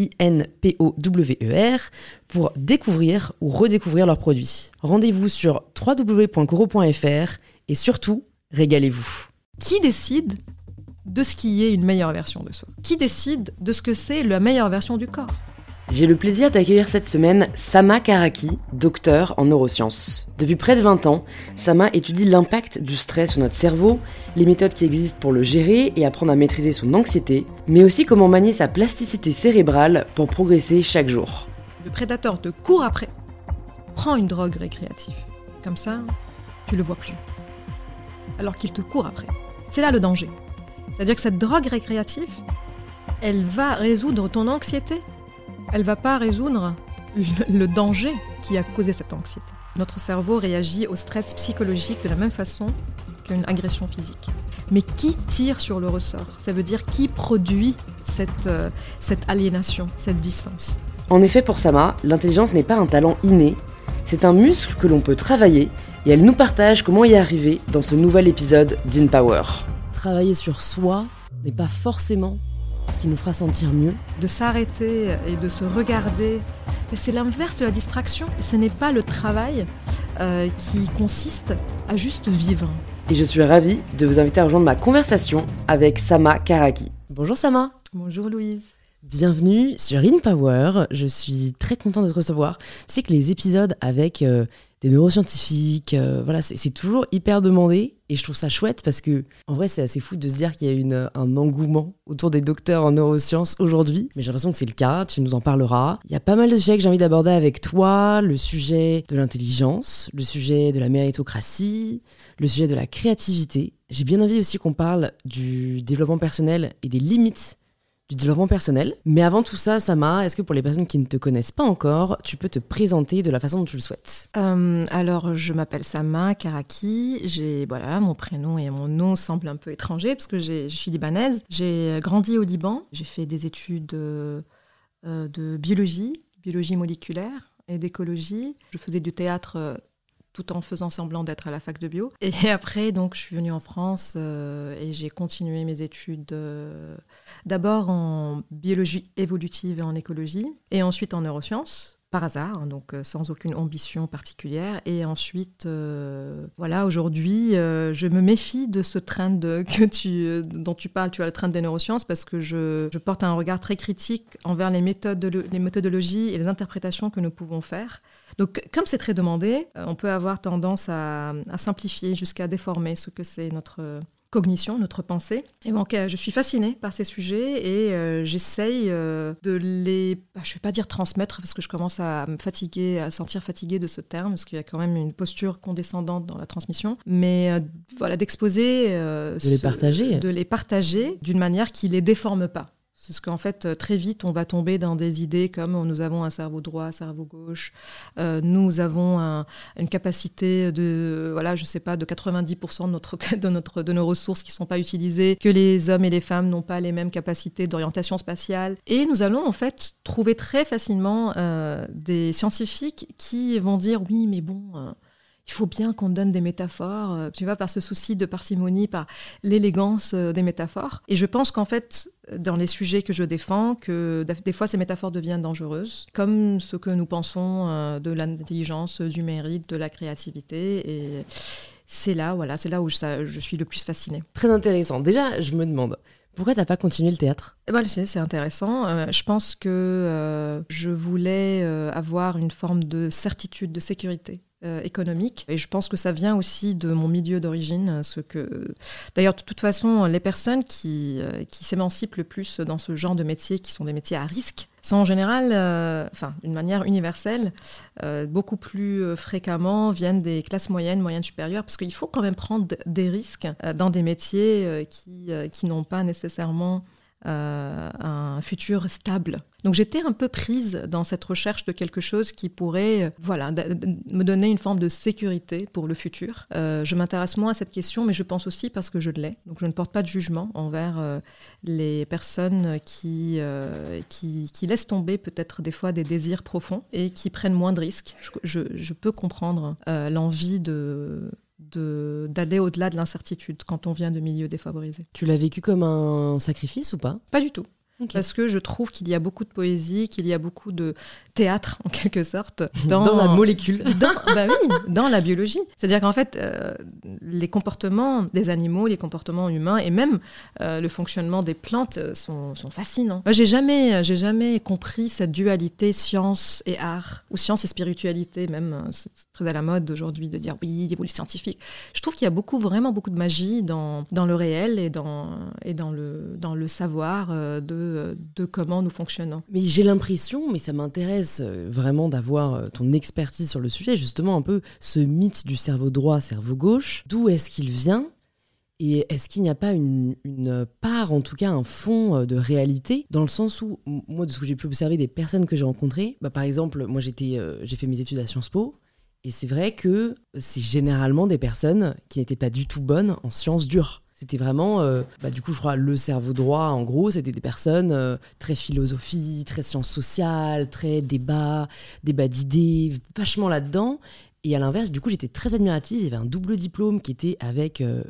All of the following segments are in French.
I-N-P-O-W-E-R, pour découvrir ou redécouvrir leurs produits. Rendez-vous sur www.coro.fr et surtout, régalez-vous. Qui décide de ce qui est une meilleure version de soi? Qui décide de ce que c'est la meilleure version du corps? J'ai le plaisir d'accueillir cette semaine Sama Karaki, docteur en neurosciences. Depuis près de 20 ans, Sama étudie l'impact du stress sur notre cerveau, les méthodes qui existent pour le gérer et apprendre à maîtriser son anxiété, mais aussi comment manier sa plasticité cérébrale pour progresser chaque jour. Le prédateur te court après. Prends une drogue récréative. Comme ça, tu le vois plus. Alors qu'il te court après. C'est là le danger. C'est-à-dire que cette drogue récréative, elle va résoudre ton anxiété? Elle va pas résoudre le, danger qui a causé cette anxiété. Notre cerveau réagit au stress psychologique de la même façon qu'une agression physique. Mais qui tire sur le ressort? Ça veut dire qui produit cette, euh, cette aliénation, cette distance? En effet, pour Sama, l'intelligence n'est pas un talent inné, c'est un muscle que l'on peut travailler et elle nous partage comment y arriver dans ce nouvel épisode d'InPower. Travailler sur soi n'est pas forcément ce qui nous fera sentir mieux. De s'arrêter et de se regarder, c'est l'inverse de la distraction. Ce n'est pas le travail euh, qui consiste à juste vivre. Et je suis ravie de vous inviter à rejoindre ma conversation avec Sama Karaki. Bonjour Sama. Bonjour Louise. Bienvenue sur InPower. Je suis très contente de te recevoir. Tu sais que les épisodes avec euh, des neuroscientifiques. Euh, voilà, c'est toujours hyper demandé et je trouve ça chouette parce que en vrai, c'est assez fou de se dire qu'il y a un engouement autour des docteurs en neurosciences aujourd'hui. Mais j'ai l'impression que c'est le cas, tu nous en parleras. Il y a pas mal de sujets que j'ai envie d'aborder avec toi le sujet de l'intelligence, le sujet de la méritocratie, le sujet de la créativité. J'ai bien envie aussi qu'on parle du développement personnel et des limites du développement personnel. Mais avant tout ça, Sama, est-ce que pour les personnes qui ne te connaissent pas encore, tu peux te présenter de la façon dont tu le souhaites? Euh, Alors, je m'appelle Sama Karaki. J'ai voilà, mon prénom et mon nom semblent un peu étrangers parce que je suis libanaise. J'ai grandi au Liban. J'ai fait des études euh, de biologie, biologie moléculaire et d'écologie. Je faisais du théâtre euh, tout en faisant semblant d'être à la fac de bio. Et après, donc, je suis venue en France euh, et j'ai continué mes études euh, d'abord en biologie évolutive et en écologie, et ensuite en neurosciences par hasard, hein, donc euh, sans aucune ambition particulière. Et ensuite, voilà, aujourd'hui, je me méfie de ce trend que tu, dont tu parles, tu as le trend des neurosciences, parce que je, je porte un regard très critique envers les, méthodes, les méthodologies et les interprétations que nous pouvons faire. Donc, comme c'est très demandé, euh, on peut avoir tendance à, simplifier jusqu'à déformer ce que c'est notre cognition, notre pensée. Et donc, euh, je suis fascinée par ces sujets et euh, j'essaye de les, bah, je ne vais pas dire transmettre parce que je commence à me fatiguer, à sentir fatiguée de ce terme parce qu'il y a quand même une posture condescendante dans la transmission, mais voilà, d'exposer, de les partager, de les partager d'une manière qui les déforme pas. C'est ce qu'en fait, euh, très vite, on va tomber dans des idées comme oh, nous avons un cerveau droit, un cerveau gauche, euh, nous avons une capacité de, voilà, je sais pas, de 90% de, notre, de, nos ressources qui ne sont pas utilisées, que les hommes et les femmes n'ont pas les mêmes capacités d'orientation spatiale. Et nous allons en fait trouver très facilement euh, des scientifiques qui vont dire oui, mais bon il faut bien qu'on donne des métaphores, euh, tu vois, par ce souci de parcimonie, par l'élégance euh, des métaphores. Et je pense qu'en fait, dans les sujets que je défends, que des fois ces métaphores deviennent dangereuses, comme ce que nous pensons euh, de l'intelligence, du mérite, de la créativité. Et c'est là, voilà, c'est là où je, je suis le plus fascinée. Très intéressant. Déjà, je me demande, pourquoi t'as pas continué le théâtre? Eh ben, C'est intéressant. je pense que je voulais avoir une forme de certitude, de sécurité économique. Et je pense que ça vient aussi de mon milieu d'origine. Ce que, d'ailleurs, de toute façon, les personnes qui, qui s'émancipent le plus dans ce genre de métiers, qui sont des métiers à risque, sont en général, euh, enfin, d'une manière universelle, euh, beaucoup plus euh, fréquemment viennent des classes moyennes, moyennes supérieures, parce qu'il faut quand même prendre des risques dans des métiers qui, qui n'ont pas nécessairement un futur stable. Donc j'étais un peu prise dans cette recherche de quelque chose qui pourrait euh, voilà, me donner une forme de sécurité pour le futur. Euh, je m'intéresse moins à cette question, mais je pense aussi parce que je l'ai. Donc je ne porte pas de jugement envers euh, les personnes qui, qui, laissent tomber peut-être des fois des désirs profonds et qui prennent moins de risques. Je, peux comprendre l'envie de d'aller au-delà de l'incertitude quand on vient de milieux défavorisés. Tu l'as vécu comme un sacrifice ou pas? Pas du tout. Parce que je trouve qu'il y a beaucoup de poésie, qu'il y a beaucoup de théâtre, en quelque sorte, dans, la molécule. Dans, bah oui, dans la biologie. C'est-à-dire qu'en fait, euh, les comportements des animaux, les comportements humains et même euh, le fonctionnement des plantes euh, sont, sont fascinants. Moi, j'ai jamais, j'ai jamais compris cette dualité science et art, ou science et spiritualité, même. C'est très à la mode aujourd'hui de dire oui, il y a scientifique. Je trouve qu'il y a beaucoup, vraiment beaucoup de magie dans, dans le réel et dans, et dans, le, dans le savoir de de, comment nous fonctionnons. Mais j'ai l'impression, mais ça m'intéresse euh, vraiment d'avoir euh, ton expertise sur le sujet, justement un peu ce mythe du cerveau droit, cerveau gauche. D'où est-ce qu'il vient et est-ce qu'il n'y a pas une, part, en tout cas un fond euh, de réalité, dans le sens où, moi, de ce que j'ai pu observer des personnes que j'ai rencontrées, bah, par exemple, moi j'ai fait mes études à Sciences Po, et c'est vrai que c'est généralement des personnes qui n'étaient pas du tout bonnes en sciences dures. C'était vraiment, euh, bah, du coup, je crois, le cerveau droit, en gros, c'était des personnes euh, très philosophie, très sciences sociales, très débat, débat d'idées, vachement là-dedans. Et à l'inverse, du coup, j'étais très admirative. Il y avait un double diplôme qui était avec, euh,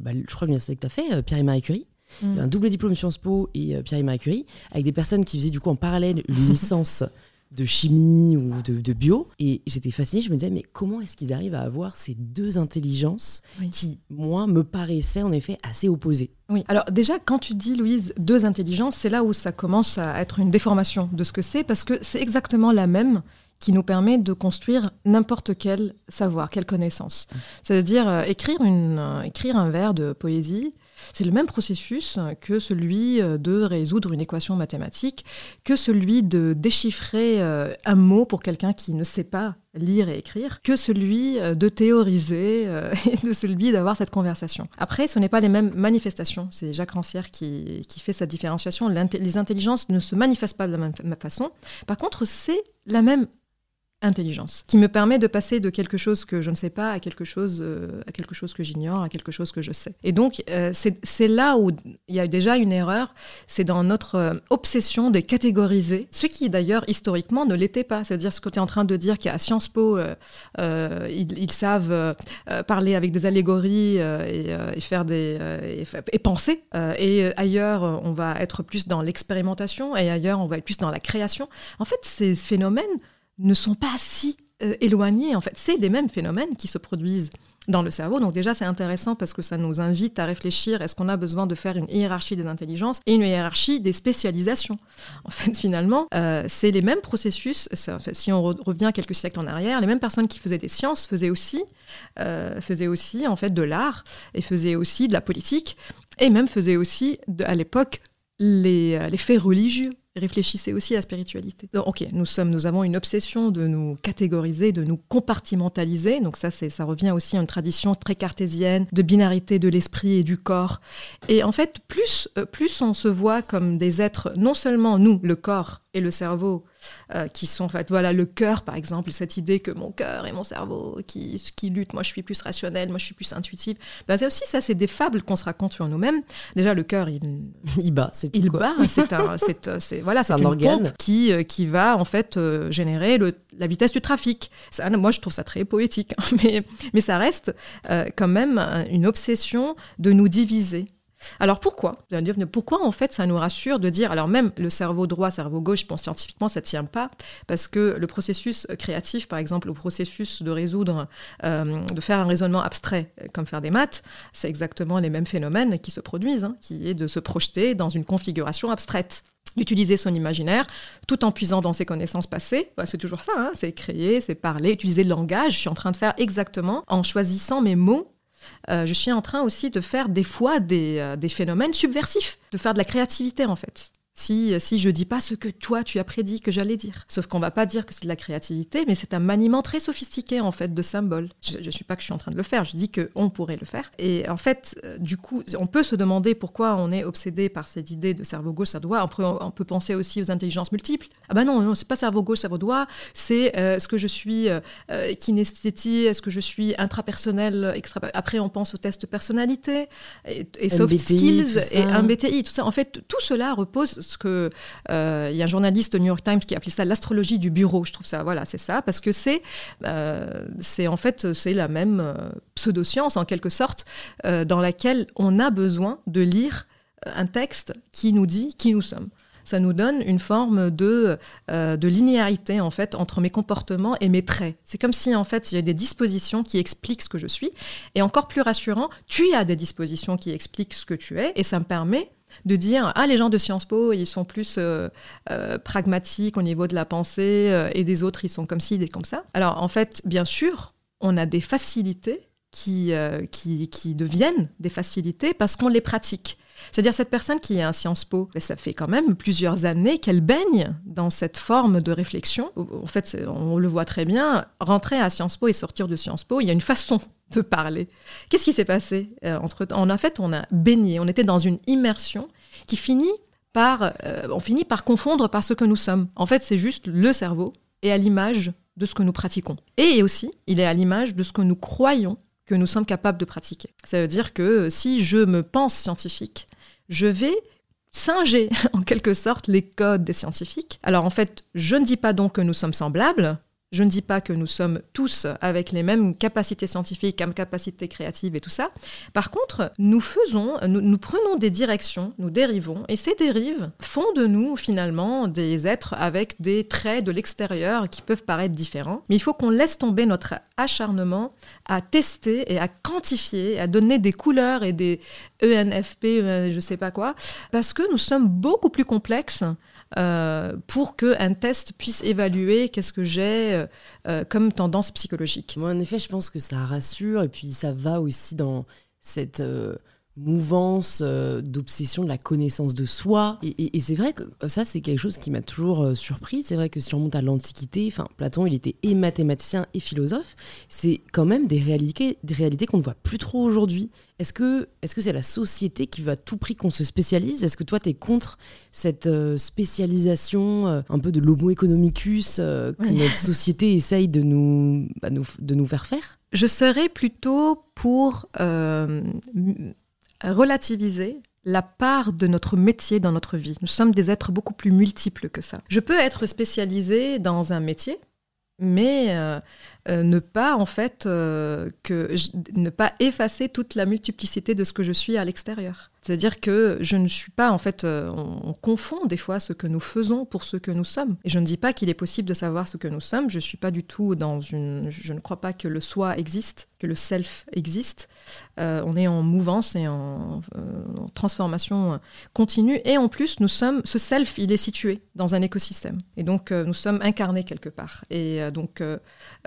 bah, je crois, l'université que tu as fait, Pierre et Marie Curie. Il y avait mm. un double diplôme Sciences Po et Pierre et Marie Curie, avec des personnes qui faisaient du coup en parallèle une licence de chimie ou de, bio. Et j'étais fascinée, je me disais, mais comment est-ce qu'ils arrivent à avoir ces deux intelligences qui, moi, me paraissaient en effet assez opposées? Oui, alors déjà, quand tu dis, Louise, deux intelligences, c'est là où ça commence à être une déformation de ce que c'est, parce que c'est exactement la même qui nous permet de construire n'importe quel savoir, quelle connaissance. C'est-à-dire euh, écrire, une, euh, écrire un vers de poésie, c'est le même processus que celui euh, de résoudre une équation mathématique, que celui de déchiffrer euh, un mot pour quelqu'un qui ne sait pas lire et écrire, que celui euh, de théoriser et de celui d'avoir cette conversation. Après, ce n'est pas les mêmes manifestations. C'est Jacques Rancière qui, qui fait cette différenciation. Les intelligences ne se manifestent pas de la même façon. Par contre, c'est la même intelligence, qui me permet de passer de quelque chose que je ne sais pas à quelque chose, euh, à quelque chose que j'ignore, à quelque chose que je sais. Et donc, euh, c'est là où il y a déjà une erreur, c'est dans notre euh, obsession de catégoriser, ce qui d'ailleurs historiquement ne l'était pas. C'est-à-dire ce que tu es en train de dire qu'à Sciences Po, ils, savent parler avec des allégories et, faire des et, penser, et ailleurs on va être plus dans l'expérimentation, et ailleurs on va être plus dans la création. En fait, ces phénomènes ne sont pas si euh, éloignés. En fait, c'est les mêmes phénomènes qui se produisent dans le cerveau. Donc déjà, c'est intéressant parce que ça nous invite à réfléchir, est-ce qu'on a besoin de faire une hiérarchie des intelligences et une hiérarchie des spécialisations? En fait, finalement, euh, c'est les mêmes processus. si on revient quelques siècles en arrière, les mêmes personnes qui faisaient des sciences faisaient aussi, euh, faisaient aussi en fait de l'art et faisaient aussi de la politique et même faisaient aussi, à l'époque, les, les faits religieux réfléchissez aussi à la spiritualité. Ok, nous sommes, nous avons une obsession de nous catégoriser, de nous compartimentaliser. Donc ça, ça revient aussi à une tradition très cartésienne de binarité de l'esprit et du corps. Et en fait, plus, euh, plus on se voit comme des êtres, non seulement nous, le corps et le cerveau, euh, qui sont en fait, voilà, le cœur par exemple, cette idée que mon cœur et mon cerveau qui, qui luttent, moi je suis plus rationnel, moi je suis plus intuitif. Ben, c'est aussi ça, c'est des fables qu'on se raconte sur nous-mêmes. Déjà le cœur, il, il bat, c'est il bat, c'est un, c'est, voilà, c'est un organe qui, euh, qui va en fait euh, générer le, la vitesse du trafic. Ça, moi je trouve ça très poétique, hein, mais, mais ça reste quand même une obsession de nous diviser Alors pourquoi? Pourquoi en fait ça nous rassure de dire, alors même le cerveau droit, cerveau gauche, je pense scientifiquement ça ne tient pas, parce que le processus créatif, par exemple, le processus de résoudre, euh, de faire un raisonnement abstrait, comme faire des maths, c'est exactement les mêmes phénomènes qui se produisent, hein, qui est de se projeter dans une configuration abstraite d'utiliser son imaginaire tout en puisant dans ses connaissances passées. Bah, c'est toujours ça, hein, c'est créer, c'est parler, utiliser le langage. Je suis en train de faire exactement en choisissant mes mots euh, je suis en train aussi de faire des fois des, euh, des, phénomènes subversifs, de faire de la créativité en fait si, si je dis pas ce que toi tu as prédit que j'allais dire. Sauf qu'on va pas dire que c'est de la créativité, mais c'est un maniement très sophistiqué en fait de symboles. Je, ne suis pas que je suis en train de le faire, je dis que on pourrait le faire. Et en fait, euh, du coup, on peut se demander pourquoi on est obsédé par cette idée de cerveau gauche, cerveau droit. On peut, on peut penser aussi aux intelligences multiples. Ah ben non, non, c'est pas cerveau gauche, cerveau droit. C'est euh, est-ce que je suis euh, euh kinesthétie, est-ce que je suis intrapersonnel, extra. Après, on pense aux tests de personnalité et, soft skills et un BTI, tout ça. En fait, tout cela repose ce que euh, il y a un journaliste au New York Times qui appelait ça l'astrologie du bureau. Je trouve ça, voilà, c'est ça, parce que c'est, euh, c'est en fait, c'est la même euh, pseudo-science en quelque sorte, dans laquelle on a besoin de lire un texte qui nous dit qui nous sommes ça nous donne une forme de, de linéarité en fait entre mes comportements et mes traits. C'est comme si en fait j'ai des dispositions qui expliquent ce que je suis. Et encore plus rassurant, tu as des dispositions qui expliquent ce que tu es et ça me permet de dire ah les gens de Sciences Po ils sont plus euh, euh, pragmatiques au niveau de la pensée euh, et des autres ils sont comme ci des comme ça. Alors en fait bien sûr on a des facilités qui, qui, qui deviennent des facilités parce qu'on les pratique c'est-à-dire cette personne qui est à Sciences Po, ben, ça fait quand même plusieurs années qu'elle baigne dans cette forme de réflexion. En fait, on le voit très bien, rentrer à Sciences Po et sortir de Sciences Po, il y a une façon de parler. Qu'est-ce qui s'est passé euh, entre En fait, on a baigné, on était dans une immersion qui finit par, euh, on finit par confondre par ce que nous sommes. En fait, c'est juste le cerveau et à l'image de ce que nous pratiquons. Et aussi, il est à l'image de ce que nous croyons nous sommes capables de pratiquer. Ça veut dire que si je me pense scientifique, je vais singer en quelque sorte les codes des scientifiques. Alors en fait, je ne dis pas donc que nous sommes semblables, je ne dis pas que nous sommes tous avec les mêmes capacités scientifiques, capacités créatives et tout ça. Par contre, nous faisons, nous, prenons des directions, nous dérivons, et ces dérives font de nous finalement des êtres avec des traits de l'extérieur qui peuvent paraître différents. Mais il faut qu'on laisse tomber notre acharnement à tester et à quantifier, à donner des couleurs et des ENFP, euh, je sais pas quoi, parce que nous sommes beaucoup plus complexes euh, pour qu'un test puisse évaluer qu'est-ce que j'ai euh, euh, comme tendance psychologique. Moi, en effet, je pense que ça rassure et puis ça va aussi dans cette mouvance d'obsession de la connaissance de soi. Et, c'est vrai que ça, c'est quelque chose qui m'a toujours surpris. C'est vrai que si on remonte à l'Antiquité, enfin, Platon, il était et mathématicien et philosophe. C'est quand même des réalités, des réalités qu'on ne voit plus trop aujourd'hui. Est-ce que est-ce que c'est la société qui veut à tout prix qu'on se spécialise? Est-ce que toi, tu es contre cette euh, spécialisation euh, un peu de l'homo economicus euh, que notre société essaye de nous, bah, nous, de nous faire faire? Je serais plutôt pour relativiser la part de notre métier dans notre vie. Nous sommes des êtres beaucoup plus multiples que ça. Je peux être spécialisé dans un métier, mais euh, ne pas en fait euh, ne pas effacer toute la multiplicité de ce que je suis à l'extérieur. C'est-à-dire que je ne suis pas, en fait, euh, on, confond des fois ce que nous faisons pour ce que nous sommes. Et je ne dis pas qu'il est possible de savoir ce que nous sommes. Je ne suis pas du tout dans une. Je ne crois pas que le soi existe, que le self existe. on est en mouvance et en, en, transformation continue. Et en plus, nous sommes. Ce self, il est situé dans un écosystème. Et donc, nous sommes incarnés quelque part. Et donc,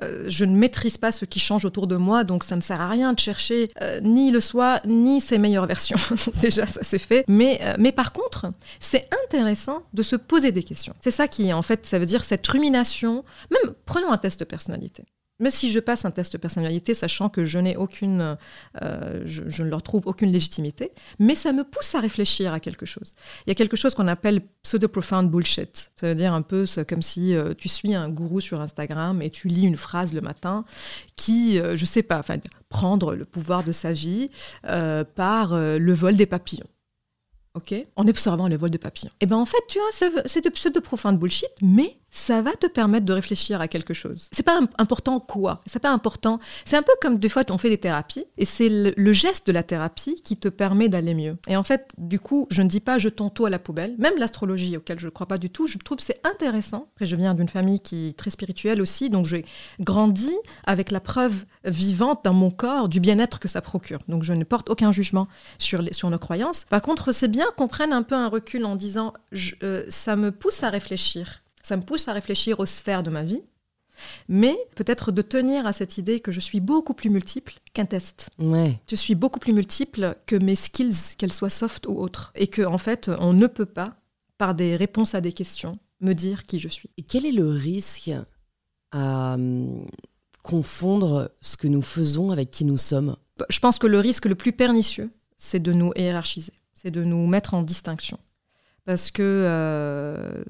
je ne maîtrise pas ce qui change autour de moi, donc ça ne sert à rien de chercher euh, ni le soi, ni ses meilleures versions. Déjà, ça c'est fait. Mais, euh, mais par contre, c'est intéressant de se poser des questions. C'est ça qui, en fait, ça veut dire cette rumination. Même, prenons un test de personnalité. Mais si je passe un test de personnalité, sachant que je n'ai aucune, euh, je, ne leur trouve aucune légitimité, mais ça me pousse à réfléchir à quelque chose. Il y a quelque chose qu'on appelle pseudo-profound bullshit. Ça veut dire un peu comme si euh, tu suis un gourou sur Instagram et tu lis une phrase le matin qui, euh, je sais pas, prendre le pouvoir de sa vie par le vol des papillons. Ok? En observant le vol de papillons. Et eh ben en fait, tu vois, c'est de pseudo-profound bullshit, mais ça va te permettre de réfléchir à quelque chose. C'est pas important quoi. C'est pas important. C'est un peu comme des fois on fait des thérapies et c'est le, geste de la thérapie qui te permet d'aller mieux. Et en fait, du coup, je ne dis pas jetons tout à la poubelle. Même l'astrologie, auquel je ne crois pas du tout, je trouve c'est intéressant. Après, je viens d'une famille qui est très spirituelle aussi, donc j'ai grandi avec la preuve vivante dans mon corps du bien-être que ça procure. Donc je ne porte aucun jugement sur, sur nos croyances. Par contre, c'est bien qu'on prenne un peu un recul en disant euh, ça me pousse à réfléchir ça me pousse à réfléchir aux sphères de ma vie, mais peut-être de tenir à cette idée que je suis beaucoup plus multiple qu'un test. Ouais. Je suis beaucoup plus multiple que mes skills, qu'elles soient soft ou autres. Et que, en fait, on ne peut pas, par des réponses à des questions, me dire qui je suis. Et quel est le risque à hum, confondre ce que nous faisons avec qui nous sommes? Je pense que le risque le plus pernicieux, c'est de nous hiérarchiser, c'est de nous mettre en distinction parce que euh,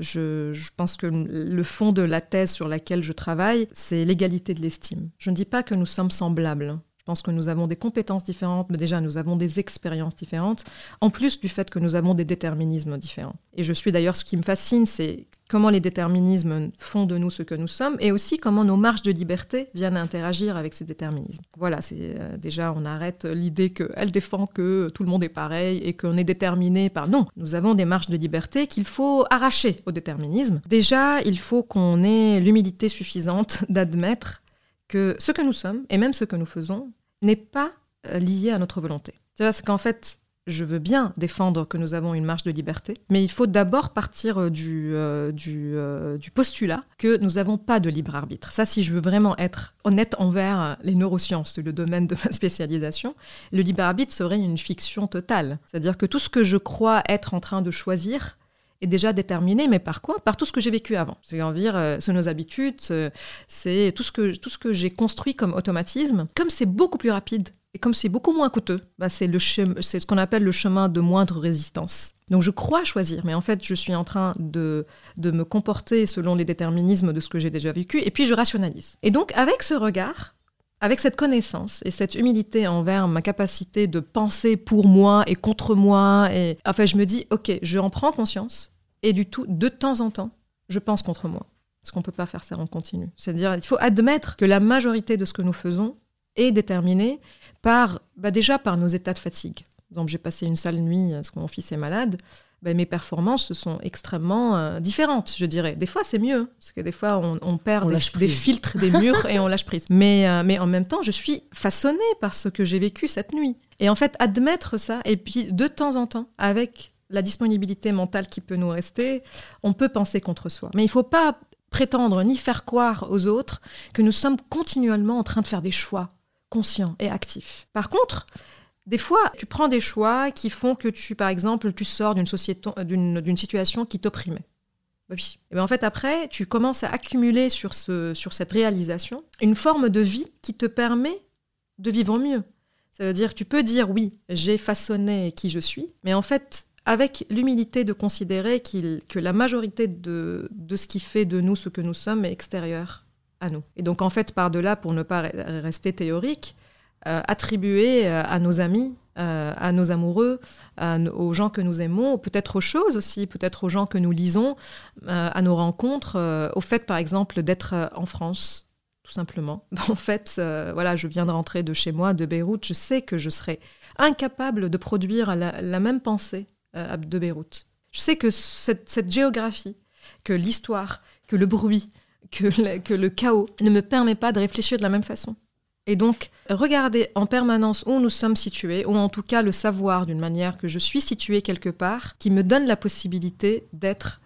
je, je, pense que le fond de la thèse sur laquelle je travaille, c'est l'égalité de l'estime. Je ne dis pas que nous sommes semblables. Pense que nous avons des compétences différentes, mais déjà nous avons des expériences différentes, en plus du fait que nous avons des déterminismes différents. Et je suis d'ailleurs, ce qui me fascine, c'est comment les déterminismes font de nous ce que nous sommes, et aussi comment nos marges de liberté viennent interagir avec ces déterminismes. Voilà, c'est euh, déjà on arrête l'idée qu'elle défend que tout le monde est pareil et qu'on est déterminé par non. Nous avons des marges de liberté qu'il faut arracher au déterminisme. Déjà, il faut qu'on ait l'humilité suffisante d'admettre que ce que nous sommes et même ce que nous faisons n'est pas euh, lié à notre volonté. C'est qu'en fait, je veux bien défendre que nous avons une marge de liberté, mais il faut d'abord partir euh, du, euh, du, postulat que nous n'avons pas de libre arbitre. Ça, si je veux vraiment être honnête envers les neurosciences, le domaine de ma spécialisation, le libre arbitre serait une fiction totale. C'est-à-dire que tout ce que je crois être en train de choisir est déjà déterminé, mais par quoi? Par tout ce que j'ai vécu avant. C'est dire, c'est nos habitudes, c'est tout ce que, tout ce que j'ai construit comme automatisme. Comme c'est beaucoup plus rapide et comme c'est beaucoup moins coûteux, bah c'est ce qu'on appelle le chemin de moindre résistance. Donc je crois choisir, mais en fait je suis en train de, de me comporter selon les déterminismes de ce que j'ai déjà vécu, et puis je rationalise. Et donc avec ce regard, avec cette connaissance et cette humilité envers ma capacité de penser pour moi et contre moi, et enfin je me dis ok, je en prends conscience, et du tout, de temps en temps, je pense contre moi. Parce qu'on ne peut pas faire ça en continu. C'est-à-dire, il faut admettre que la majorité de ce que nous faisons est déterminée par, bah déjà par nos états de fatigue. Exemple, j'ai passé une sale nuit parce que mon fils est malade. Bah, mes performances sont extrêmement euh, différentes, je dirais. Des fois, c'est mieux, parce que des fois, on, perd des, filtres, des murs et on lâche prise. Mais, euh, mais en même temps, je suis façonnée par ce que j'ai vécu cette nuit. Et en fait, admettre ça, et puis de temps en temps, avec la disponibilité mentale qui peut nous rester, on peut penser contre soi. Mais il ne faut pas prétendre ni faire croire aux autres que nous sommes continuellement en train de faire des choix conscient et actif. Par contre, des fois, tu prends des choix qui font que tu, par exemple, tu sors d'une euh, d'une situation qui t'opprimait. Oui. Et bien en fait, après, tu commences à accumuler sur, ce, sur cette réalisation une forme de vie qui te permet de vivre mieux. Ça veut dire, tu peux dire oui, j'ai façonné qui je suis, mais en fait, avec l'humilité de considérer que la majorité de, de ce qui fait de nous ce que nous sommes est extérieur à nous. Et donc en fait, par-delà, pour ne pas rester théorique, attribuer euh, à nos amis, euh, à nos amoureux, aux gens que nous aimons, peut-être aux choses aussi, peut-être aux gens que nous lisons, à nos rencontres, au fait par exemple d'être en France, tout simplement. En fait, voilà, je viens de rentrer de chez moi, de Beyrouth, je sais que je serais incapable de produire la, même pensée de Beyrouth. Je sais que cette géographie, que l'histoire, que le bruit, que le, chaos ne me permet pas de réfléchir de la même façon. Et donc, regarder en permanence où nous sommes situés, ou en tout cas le savoir d'une manière que je suis situé quelque part, qui me donne la possibilité d'être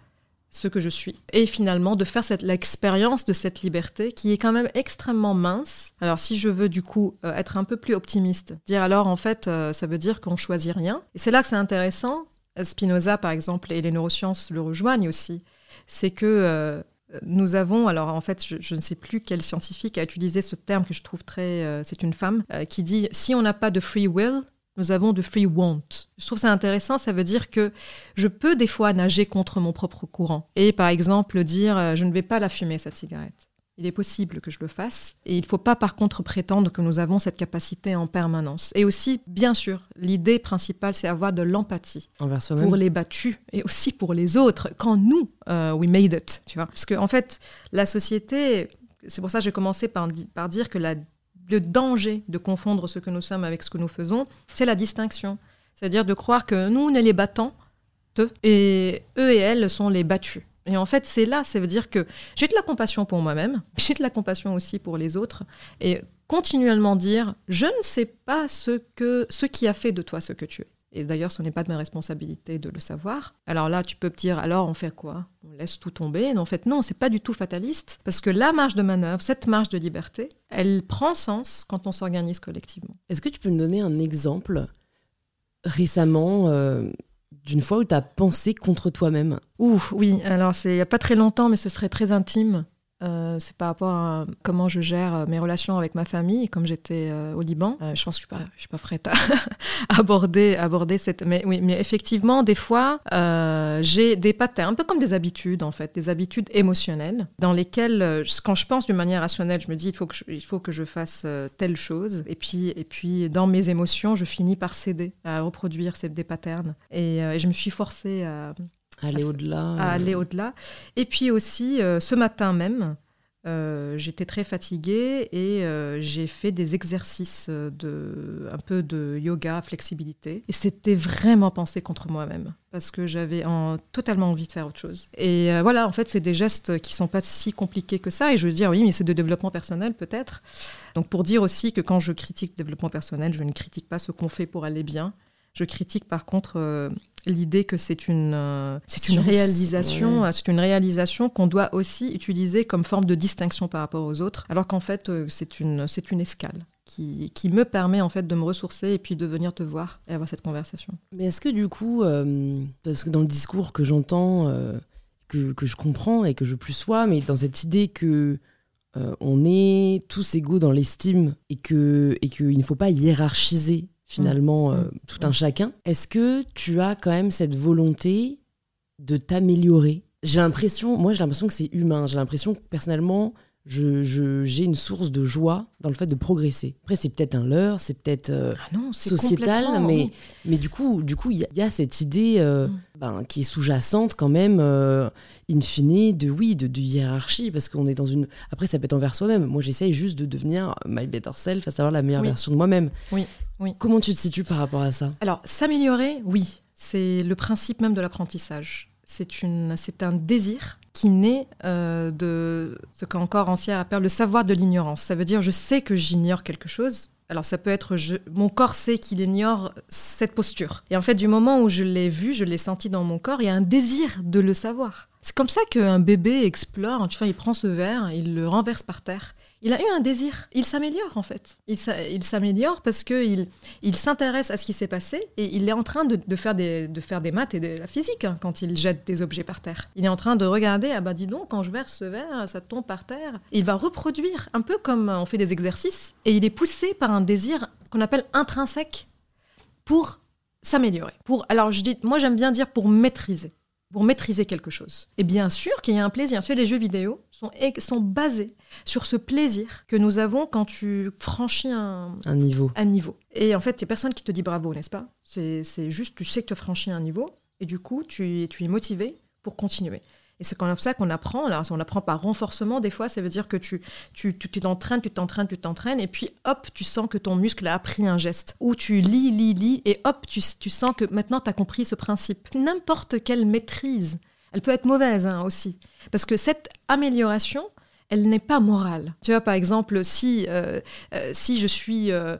ce que je suis. Et finalement, de faire l'expérience de cette liberté qui est quand même extrêmement mince. Alors, si je veux du coup euh, être un peu plus optimiste, dire alors en fait, euh, ça veut dire qu'on choisit rien. Et c'est là que c'est intéressant. Spinoza, par exemple, et les neurosciences le rejoignent aussi. C'est que euh, nous avons, alors en fait, je, ne sais plus quel scientifique a utilisé ce terme que je trouve très. Euh, c'est une femme euh, qui dit si on n'a pas de free will, nous avons de free want. Je trouve ça intéressant, ça veut dire que je peux des fois nager contre mon propre courant. Et par exemple dire euh, je ne vais pas la fumer cette cigarette. Il est possible que je le fasse. Et il ne faut pas par contre prétendre que nous avons cette capacité en permanence. Et aussi, bien sûr, l'idée principale, c'est avoir de l'empathie pour les battus et aussi pour les autres. Quand nous, euh, we made it, tu vois. Parce qu'en en fait, la société, c'est pour ça que j'ai commencé par, par dire que la, le danger de confondre ce que nous sommes avec ce que nous faisons, c'est la distinction. C'est-à-dire de croire que nous, on est les battants, et eux et elles sont les battus. Et en fait, c'est là, ça veut dire que j'ai de la compassion pour moi-même, j'ai de la compassion aussi pour les autres, et continuellement dire, je ne sais pas ce, que, ce qui a fait de toi ce que tu es. Et d'ailleurs, ce n'est pas de ma responsabilité de le savoir. Alors là, tu peux me dire, alors on fait quoi? On laisse tout tomber? En fait, non, c'est pas du tout fataliste, parce que la marge de manœuvre, cette marge de liberté, elle prend sens quand on s'organise collectivement. Est-ce que tu peux me donner un exemple récemment euh, d'une fois où tu as pensé contre toi-même Ouh, oui. Alors, c'est il n'y a pas très longtemps, mais ce serait très intime. Euh, c'est par rapport à comment je gère euh, mes relations avec ma famille. Comme j'étais euh, au Liban, je pense que je ne suis, pas prête à aborder, aborder cette. Mais oui, mais effectivement, des fois, j'ai des patterns, un peu comme des habitudes en fait, des habitudes émotionnelles, dans lesquelles, quand je pense d'une manière rationnelle, je me dis il faut que je, il faut que je fasse telle chose, et puis, et puis dans mes émotions, je finis par céder à reproduire ces, des patterns. Et, et je me suis forcée à aller au-delà. À aller au-delà. Et puis aussi, euh, ce matin même, euh, j'étais très fatiguée et euh, j'ai fait des exercices de un peu de yoga, flexibilité. Et c'était vraiment pensé contre moi-même parce que j'avais totalement envie de faire autre chose. Et voilà, en fait, c'est des gestes qui sont pas si compliqués que ça. Et je veux dire, oui, mais c'est de développement personnel peut-être. Donc pour dire aussi que quand je critique le développement personnel, je ne critique pas ce qu'on fait pour aller bien. Je critique par contre l'idée que c'est une, euh, c'est une réalisation, euh, c'est une réalisation qu'on doit aussi utiliser comme forme de distinction par rapport aux autres, alors qu'en fait euh, c'est une, c'est une escale. Qui, qui, me permet en fait de me ressourcer et puis de venir te voir et avoir cette conversation. Mais est-ce que du coup, parce que dans le discours que j'entends, que, que, je comprends et que je plus sois, mais dans cette idée que on est tous égaux dans l'estime et que et qu'il ne faut pas hiérarchiser finalement mmh. euh, tout un chacun. Est-ce que tu as quand même cette volonté de t'améliorer? J'ai l'impression, moi j'ai l'impression que c'est humain. J'ai l'impression que personnellement, j'ai je, une source de joie dans le fait de progresser. Après, c'est peut-être un leurre, c'est peut-être euh, ah sociétal, mais, mais du coup, du coup, il y, a cette idée euh, mm. ben, qui est sous-jacente quand même, euh, in fine, de oui, de, hiérarchie, parce qu'on est dans une. Après, ça peut être envers soi-même. Moi, j'essaye juste de devenir my better self, à savoir la meilleure version de moi-même. Oui, oui. Comment tu te situes par rapport à ça? Alors, s'améliorer, oui, c'est le principe même de l'apprentissage. C'est un désir qui naît euh, de ce qu'encore Ancière appelle le savoir de l'ignorance. Ça veut dire je sais que j'ignore quelque chose. Alors ça peut être mon corps sait qu'il ignore cette posture. Et en fait, du moment où je l'ai vu, je l'ai senti dans mon corps, il y a un désir de le savoir. C'est comme ça qu'un bébé explore. Tu vois, il prend ce verre, il le renverse par terre il a eu un désir. Il s'améliore en fait. Il s'améliore parce qu'il il, s'intéresse à ce qui s'est passé et il est en train de, faire, des, maths et de la physique hein, quand il jette des objets par terre. Il est en train de regarder, ah bah dis donc, quand je verse ce verre, ça tombe par terre. Il va reproduire, un peu comme on fait des exercices, et il est poussé par un désir qu'on appelle intrinsèque pour s'améliorer. Pour, alors je dis, moi j'aime bien dire pour maîtriser pour maîtriser quelque chose. Et bien sûr qu'il y a un plaisir. Tu les jeux vidéo sont, sont basés sur ce plaisir que nous avons quand tu franchis un, niveau. un niveau. Et en fait, il n'y a personne qui te dit bravo, n'est-ce pas? C'est juste, tu sais que tu as franchi un niveau, et du coup, tu, tu es motivé pour continuer. Et c'est comme ça qu'on apprend. Alors, on apprend par renforcement, des fois, ça veut dire que tu tu t'entraînes, tu t'entraînes, tu t'entraînes, et puis hop, tu sens que ton muscle a appris un geste. Ou tu lis, lis, lis, et hop, tu, tu sens que maintenant, tu as compris ce principe. N'importe quelle maîtrise, elle peut être mauvaise hein, aussi. Parce que cette amélioration, elle n'est pas morale. Tu vois, par exemple, si, euh, euh, si je suis euh,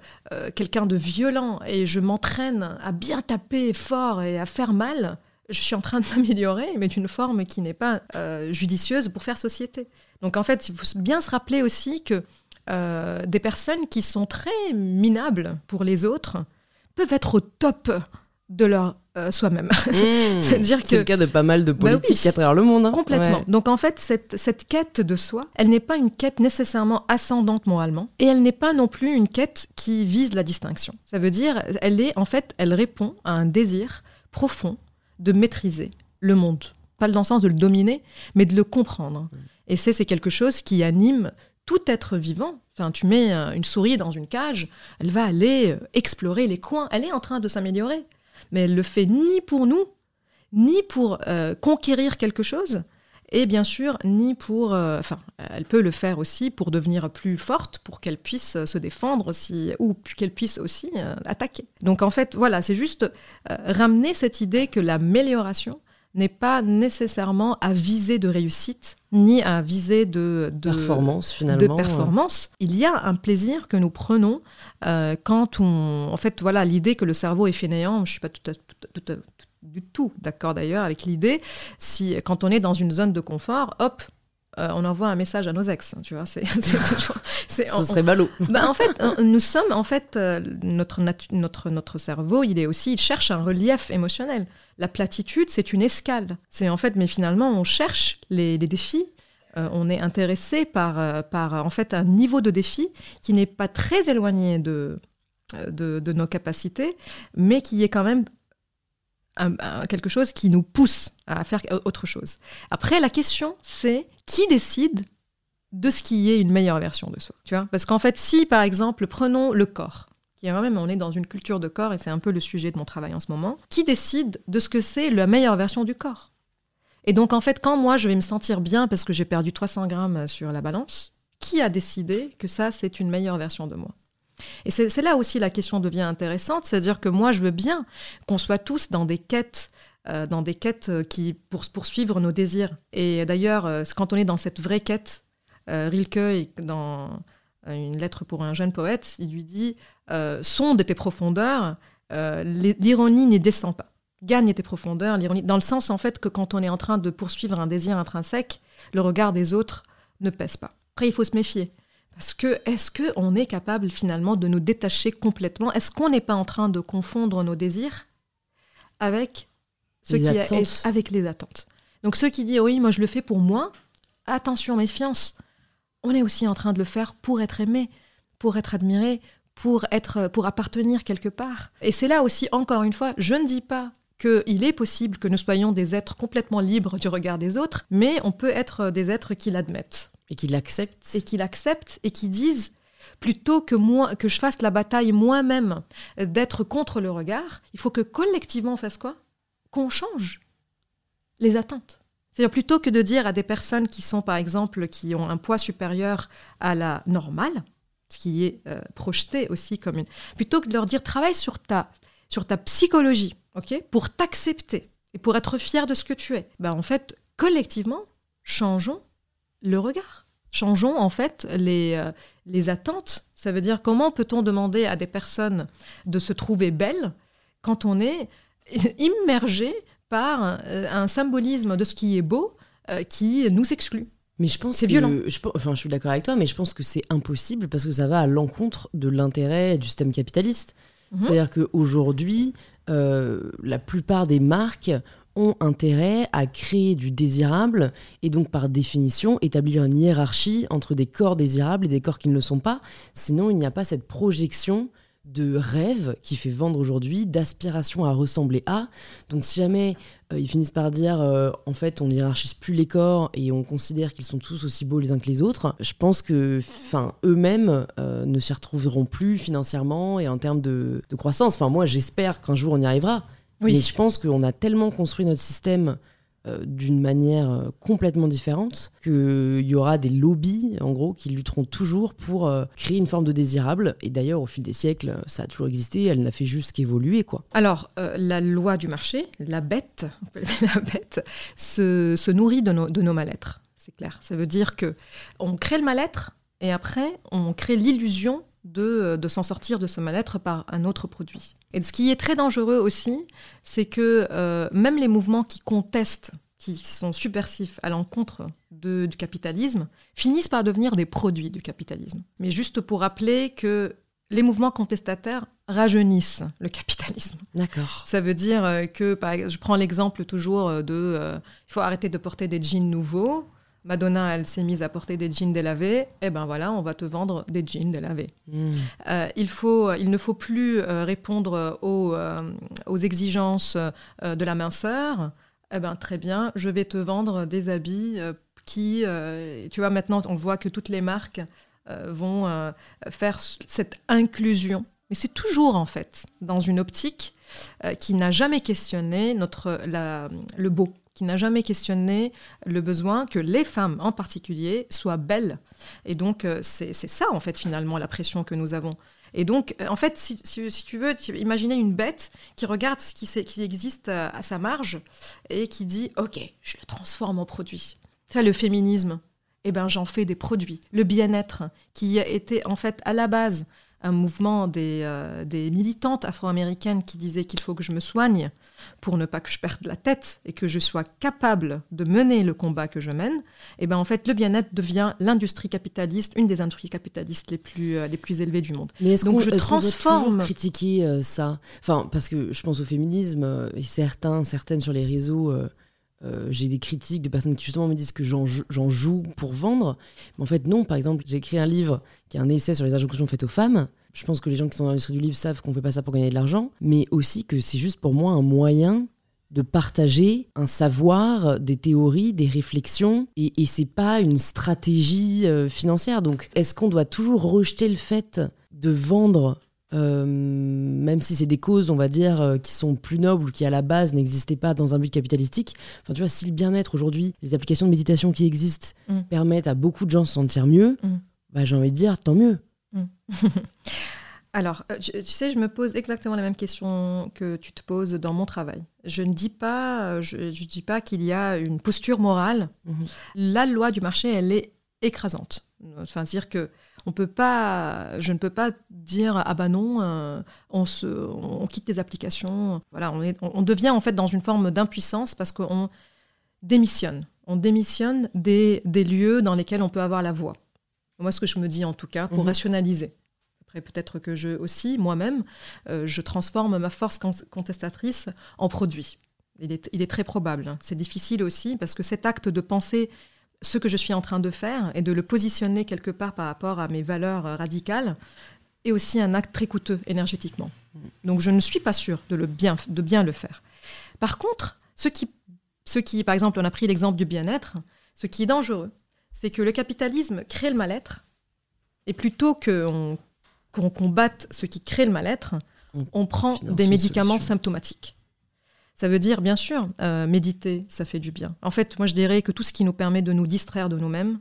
quelqu'un de violent et je m'entraîne à bien taper fort et à faire mal, je suis en train de m'améliorer, mais d'une forme qui n'est pas judicieuse pour faire société. Donc en fait, il faut bien se rappeler aussi que des personnes qui sont très minables pour les autres peuvent être au top de leur euh, soi-même. Mmh. C'est-à-dire que c'est le cas de pas mal de bah politiques à travers le monde. Hein. Complètement. Donc en fait, cette, cette quête de soi, elle n'est pas une quête nécessairement ascendante moralement, et elle n'est pas non plus une quête qui vise la distinction. Ça veut dire, elle est en fait, elle répond à un désir profond de maîtriser le monde. Pas dans le sens de le dominer, mais de le comprendre. Et c'est c'est quelque chose qui anime tout être vivant. Enfin, tu mets euh, une souris dans une cage, elle va aller euh, explorer les coins. Elle est en train de s'améliorer, mais elle le fait ni pour nous, ni pour euh, conquérir quelque chose, et bien sûr, ni pour... Enfin, elle peut le faire aussi pour devenir plus forte, pour qu'elle puisse se défendre, si, ou qu'elle puisse aussi attaquer. Donc en fait, voilà, c'est juste ramener cette idée que l'amélioration n'est pas nécessairement à viser de réussite, ni à viser de, performance finalement. De performance. Il y a un plaisir que nous prenons euh, quand on... En fait, voilà, l'idée que le cerveau est fainéant, je ne suis pas tout, du tout d'accord d'ailleurs avec l'idée, si quand on est dans une zone de confort, hop, euh, on envoie un message à nos ex. Tu vois, c'est, Ce serait ballot. Bah, en fait, nous sommes, en fait, euh, notre, notre, notre cerveau, il est aussi, il cherche un relief émotionnel. La platitude, c'est une escale. C'est en fait, mais finalement, on cherche les, défis. Euh, on est intéressé par, par, en fait, un niveau de défi qui n'est pas très éloigné de, de, de nos capacités, mais qui est quand même quelque chose qui nous pousse à faire autre chose. Après, la question, c'est qui décide de ce qui est une meilleure version de soi tu vois. Parce qu'en fait, si, par exemple, prenons le corps, qui est quand même, on est dans une culture de corps, et c'est un peu le sujet de mon travail en ce moment, qui décide de ce que c'est la meilleure version du corps. Et donc, en fait, quand moi, je vais me sentir bien parce que j'ai perdu 300 grammes sur la balance, qui a décidé que ça, c'est une meilleure version de moi? Et c'est là aussi la question devient intéressante, c'est-à-dire que moi, je veux bien qu'on soit tous dans des quêtes euh, dans des quêtes qui pour poursuivre nos désirs. Et d'ailleurs, euh, quand on est dans cette vraie quête, Rilke, dans une lettre pour un jeune poète, il lui dit Sonde tes profondeurs, l'ironie n'y descend pas. Gagne tes profondeurs, l'ironie. Dans le sens, en fait, que quand on est en train de poursuivre un désir intrinsèque, le regard des autres ne pèse pas. Après, il faut se méfier. Parce que est-ce qu'on est capable finalement de nous détacher complètement? Est-ce qu'on n'est pas en train de confondre nos désirs avec ce qui est avec les attentes? Donc ceux qui disent oui, moi je le fais pour moi, attention, méfiance. On est aussi en train de le faire pour être aimé, pour être admiré, pour être pour appartenir quelque part. Et c'est là aussi encore une fois, je ne dis pas qu'il est possible que nous soyons des êtres complètement libres du regard des autres, mais on peut être des êtres qui l'admettent. Et qui l'acceptent. Et qui l'acceptent et qui disent plutôt que moi que je fasse la bataille moi-même d'être contre le regard, il faut que collectivement on fasse quoi? Qu'on change les attentes. C'est-à-dire plutôt que de dire à des personnes qui sont par exemple qui ont un poids supérieur à la normale, ce qui est euh, projeté aussi comme une plutôt que de leur dire travaille sur ta sur ta psychologie, OK Pour t'accepter et pour être fier de ce que tu es. Ben en fait, collectivement, changeons le regard. Changeons en fait les, euh, les attentes. Ça veut dire comment peut-on demander à des personnes de se trouver belles quand on est immergé par euh, un symbolisme de ce qui est beau euh, qui nous exclut. Mais je pense c'est violent. Je, enfin, je suis d'accord avec toi, mais je pense que c'est impossible parce que ça va à l'encontre de l'intérêt du système capitaliste. Mhm. C'est-à-dire qu'aujourd'hui, la plupart des marques ont intérêt à créer du désirable et donc par définition établir une hiérarchie entre des corps désirables et des corps qui ne le sont pas. Sinon, il n'y a pas cette projection de rêve qui fait vendre aujourd'hui, d'aspiration à ressembler à. Donc si jamais euh, ils finissent par dire euh, en fait on hiérarchise plus les corps et on considère qu'ils sont tous aussi beaux les uns que les autres, je pense que enfin eux-mêmes euh, ne s'y retrouveront plus financièrement et en termes de, de croissance. Enfin moi j'espère qu'un jour on y arrivera. Mais je pense qu'on a tellement construit notre système d'une manière euh, complètement différente qu'il y aura des lobbies, en gros, qui lutteront toujours pour euh, créer une forme de désirable. Et d'ailleurs, au fil des siècles, ça a toujours existé, elle n'a fait juste qu'évoluer. quoi. Alors, la loi du marché, la bête, la bête se, se nourrit de nos, de nos mal-être. C'est clair. Ça veut dire que on crée le mal-être et après, on crée l'illusion de, de s'en sortir de ce mal-être par un autre produit. Et ce qui est très dangereux aussi, c'est que euh, même les mouvements qui contestent, qui sont subversifs à l'encontre du capitalisme, finissent par devenir des produits du capitalisme. Mais juste pour rappeler que les mouvements contestataires rajeunissent le capitalisme. D'accord. Ça veut dire euh, que, par, je prends l'exemple toujours de, euh, il faut arrêter de porter des jeans nouveaux. Madonna, elle s'est mise à porter des jeans délavés, eh ben voilà, on va te vendre des jeans délavés. Hmm. Euh, il, faut, il ne faut plus euh, répondre aux, euh, aux exigences de la minceur. Eh ben très bien, je vais te vendre des habits qui, tu vois, maintenant, on voit que toutes les marques vont faire cette inclusion. Mais c'est toujours, en fait, dans une optique qui n'a jamais questionné notre, la, le beau qui n'a jamais questionné le besoin que les femmes en particulier soient belles. Et donc, euh, c'est ça, en fait, finalement, la pression que nous avons. Et donc, euh, en fait, si, tu veux, imaginer une bête qui regarde ce qui, existe euh, à sa marge et qui dit, OK, je le transforme en produit. Ça, le féminisme, eh ben, j'en fais des produits. Le bien-être, qui été en fait à la base un mouvement des, euh, des militantes afro-américaines qui disaient qu'il faut que je me soigne pour ne pas que je perde la tête et que je sois capable de mener le combat que je mène, et eh ben en fait le bien-être devient l'industrie capitaliste, une des industries capitalistes les plus, euh, les plus élevées du monde. Mais est-ce Donc je transforme. critiquer euh, ça? Enfin, parce que je pense au féminisme et certains, certaines sur les réseaux. J'ai des critiques de personnes qui justement me disent que j'en joue pour vendre. Mais en fait, non. Par exemple, j'ai écrit un livre qui est un essai sur les injonctions faites aux femmes. Je pense que les gens qui sont dans l'industrie du livre savent qu'on ne fait pas ça pour gagner de l'argent, mais aussi que c'est juste pour moi un moyen de partager un savoir, des théories, des réflexions, et, et c'est pas une stratégie euh, financière. Donc, est-ce qu'on doit toujours rejeter le fait de vendre, euh, même si c'est des causes, on va dire, euh, qui sont plus nobles, qui à la base n'existaient pas dans un but capitalistique Enfin, tu vois, si le bien-être aujourd'hui, les applications de méditation qui existent mm. permettent à beaucoup de gens de se sentir mieux, mm bah, j'ai envie de dire, tant mieux. Mm. Alors, euh, tu, sais, je me pose exactement la même question que tu te poses dans mon travail. Je ne dis pas, je, dis pas qu'il y a une posture morale. Mhm. La loi du marché, elle est écrasante. Enfin, dire que on peut pas, je ne peux pas dire ah bah non, euh, on, se, on quitte les applications. Voilà, on, est, on devient en fait dans une forme d'impuissance parce qu'on démissionne. On démissionne des, des lieux dans lesquels on peut avoir la voix. Moi, ce que je me dis en tout cas, pour mhm. rationaliser. Après, peut-être que je aussi, moi-même, euh, je transforme ma force contestatrice en produit. Il est, il est très probable. Hein. C'est difficile aussi parce que cet acte de penser ce que je suis en train de faire et de le positionner quelque part par rapport à mes valeurs euh, radicales est aussi un acte très coûteux énergétiquement. Donc je ne suis pas sûre de, le bien, de bien le faire. Par contre, ce qui, ce qui, par exemple, on a pris l'exemple du bien-être, ce qui est dangereux, c'est que le capitalisme crée le mal-être, et plutôt qu'on combatte ce qui crée le mal-être, on, prend des médicaments symptomatiques. Ça veut dire, bien sûr, euh, méditer, ça fait du bien. En fait, moi, je dirais que tout ce qui nous permet de nous distraire de nous-mêmes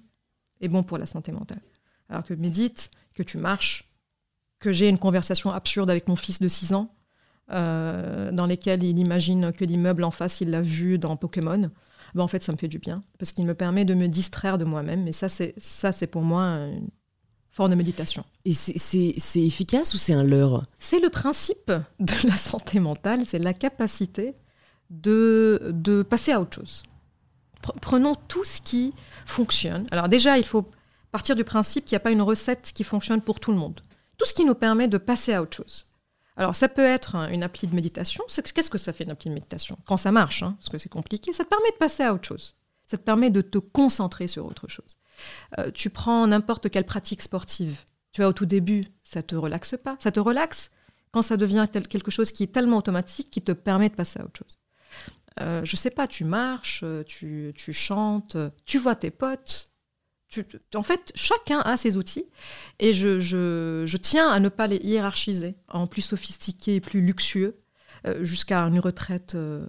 est bon pour la santé mentale. Alors que médite, que tu marches, que j'ai une conversation absurde avec mon fils de 6 ans, euh, dans lesquelles il imagine que l'immeuble en face, il l'a vu dans Pokémon. Bah, en fait, ça me fait du bien parce qu'il me permet de me distraire de moi-même. Et ça, c'est ça, c'est pour moi une forme de méditation. Et c'est efficace ou c'est un leurre? C'est le principe de la santé mentale, c'est la capacité de, passer à autre chose. Prenons tout ce qui fonctionne. Alors déjà, il faut partir du principe qu'il n'y a pas une recette qui fonctionne pour tout le monde. Tout ce qui nous permet de passer à autre chose. Alors, ça peut être une appli de méditation. Qu'est-ce que ça fait une appli de méditation? Quand ça marche, hein, parce que c'est compliqué, ça te permet de passer à autre chose. Ça te permet de te concentrer sur autre chose. Euh, tu prends n'importe quelle pratique sportive. Tu vois, au tout début, ça te relaxe pas. Ça te relaxe quand ça devient quelque chose qui est tellement automatique qui te permet de passer à autre chose. Euh, je sais pas, tu marches, tu, tu chantes, tu vois tes potes, en fait, chacun a ses outils et je, tiens à ne pas les hiérarchiser en plus sophistiqués et plus luxueux euh, jusqu'à une retraite. Euh,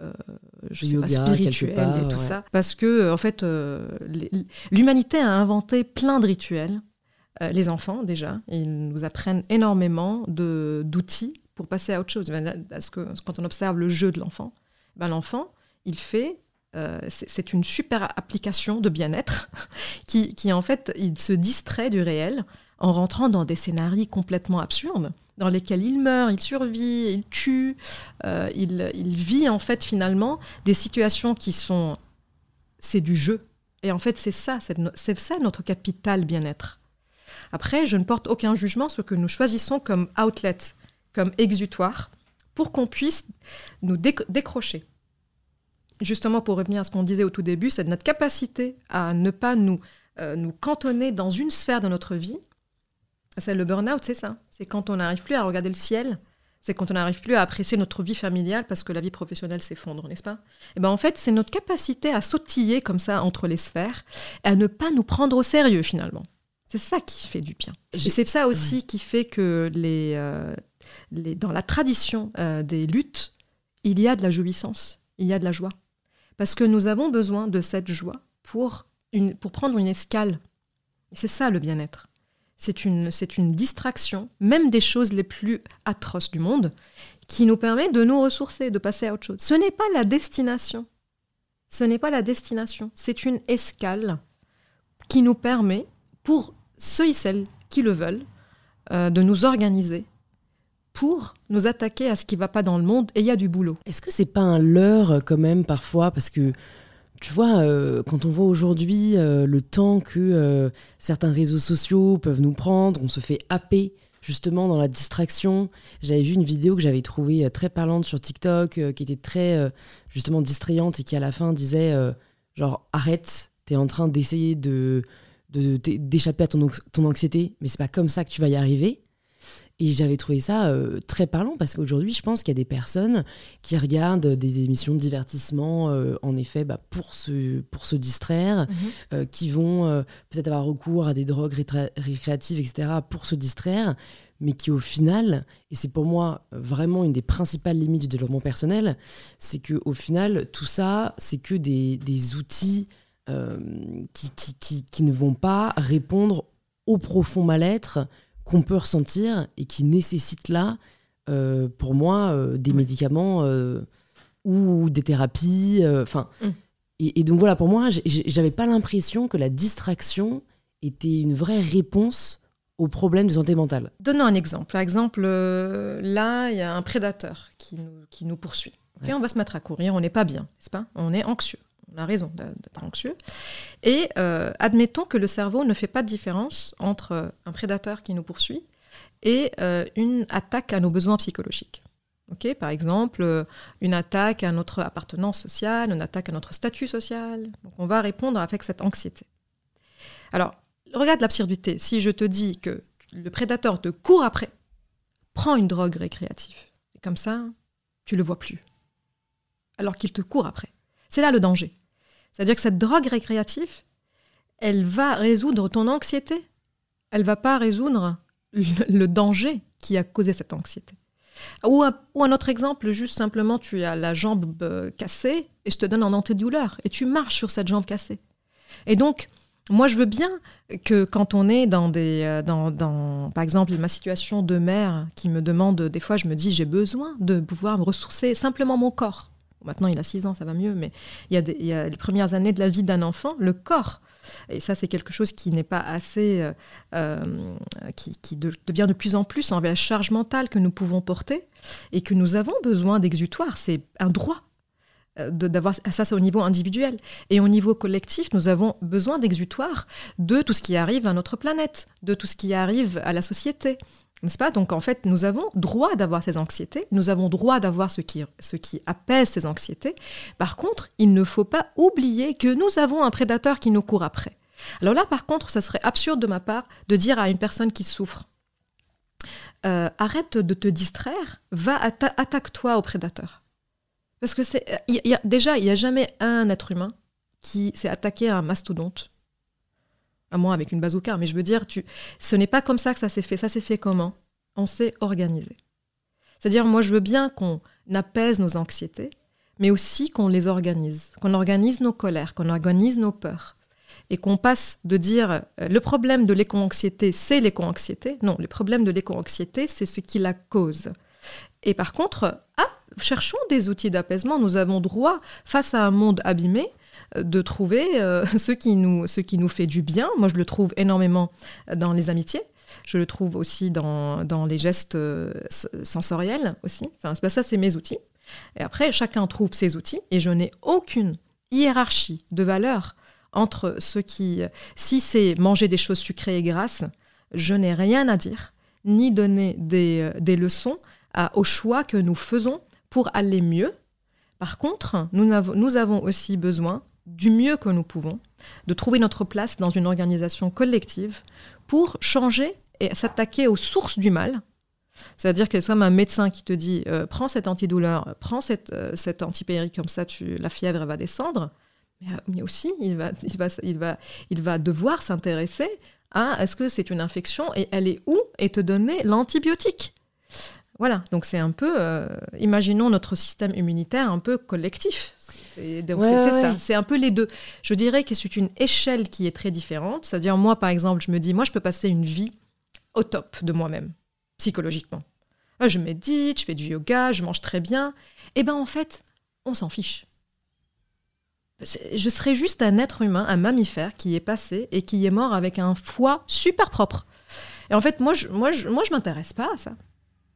euh, je sais pas, spirituelle et tout ça. Parce que, en fait, l'humanité a inventé plein de rituels. les enfants, déjà, ils nous apprennent énormément d'outils pour passer à autre chose. Parce que quand on observe le jeu de l'enfant, ben, l'enfant, il fait euh, c'est une super application de bien-être qui, en fait, il se distrait du réel en rentrant dans des scénarios complètement absurdes dans lesquels il meurt, il survit, il tue, euh, il, vit en fait finalement des situations qui sont... C'est du jeu. Et en fait, c'est ça, c'est ça notre capital bien-être. Après, je ne porte aucun jugement sur ce que nous choisissons comme outlet, comme exutoire, pour qu'on puisse nous décrocher justement pour revenir à ce qu'on disait au tout début, c'est notre capacité à ne pas nous, euh, nous cantonner dans une sphère de notre vie. C'est le burn-out, c'est ça. C'est quand on n'arrive plus à regarder le ciel, C'est quand on n'arrive plus à apprécier notre vie familiale parce que la vie professionnelle s'effondre, n'est-ce pas? Et ben en fait, c'est notre capacité à sautiller comme ça entre les sphères et à ne pas nous prendre au sérieux finalement. C'est ça qui fait du bien. Et c'est ça aussi qui fait que les, euh, les, dans la tradition euh, des luttes, il y a de la jouissance, il y a de la joie. Parce que nous avons besoin de cette joie pour, une, pour prendre une escale. C'est ça le bien-être. C'est une, c'est une distraction, même des choses les plus atroces du monde, qui nous permet de nous ressourcer, de passer à autre chose. Ce n'est pas la destination. Ce n'est pas la destination. C'est une escale qui nous permet, pour ceux et celles qui le veulent, euh, de nous organiser pour nous attaquer à ce qui ne va pas dans le monde et il y a du boulot. Est-ce que c'est pas un leurre quand même parfois? Parce que tu vois, euh, quand on voit aujourd'hui euh, le temps que euh, certains réseaux sociaux peuvent nous prendre, on se fait happer justement dans la distraction. J'avais vu une vidéo que j'avais trouvée très parlante sur TikTok, qui était très justement distrayante et qui à la fin disait genre arrête, t'es en train d'essayer de d'échapper à ton, ton anxiété, mais c'est pas comme ça que tu vas y arriver. Et j'avais trouvé ça euh, très parlant parce qu'aujourd'hui, je pense qu'il y a des personnes qui regardent des émissions de divertissement, euh, en effet, bah, pour, se, pour se distraire, mhm. euh, qui vont peut-être avoir recours à des drogues récréatives, etc., pour se distraire, mais qui au final, et c'est pour moi vraiment une des principales limites du développement personnel, c'est que au final, tout ça, c'est que des, des outils qui, qui, qui, qui ne vont pas répondre au profond mal-être qu'on peut ressentir et qui nécessite là, euh, pour moi, euh, des médicaments euh, ou des thérapies. Enfin, mm. et, donc voilà, pour moi, j'avais pas l'impression que la distraction était une vraie réponse aux problèmes de santé mentale. Donnons un exemple. Par exemple, là, il y a un prédateur qui nous, qui nous poursuit. Et on va se mettre à courir, on n'est pas bien, n'est-ce pas? On est anxieux on a raison d'être anxieux. Et euh, admettons que le cerveau ne fait pas de différence entre un prédateur qui nous poursuit et euh, une attaque à nos besoins psychologiques. Par exemple, euh, une attaque à notre appartenance sociale, une attaque à notre statut social. Donc on va répondre avec cette anxiété. Alors, regarde l'absurdité. Si je te dis que le prédateur te court après, prends une drogue récréative. Et comme ça, tu le vois plus. Alors qu'il te court après. C'est là le danger. C'est-à-dire que cette drogue récréative, elle va résoudre ton anxiété. Elle va pas résoudre le, danger qui a causé cette anxiété. Ou un, autre exemple, juste simplement, tu as la jambe euh, cassée et je te donne un antidouleur et tu marches sur cette jambe cassée. Et donc, moi, je veux bien que quand on est dans des, euh, dans, par exemple, ma situation de mère qui me demande, des fois, je me dis, j'ai besoin de pouvoir ressourcer simplement mon corps maintenant il a 6 ans, ça va mieux, mais il y, a les premières années de la vie d'un enfant, le corps. Et ça, c'est quelque chose qui n'est pas assez. Euh, euh, qui, devient de plus en plus en la charge mentale que nous pouvons porter et que nous avons besoin d'exutoire. C'est un droit euh, d'avoir ça c'est au niveau individuel et au niveau collectif nous avons besoin d'exutoire de tout ce qui arrive à notre planète de tout ce qui arrive à la société Donc en fait, nous avons droit d'avoir ces anxiétés, nous avons droit d'avoir ce qui, apaise ces anxiétés. Par contre, il ne faut pas oublier que nous avons un prédateur qui nous court après. Alors là, par contre, ça serait absurde de ma part de dire à une personne qui souffre, euh, arrête de te distraire, va attaque-toi au prédateur. Parce que a, déjà, il n'y a jamais un être humain qui s'est attaqué à un mastodonte à moins avec une bazooka, mais je veux dire, tu, ce n'est pas comme ça que ça s'est fait. Ça s'est fait comment? On s'est organisé. C'est-à-dire, moi, je veux bien qu'on apaise nos anxiétés, mais aussi qu'on les organise, qu'on organise nos colères, qu'on organise nos peurs, et qu'on passe de dire euh, le problème de l'éco-anxiété, c'est l'éco-anxiété. Non, le problème de l'éco-anxiété, c'est ce qui la cause. Et par contre, ah, cherchons des outils d'apaisement. Nous avons droit, face à un monde abîmé, de trouver euh, ce, qui nous, qui nous fait du bien. Moi, je le trouve énormément dans les amitiés. Je le trouve aussi dans, dans les gestes euh, sensoriels aussi. Enfin, ça, c'est mes outils. Et après, chacun trouve ses outils et je n'ai aucune hiérarchie de valeur entre ceux qui... Si c'est manger des choses sucrées et grasses, je n'ai rien à dire, ni donner des, euh, des leçons à, au choix que nous faisons pour aller mieux. Par contre, nous nous avons aussi besoin du mieux que nous pouvons, de trouver notre place dans une organisation collective pour changer et s'attaquer aux sources du mal C'est-à-dire que comme un médecin qui te dit euh, prends cet antidouleur, prends cette, euh, cet antipérique, comme ça tu, la fièvre va descendre. Mais, euh, mais, aussi, il va, il va, il va, il va devoir s'intéresser à est-ce que c'est une infection et elle est où et te donner l'antibiotique. Voilà, donc c'est un peu, imaginons notre système immunitaire un peu collectif. C'est ça, c'est un peu les deux. Je dirais que c'est une échelle qui est très différente. C'est-à-dire, moi, par exemple, je me dis, moi, je peux passer une vie au top de moi-même psychologiquement. Je médite, je fais du yoga, je mange très bien. Eh bien, en fait, on s'en fiche. Je serais juste un être humain, un mammifère qui est passé et qui est mort avec un foie super propre. Et en fait, moi, je, moi, je, moi, je m'intéresse pas à ça.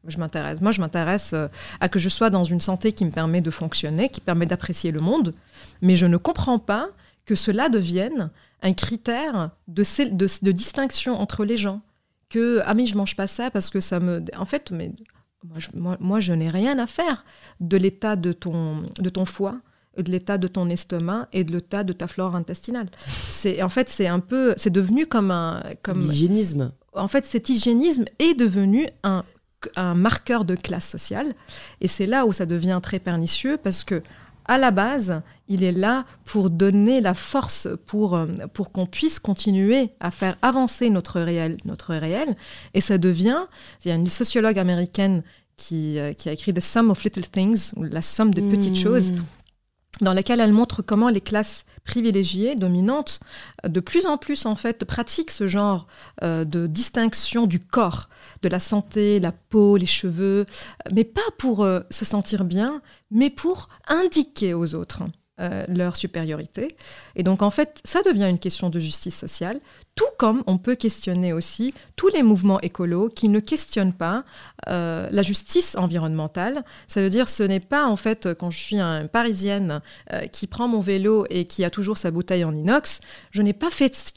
Je m'intéresse. Moi, je m'intéresse euh, à que je sois dans une santé qui me permet de fonctionner, qui permet d'apprécier le monde. Mais je ne comprends pas que cela devienne un critère de, de, de distinction entre les gens que ah mais je mange pas ça parce que ça me en fait mais moi je, n'ai rien à faire de l'état de ton de ton foie de l'état de ton estomac et de l'état de ta flore intestinale. C'est en fait c'est un peu c'est devenu comme un comme l'hygiénisme. En fait cet hygiénisme est devenu un un marqueur de classe sociale et c'est là où ça devient très pernicieux parce que à la base, il est là pour donner la force pour, euh, pour qu'on puisse continuer à faire avancer notre réel, notre réel. Et ça devient, il y a une sociologue américaine qui, euh, qui a écrit The Sum of Little Things, ou la somme de petites mmh. choses, dans laquelle elle montre comment les classes privilégiées, dominantes, de plus en plus en fait pratiquent ce genre euh, de distinction du corps, de la santé, la peau, les cheveux, mais pas pour euh, se sentir bien, mais pour indiquer aux autres euh, leur supériorité. Et donc en fait, ça devient une question de justice sociale, tout comme on peut questionner aussi tous les mouvements écolos qui ne questionnent pas euh, la justice environnementale. Ça veut dire ce n'est pas en fait quand je suis une parisienne euh, qui prend mon vélo et qui a toujours sa bouteille en inox, je n'ai pas fait ce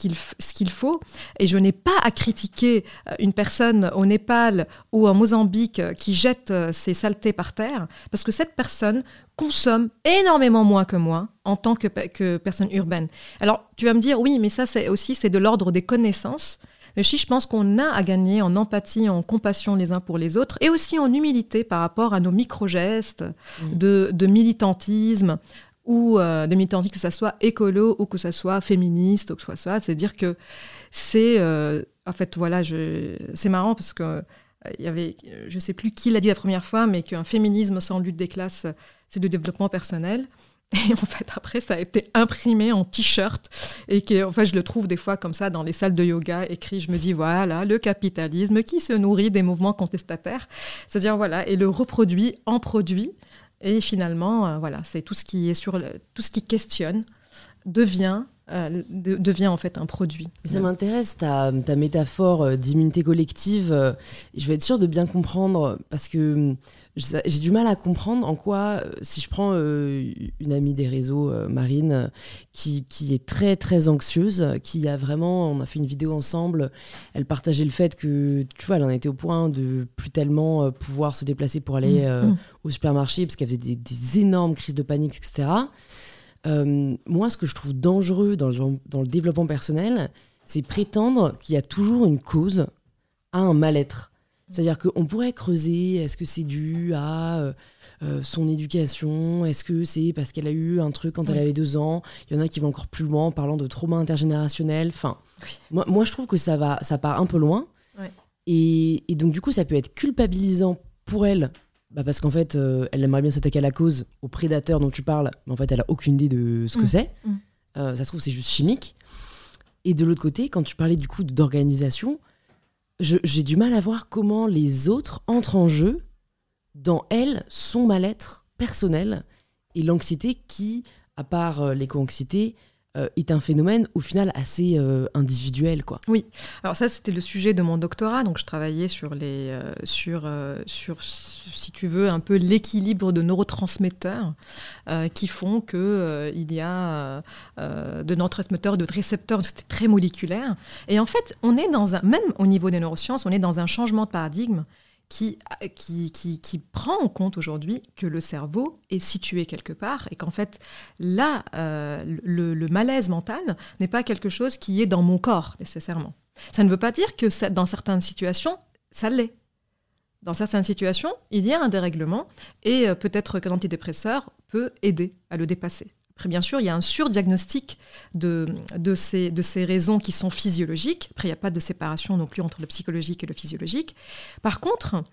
qu'il faut et je n'ai pas à critiquer euh, une personne au Népal ou en Mozambique qui jette ses saletés par terre parce que cette personne consomme énormément moins que moi en tant que, que personne urbaine. Alors, tu vas me dire, oui, mais ça, c'est aussi, c'est de l'ordre des connaissances. Mais si je pense qu'on a à gagner en empathie, en compassion les uns pour les autres, et aussi en humilité par rapport à nos micro-gestes mmh. de, militantisme, ou euh, de militantisme, que ce soit écolo ou que ce soit féministe, ou que ce soit ça. C'est-à-dire que c'est... Euh, en fait, voilà, c'est marrant parce que il y avait, je ne sais plus qui l'a dit la première fois, mais qu'un féminisme sans lutte des classes, c'est du développement personnel. Et en fait, après, ça a été imprimé en t-shirt et que, en fait, je le trouve des fois comme ça dans les salles de yoga écrit. Je me dis voilà, le capitalisme qui se nourrit des mouvements contestataires, c'est-à-dire voilà, et le reproduit en produit. Et finalement, euh, voilà, c'est tout ce qui est sur tout ce qui questionne devient euh, devient en fait un produit. ça m'intéresse ta, ta, métaphore euh, d'immunité collective. je vais être sûre de bien comprendre parce que j'ai du mal à comprendre en quoi, euh, si je prends euh, une amie des réseaux, euh, Marine, qui, qui, est très très anxieuse, qui a vraiment, on a fait une vidéo ensemble, elle partageait le fait que, tu vois, elle en était au point de plus tellement pouvoir se déplacer pour aller mmh, mmh. au supermarché parce qu'elle faisait des, des, énormes crises de panique, etc. moi, ce que je trouve dangereux dans le, dans le développement personnel, c'est prétendre qu'il y a toujours une cause à un mal-être. C'est-à-dire qu'on pourrait creuser, est-ce que c'est dû à euh, euh, son éducation? Est-ce que c'est parce qu'elle a eu un truc quand elle avait deux ans? Il y en a qui vont encore plus loin en parlant de trauma intergénérationnel. Enfin, moi, moi, je trouve que ça, va, ça part un peu loin. Et, donc, du coup, ça peut être culpabilisant pour elle. Bah parce qu'en fait, euh, elle aimerait bien s'attaquer à la cause, au prédateur dont tu parles, mais en fait, elle a aucune idée de ce que mm. c'est. Mm. ça se trouve, c'est juste chimique. Et de l'autre côté, quand tu parlais du coup d'organisation, j'ai du mal à voir comment les autres entrent en jeu dans elle, son mal-être personnel et l'anxiété qui, à part euh, l'éco-anxiété, euh, est un phénomène au final assez euh, individuel quoi. Oui. Alors ça c'était le sujet de mon doctorat donc je travaillais sur les sur sur si tu veux un peu l'équilibre de neurotransmetteurs qui font que il y a de neurotransmetteurs de récepteurs c'était très moléculaire et en fait on est dans un même au niveau des neurosciences on est dans un changement de paradigme qui, qui, qui, prend en compte aujourd'hui que le cerveau est situé quelque part et qu'en fait, là, euh, le, malaise mental n'est pas quelque chose qui est dans mon corps nécessairement. Ça ne veut pas dire que dans certaines situations, ça l'est. dans certaines situations, il y a un dérèglement et euh, peut-être qu'un antidépresseur peut aider à le dépasser. Bien sûr, il y a un surdiagnostic de, de, ces, de ces raisons qui sont physiologiques. Après, il n'y a pas de séparation non plus entre le psychologique et le physiologique. Par contre,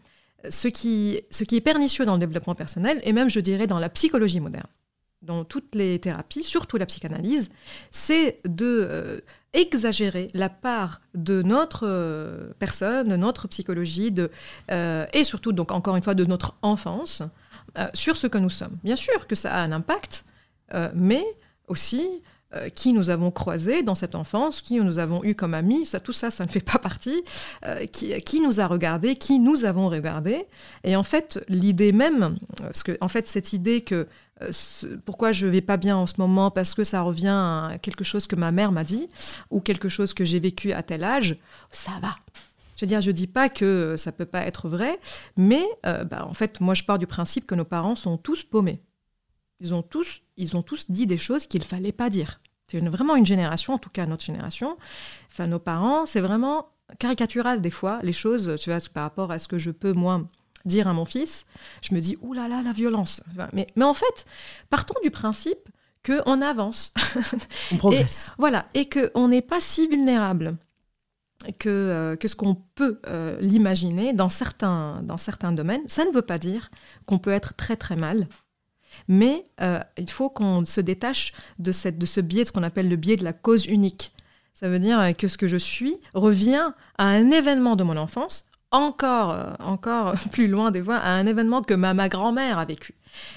ce qui, ce qui est pernicieux dans le développement personnel, et même, je dirais, dans la psychologie moderne, dans toutes les thérapies, surtout la psychanalyse, c'est de euh, exagérer la part de notre euh, personne, de notre psychologie, de, euh, et surtout, donc encore une fois, de notre enfance, sur ce que nous sommes. Bien sûr que ça a un impact, mais aussi qui nous avons croisés dans cette enfance, qui nous avons eu comme amis, ça, tout ça, ça ne fait pas partie, qui, qui, nous a regardés, qui nous avons regardés. Et en fait, l'idée même, parce que en fait, cette idée que euh, pourquoi je vais pas bien en ce moment parce que ça revient à quelque chose que ma mère m'a dit ou quelque chose que j'ai vécu à tel âge, ça va. Je veux dire, je dis pas que ça peut pas être vrai, mais euh, bah, en fait, moi, je pars du principe que nos parents sont tous paumés. Ils ont tous, ils ont tous dit des choses qu'il fallait pas dire. C'est vraiment une génération, en tout cas notre génération. Enfin, nos parents, c'est vraiment caricatural des fois, les choses, tu vois, par rapport à ce que je peux, moi, dire à mon fils, je me dis, ouh là là, la violence. Mais, mais en fait, partons du principe qu'on avance. On progresse. Et, voilà, et qu'on n'est pas si vulnérable que, euh, que ce qu'on peut euh, l'imaginer dans certains, dans certains domaines. Ça ne veut pas dire qu'on peut être très très mal. Mais euh, il faut qu'on se détache de, cette, de ce biais, de ce qu'on appelle le biais de la cause unique. Ça veut dire que ce que je suis revient à un événement de mon enfance encore, euh, encore plus loin des voix, à un événement que ma, ma grand-mère a vécu.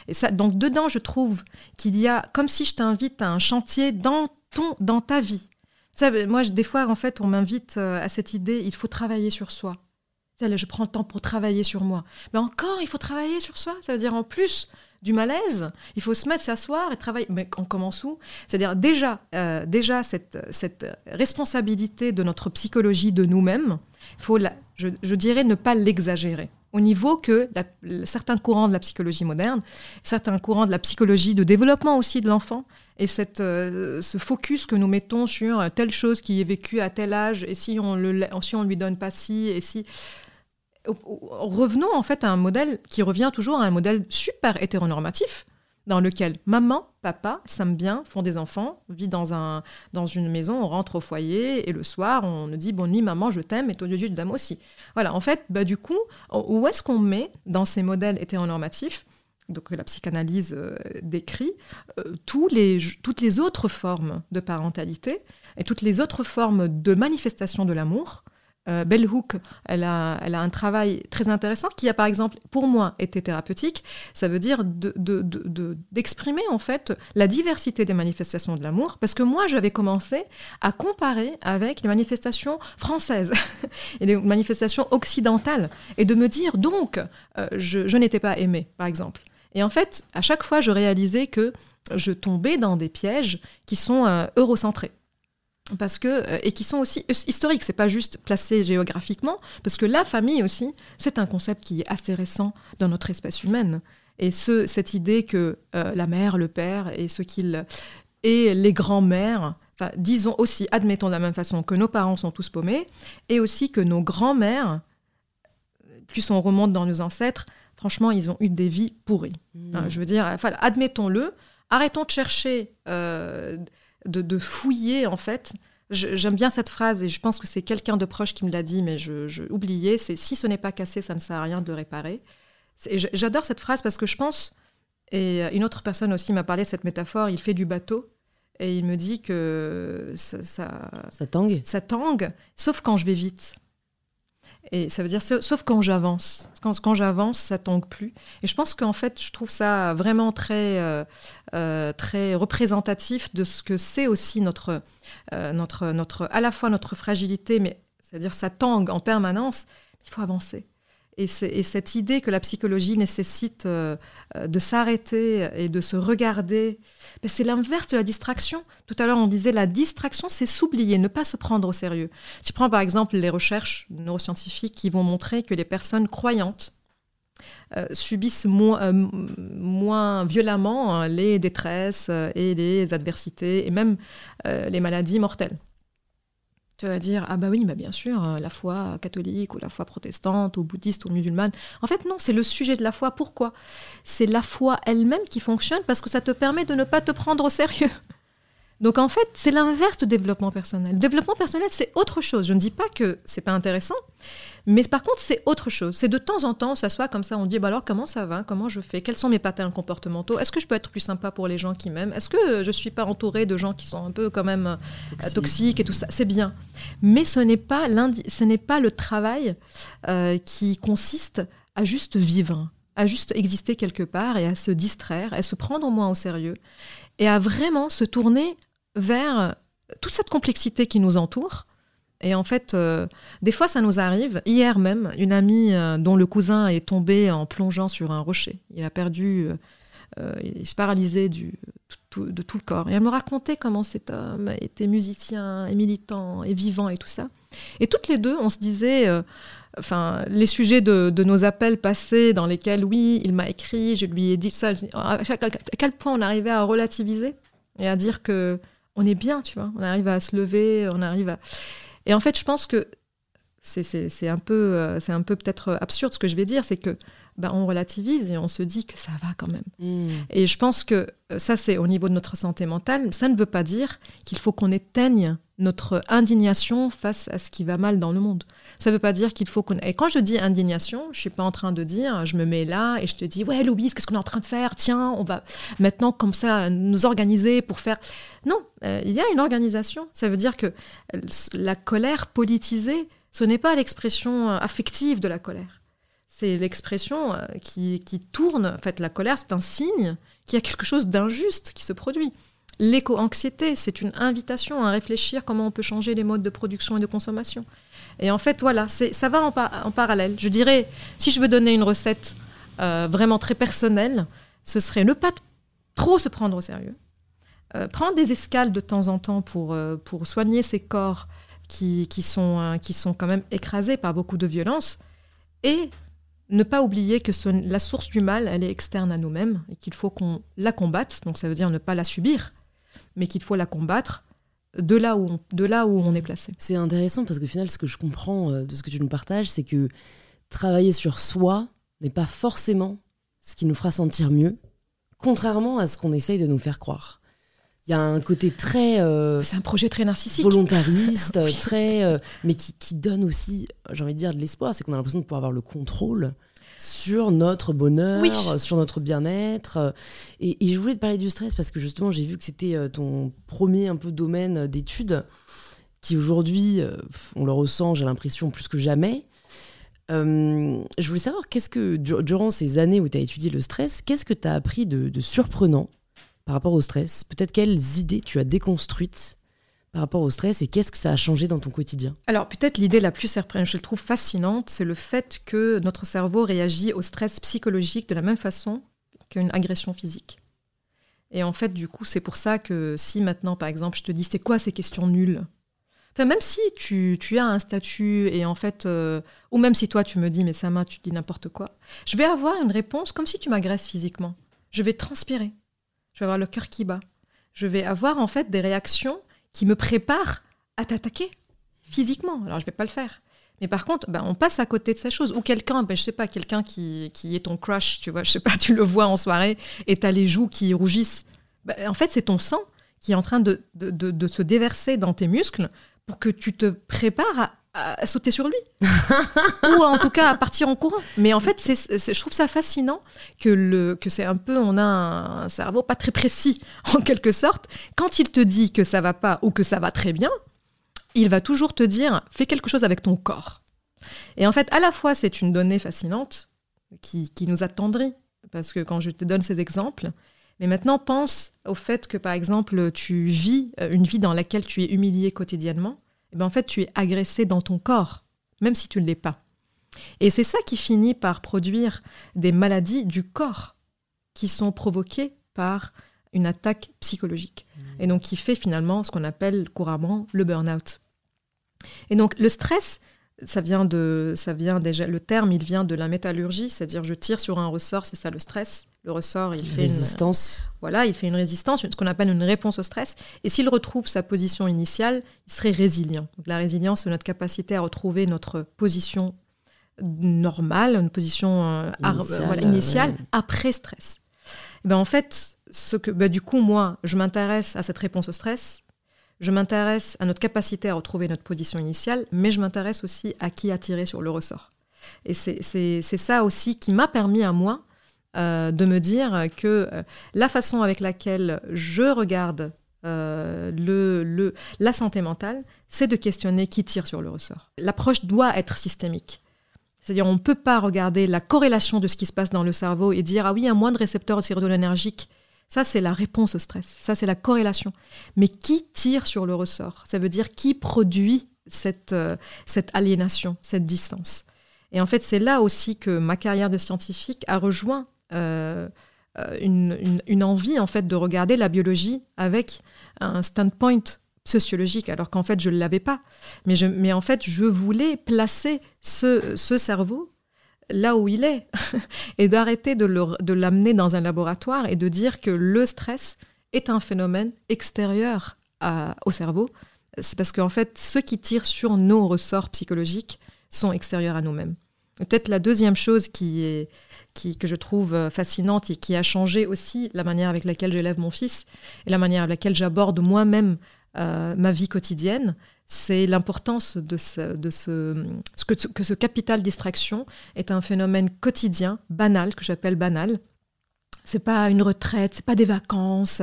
Et ça, donc dedans, je trouve qu'il y a, comme si je t'invite à un chantier dans, ton, dans ta vie. Ça, moi, des fois, en fait, on m'invite euh, à cette idée, il faut travailler sur soi. Je prends le temps pour travailler sur moi. Mais encore, il faut travailler sur soi. Ça veut dire en plus du malaise, il faut se mettre, s'asseoir et travailler. Mais on commence où? C'est-à-dire déjà, euh, déjà cette, cette responsabilité de notre psychologie de nous-mêmes, il faut, la, je, dirais, ne pas l'exagérer. Au niveau que certains courants de la psychologie moderne, certains courants de la psychologie de développement aussi de l'enfant, et cette, euh, ce focus que nous mettons sur telle chose qui est vécue à tel âge, et si on le, si on lui donne pas ci, et si revenons en fait à un modèle qui revient toujours à un modèle super hétéronormatif, dans lequel maman, papa s'aiment bien, font des enfants, vit dans, un, dans une maison, on rentre au foyer et le soir on nous dit bonne nuit maman, je t'aime et toi Dieu dame aussi. Voilà, en fait, bah, du coup, où est-ce qu'on met dans ces modèles hétéronormatifs donc la psychanalyse euh, décrit, euh, les, toutes les autres formes de parentalité et toutes les autres formes de manifestation de l'amour euh, Hook, elle a, elle a un travail très intéressant qui a par exemple pour moi été thérapeutique. Ça veut dire d'exprimer en fait la diversité des manifestations de l'amour parce que moi j'avais commencé à comparer avec les manifestations françaises et les manifestations occidentales et de me dire donc euh, je, n'étais pas aimée par exemple. Et en fait à chaque fois je réalisais que je tombais dans des pièges qui sont euh, eurocentrés parce que euh, et qui sont aussi historiques, c'est pas juste placé géographiquement, parce que la famille aussi, c'est un concept qui est assez récent dans notre espèce humaine. Et ce, cette idée que euh, la mère, le père et ce qu'il et les grands-mères, disons aussi, admettons de la même façon que nos parents sont tous paumés, et aussi que nos grands-mères, plus on remonte dans nos ancêtres, franchement, ils ont eu des vies pourries. Mmh. Hein, je veux dire, admettons-le, arrêtons de chercher. Euh, de, fouiller en fait. J'aime bien cette phrase et je pense que c'est quelqu'un de proche qui me l'a dit, mais je, je oubliais. C'est si ce n'est pas cassé, ça ne sert à rien de le réparer. J'adore cette phrase parce que je pense, et une autre personne aussi m'a parlé de cette métaphore, il fait du bateau et il me dit que ça, ça, ça tangue. Ça tangue, sauf quand je vais vite. Et ça veut dire, sauf quand j'avance. Quand, j'avance, ça tangue plus. Et je pense qu'en fait, je trouve ça vraiment très, euh, euh, très représentatif de ce que c'est aussi notre, euh, notre, notre, à la fois notre fragilité, mais c'est-à-dire ça tangue en permanence. Il faut avancer. Et, et, cette idée que la psychologie nécessite de s'arrêter et de se regarder ben, c'est l'inverse de la distraction. Tout à l'heure, on disait la distraction, c'est s'oublier, ne pas se prendre au sérieux. Tu prends par exemple les recherches neuroscientifiques qui vont montrer que les personnes croyantes euh, subissent euh, moins, violemment hein, les détresses euh, et les adversités et même les maladies mortelles. Tu vas dire, ah bah oui, bien sûr, euh, la foi catholique ou la foi protestante ou bouddhiste ou musulmane. En fait, non, c'est le sujet de la foi. Pourquoi? C'est la foi elle-même qui fonctionne parce que ça te permet de ne pas te prendre au sérieux. Donc en fait, c'est l'inverse du développement personnel. Le développement personnel, c'est autre chose. Je ne dis pas que c'est pas intéressant, mais par contre, c'est autre chose. C'est de temps en temps, on s'assoit comme ça, on dit bah alors comment ça va? Comment je fais? Quels sont mes patterns comportementaux? Est-ce que je peux être plus sympa pour les gens qui m'aiment? Est-ce que je suis pas entourée de gens qui sont un peu quand même euh, toxiques et tout ça? C'est bien. Mais ce n'est pas, ce n'est pas le travail euh, qui consiste à juste vivre à juste exister quelque part et à se distraire, à se prendre moins au sérieux et à vraiment se tourner vers toute cette complexité qui nous entoure. Et en fait, euh, des fois, ça nous arrive. Hier même, une amie euh, dont le cousin est tombé en plongeant sur un rocher. Il a perdu, euh, il s'est paralysé du, de tout le corps. Et elle me racontait comment cet homme était musicien et militant et vivant et tout ça. Et toutes les deux, on se disait, enfin, les sujets de, nos appels passés dans lesquels, oui, il m'a écrit, je lui ai dit tout ça. À quel point on arrivait à relativiser et à dire que on est bien, tu vois. On arrive à se lever, on arrive à. Et en fait, je pense que c'est un peu, euh, peu peut-être absurde ce que je vais dire, c'est que ben, on relativise et on se dit que ça va quand même. Hmm. Et je pense que euh, ça, c'est au niveau de notre santé mentale. Ça ne veut pas dire qu'il faut qu'on éteigne notre indignation face à ce qui va mal dans le monde. Ça ne veut pas dire qu'il faut qu'on... Et quand je dis indignation, je ne suis pas en train de dire, je me mets là et je te dis, ouais, Louise, qu'est-ce qu'on est en train de faire? Tiens, on va maintenant comme ça nous organiser pour faire... Non, euh, il y a une organisation. Ça veut dire que la colère politisée, ce n'est pas l'expression euh, affective de la colère. C'est l'expression euh, qui, qui tourne. En fait, la colère, c'est un signe qu'il y a quelque chose d'injuste qui se produit. L'éco-anxiété, c'est une invitation à réfléchir comment on peut changer les modes de production et de consommation. Et en fait, voilà, ça va en, parallèle. Je dirais, si je veux donner une recette euh, vraiment très personnelle, ce serait ne pas trop se prendre au sérieux, euh, prendre des escales de temps en temps pour, pour soigner ces corps qui, qui, sont, qui sont quand même écrasés par beaucoup de violence, et ne pas oublier que la source du mal, elle est externe à nous-mêmes, et qu'il faut qu'on la combatte, donc ça veut dire ne pas la subir, mais qu'il faut la combattre de là où on, de là où on est placé. C'est intéressant parce que final, ce que je comprends euh, de ce que tu nous partages, c'est que travailler sur soi n'est pas forcément ce qui nous fera sentir mieux, contrairement à ce qu'on essaye de nous faire croire. Il y a un côté très... Euh, c'est un projet très narcissique. Volontariste, très... Euh, mais qui, qui donne aussi, j'ai envie de dire, de l'espoir. C'est qu'on a l'impression de pouvoir avoir le contrôle sur notre bonheur, sur notre bien-être. Et, je voulais te parler du stress parce que justement, j'ai vu que c'était euh, ton premier un peu domaine d'études qui aujourd'hui, on le ressent, j'ai l'impression, plus que jamais. Euh, je voulais savoir, qu'est-ce que, durant ces années où tu as étudié le stress, qu'est-ce que tu as appris de surprenant par rapport au stress Peut-être quelles idées tu as déconstruites par rapport au stress et qu'est-ce que ça a changé dans ton quotidien Alors peut-être l'idée la plus surprenante, je le trouve fascinante, c'est le fait que notre cerveau réagit au stress psychologique de la même façon qu'une agression physique. Et en fait, du coup, c'est pour ça que si maintenant, par exemple, je te dis c'est quoi ces questions nulles Enfin, même si tu, as un statut et en fait, euh, ou même si toi tu me dis mais Sama, tu dis n'importe quoi, je vais avoir une réponse comme si tu m'agresses physiquement. Je vais transpirer, je vais avoir le cœur qui bat, je vais avoir en fait des réactions qui me prépare à t'attaquer physiquement. Alors je vais pas le faire. Mais par contre, ben, on passe à côté de ces choses. Ou quelqu'un, ben, je sais pas, quelqu'un qui, qui, est ton crush, tu vois, je sais pas, tu le vois en soirée et tu as les joues qui rougissent. Ben, en fait, c'est ton sang qui est en train de, de, de, se déverser dans tes muscles pour que tu te prépares à, à sauter sur lui. Ou en tout cas à partir en courant. Mais en fait, c'est, je trouve ça fascinant que, le, que c'est un peu, on a un, cerveau pas très précis en quelque sorte. Quand il te dit que ça va pas ou que ça va très bien, il va toujours te dire fais quelque chose avec ton corps. Et en fait, à la fois, c'est une donnée fascinante qui, qui nous attendrit. Parce que quand je te donne ces exemples, mais maintenant, pense au fait que, par exemple, tu vis une vie dans laquelle tu es humilié quotidiennement eh ben, en fait, tu es agressé dans ton corps, même si tu ne l'es pas. Et c'est ça qui finit par produire des maladies du corps qui sont provoquées par une attaque psychologique. Et donc qui fait finalement ce qu'on appelle couramment le burn-out. Et donc le stress, ça vient de, ça vient déjà, le terme, il vient de la métallurgie, c'est-à-dire je tire sur un ressort, c'est ça le stress. Le ressort, il fait résistance. Une, voilà, il fait une résistance, ce qu'on appelle une réponse au stress. Et s'il retrouve sa position initiale, il serait résilient. Donc, la résilience, c'est notre capacité à retrouver notre position normale, une position euh, initiale, après stress. Et ben en fait, ce que, ben du coup, moi, je m'intéresse à cette réponse au stress je m'intéresse à notre capacité à retrouver notre position initiale, mais je m'intéresse aussi à qui attirer sur le ressort. Et c'est ça aussi qui m'a permis à moi euh, de me dire que euh, la façon avec laquelle je regarde euh, le, la santé mentale, c'est de questionner qui tire sur le ressort. L'approche doit être systémique. C'est-à-dire, on ne peut pas regarder la corrélation de ce qui se passe dans le cerveau et dire, ah oui, un moins de récepteurs sérotonergiques ça, c'est la réponse au stress. Ça, c'est la corrélation. Mais qui tire sur le ressort? Ça veut dire qui produit cette, euh, cette aliénation, cette distance? Et en fait, c'est là aussi que ma carrière de scientifique a rejoint euh, euh, une, envie en fait de regarder la biologie avec un standpoint sociologique, alors qu'en fait je ne l'avais pas. Mais, je, mais en fait, je voulais placer ce, ce cerveau là où il est et d'arrêter de l'amener dans un laboratoire et de dire que le stress est un phénomène extérieur au cerveau. C'est parce qu'en fait, ceux qui tirent sur nos ressorts psychologiques sont extérieurs à nous-mêmes. Peut-être la deuxième chose qui est, qui, que je trouve fascinante et qui a changé aussi la manière avec laquelle j'élève mon fils et la manière avec laquelle j'aborde moi-même euh, ma vie quotidienne, c'est l'importance de, ce, que, ce capital distraction est un phénomène quotidien, banal, que j'appelle banal. C'est pas une retraite, c'est pas des vacances,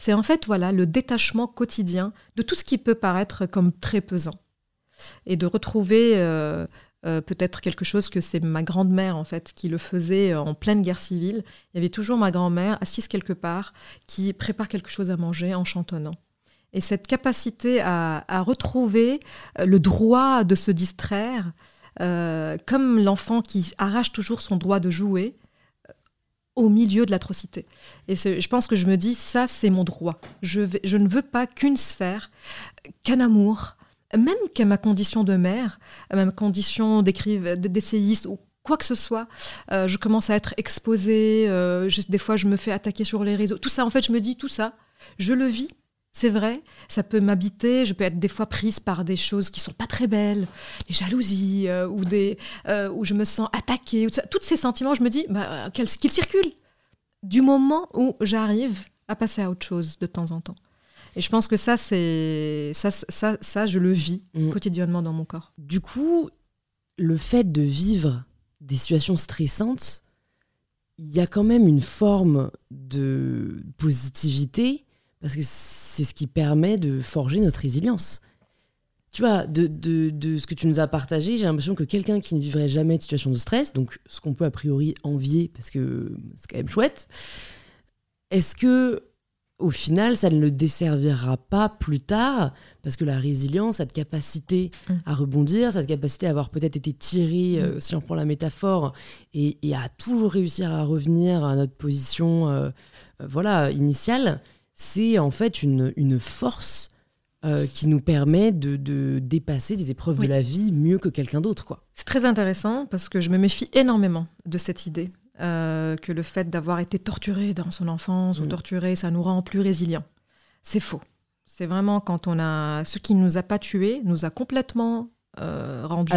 c'est en fait voilà le détachement quotidien de tout ce qui peut paraître comme très pesant et de retrouver euh, euh, peut-être quelque chose que c'est ma grand-mère en fait qui le faisait en pleine guerre civile. Il y avait toujours ma grand-mère assise quelque part qui prépare quelque chose à manger en chantonnant. Et cette capacité à, retrouver euh, le droit de se distraire, euh, comme l'enfant qui arrache toujours son droit de jouer euh, au milieu de l'atrocité. Et je pense que je me dis, ça, c'est mon droit. Je, je, ne veux pas qu'une sphère, qu'un amour, même qu'à ma condition de mère, à ma condition d'essayiste ou quoi que ce soit, je commence à être exposée, des fois je me fais attaquer sur les réseaux. Tout ça, en fait, je me dis, tout ça, je le vis c'est vrai, ça peut m'habiter, je peux être des fois prise par des choses qui sont pas très belles, des jalousies, euh, ou des, euh, où je me sens attaquée, ou tous ces sentiments, je me dis bah, qu'ils circulent du moment où j'arrive à passer à autre chose de temps en temps. Et je pense que ça, c'est ça, ça, ça, je le vis mm. quotidiennement dans mon corps. Du coup, le fait de vivre des situations stressantes, il y a quand même une forme de positivité parce que c'est ce qui permet de forger notre résilience. Tu vois, de, de, de ce que tu nous as partagé, j'ai l'impression que quelqu'un qui ne vivrait jamais de situation de stress, donc ce qu'on peut a priori envier parce que c'est quand même chouette, est-ce que au final, ça ne le desservira pas plus tard, parce que la résilience, cette capacité mm. à rebondir, cette capacité à avoir peut-être été tiré, euh, mm. si on prend la métaphore, et, et, à toujours réussir à revenir à notre position euh, euh, voilà, initiale, c'est en fait une, une force euh, qui nous permet de, de, dépasser des épreuves de la vie mieux que quelqu'un d'autre. quoi. C'est très intéressant parce que je me méfie énormément de cette idée euh, que le fait d'avoir été torturé dans son enfance ou mm. torturé, ça nous rend plus résilients. C'est faux. C'est vraiment quand on a ce qui ne nous a pas tués, nous a complètement euh, rendu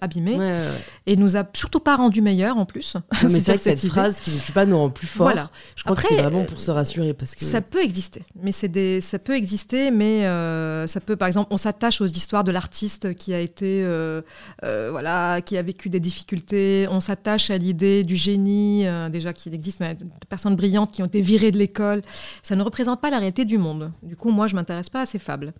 abîmé, euh, et nous a surtout pas rendu meilleur en plus. c'est vrai que cette phrase qui ne tue pas nous rend plus fort. Voilà. Je crois que c'est vraiment pour se rassurer parce que ça peut exister, mais c'est des ça peut exister, mais euh, ça peut par exemple on s'attache aux histoires de l'artiste qui a été voilà qui a vécu des difficultés, on s'attache à l'idée du génie déjà qui existe, mais de personnes brillantes qui ont été virées de l'école. Ça ne représente pas la réalité du monde. Du coup moi je m'intéresse pas à ces fables.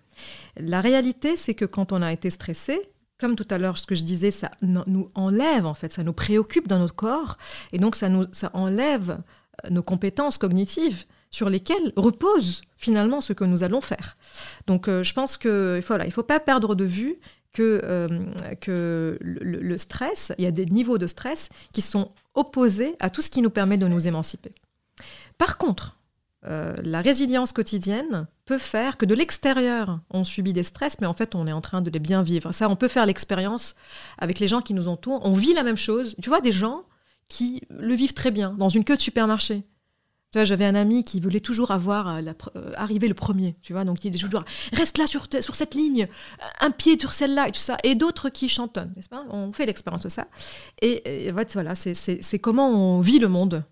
La réalité c'est que quand on a été stressé comme tout à l'heure, ce que je disais, ça nous enlève, en fait, ça nous préoccupe dans notre corps, et donc ça, nous, ça enlève euh, nos compétences cognitives sur lesquelles repose finalement ce que nous allons faire. Donc euh, je pense qu'il voilà, il ne faut pas perdre de vue que, euh, que le, stress, il y a des niveaux de stress qui sont opposés à tout ce qui nous permet de nous émanciper. Par contre, la résilience quotidienne, peut faire que de l'extérieur, on subit des stress, mais en fait, on est en train de les bien vivre. Ça, on peut faire l'expérience avec les gens qui nous entourent. On vit la même chose. Tu vois, des gens qui le vivent très bien dans une queue de supermarché. Tu vois, j'avais un ami qui voulait toujours avoir euh, la, euh, arriver le premier, tu vois, donc il disait toujours reste là sur, sur cette ligne, un pied sur celle-là et tout ça, et d'autres qui chantonnent, n'est-ce pas? On fait l'expérience de ça. Et, en fait, voilà, c'est comment on vit le monde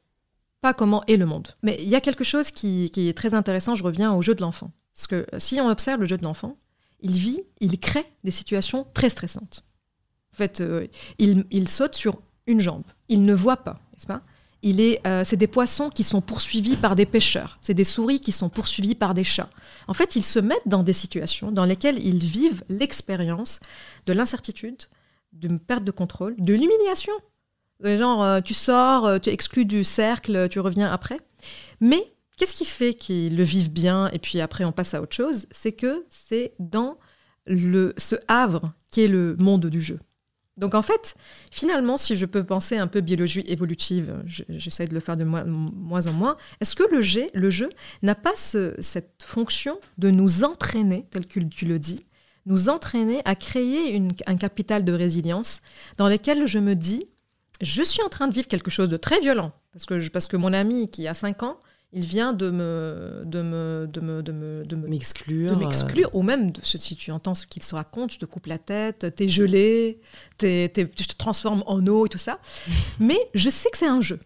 pas comment est le monde. Mais il y a quelque chose qui, est très intéressant, je reviens au jeu de l'enfant. Parce que si on observe le jeu de l'enfant, il vit, il crée des situations très stressantes. En fait, euh, il, saute sur une jambe, il ne voit pas, n'est-ce pas? Euh, c'est des poissons qui sont poursuivis par des pêcheurs, c'est des souris qui sont poursuivis par des chats. En fait, ils se mettent dans des situations dans lesquelles ils vivent l'expérience de l'incertitude, d'une perte de contrôle, de l'humiliation, Genre, euh, tu sors, euh, tu exclus du cercle, tu reviens après. Mais qu'est-ce qui fait qu'ils le vivent bien et puis après on passe à autre chose? C'est que c'est dans le, ce havre qui est le monde du jeu. Donc en fait, finalement, si je peux penser un peu biologie évolutive, j'essaie de le faire de moins, en moins, est-ce que le jeu, le jeu n'a pas cette fonction de nous entraîner, tel que tu le dis, nous entraîner à créer un capital de résilience dans lequel je me dis, je suis en train de vivre quelque chose de très violent. Parce que, parce que mon ami qui a 5 ans, il vient de me de me de me de me m'exclure m'exclure ou même si tu entends ce qu'il se raconte je te coupe la tête t'es gelé es, je te transforme en eau et tout ça mais je sais que c'est un jeu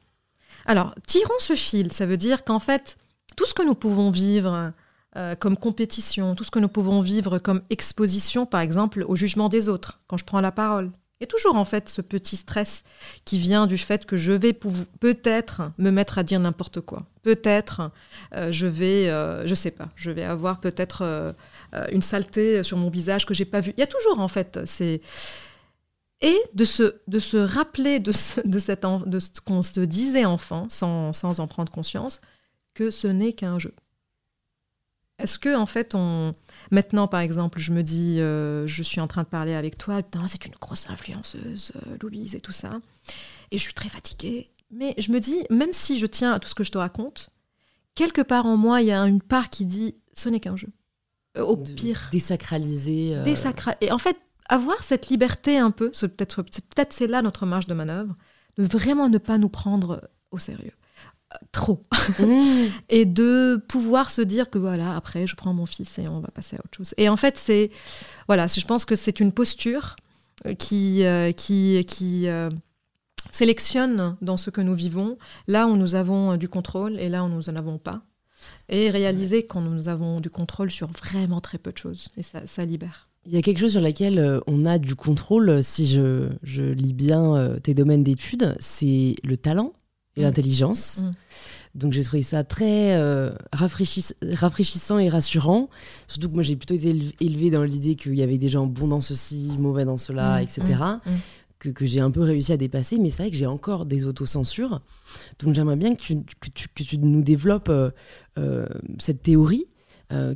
alors tirons ce fil ça veut dire qu'en fait tout ce que nous pouvons vivre euh, comme compétition tout ce que nous pouvons vivre comme exposition par exemple au jugement des autres quand je prends la parole il y a toujours en fait ce petit stress qui vient du fait que je vais peut-être me mettre à dire n'importe quoi. Peut-être euh, je vais, euh, je sais pas, je vais avoir peut-être euh, une saleté sur mon visage que j'ai pas vu. Il y a toujours en fait c'est et de se, de se rappeler de ce, qu'on se disait enfant, sans en prendre conscience, que ce n'est qu'un jeu. Est-ce que en fait on maintenant par exemple je me dis euh, je suis en train de parler avec toi putain c'est une grosse influenceuse euh, Louise et tout ça et je suis très fatiguée. Mais je me dis même si je tiens à tout ce que je te raconte quelque part en moi il y a une part qui dit ce n'est qu'un jeu. Euh, au pire. désacraliser et en fait avoir cette liberté un peu peut-être peut-être c'est là notre marge de manœuvre de vraiment ne pas nous prendre au sérieux trop. Mmh. et de pouvoir se dire que voilà, après, je prends mon fils et on va passer à autre chose. Et en fait, c'est. Voilà, je pense que c'est une posture euh, qui, euh, qui, qui euh, sélectionne dans ce que nous vivons, là où nous avons du contrôle et là où nous n'en avons pas. Et réaliser quand nous avons du contrôle sur vraiment très peu de choses. Et ça, ça libère. Il y a quelque chose sur laquelle on a du contrôle, si je, je lis bien tes domaines d'études, c'est le talent et l'intelligence. Mm. Donc j'ai trouvé ça très euh, rafraîchissant et rassurant. Surtout que moi j'ai plutôt été élevée dans l'idée qu'il y avait des gens bons dans ceci, mauvais dans cela, mm. etc. Mm. Que, que j'ai un peu réussi à dépasser. Mais c'est vrai que j'ai encore des autocensures. Donc j'aimerais bien que tu, que tu, que tu nous développes euh, euh, cette théorie.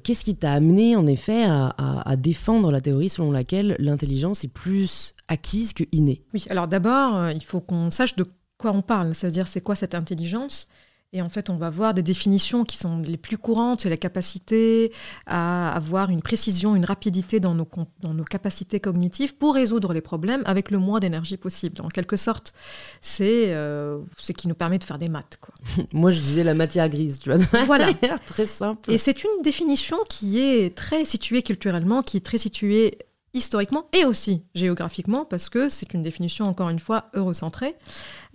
Qu'est-ce qui t'a amené en effet à, à, défendre la théorie selon laquelle l'intelligence est plus acquise que innée? Oui, alors d'abord, il faut qu'on sache de quoi on parle, c'est-à-dire c'est quoi cette intelligence? Et en fait, on va voir des définitions qui sont les plus courantes, c'est la capacité à avoir une précision, une rapidité dans nos, dans nos capacités cognitives pour résoudre les problèmes avec le moins d'énergie possible. En quelque sorte, c'est euh, ce qui nous permet de faire des maths. Quoi. Moi, je disais la matière grise, tu vois. Voilà. très simple. Et c'est une définition qui est très située culturellement, qui est très située historiquement et aussi géographiquement, parce que c'est une définition, encore une fois, eurocentrée.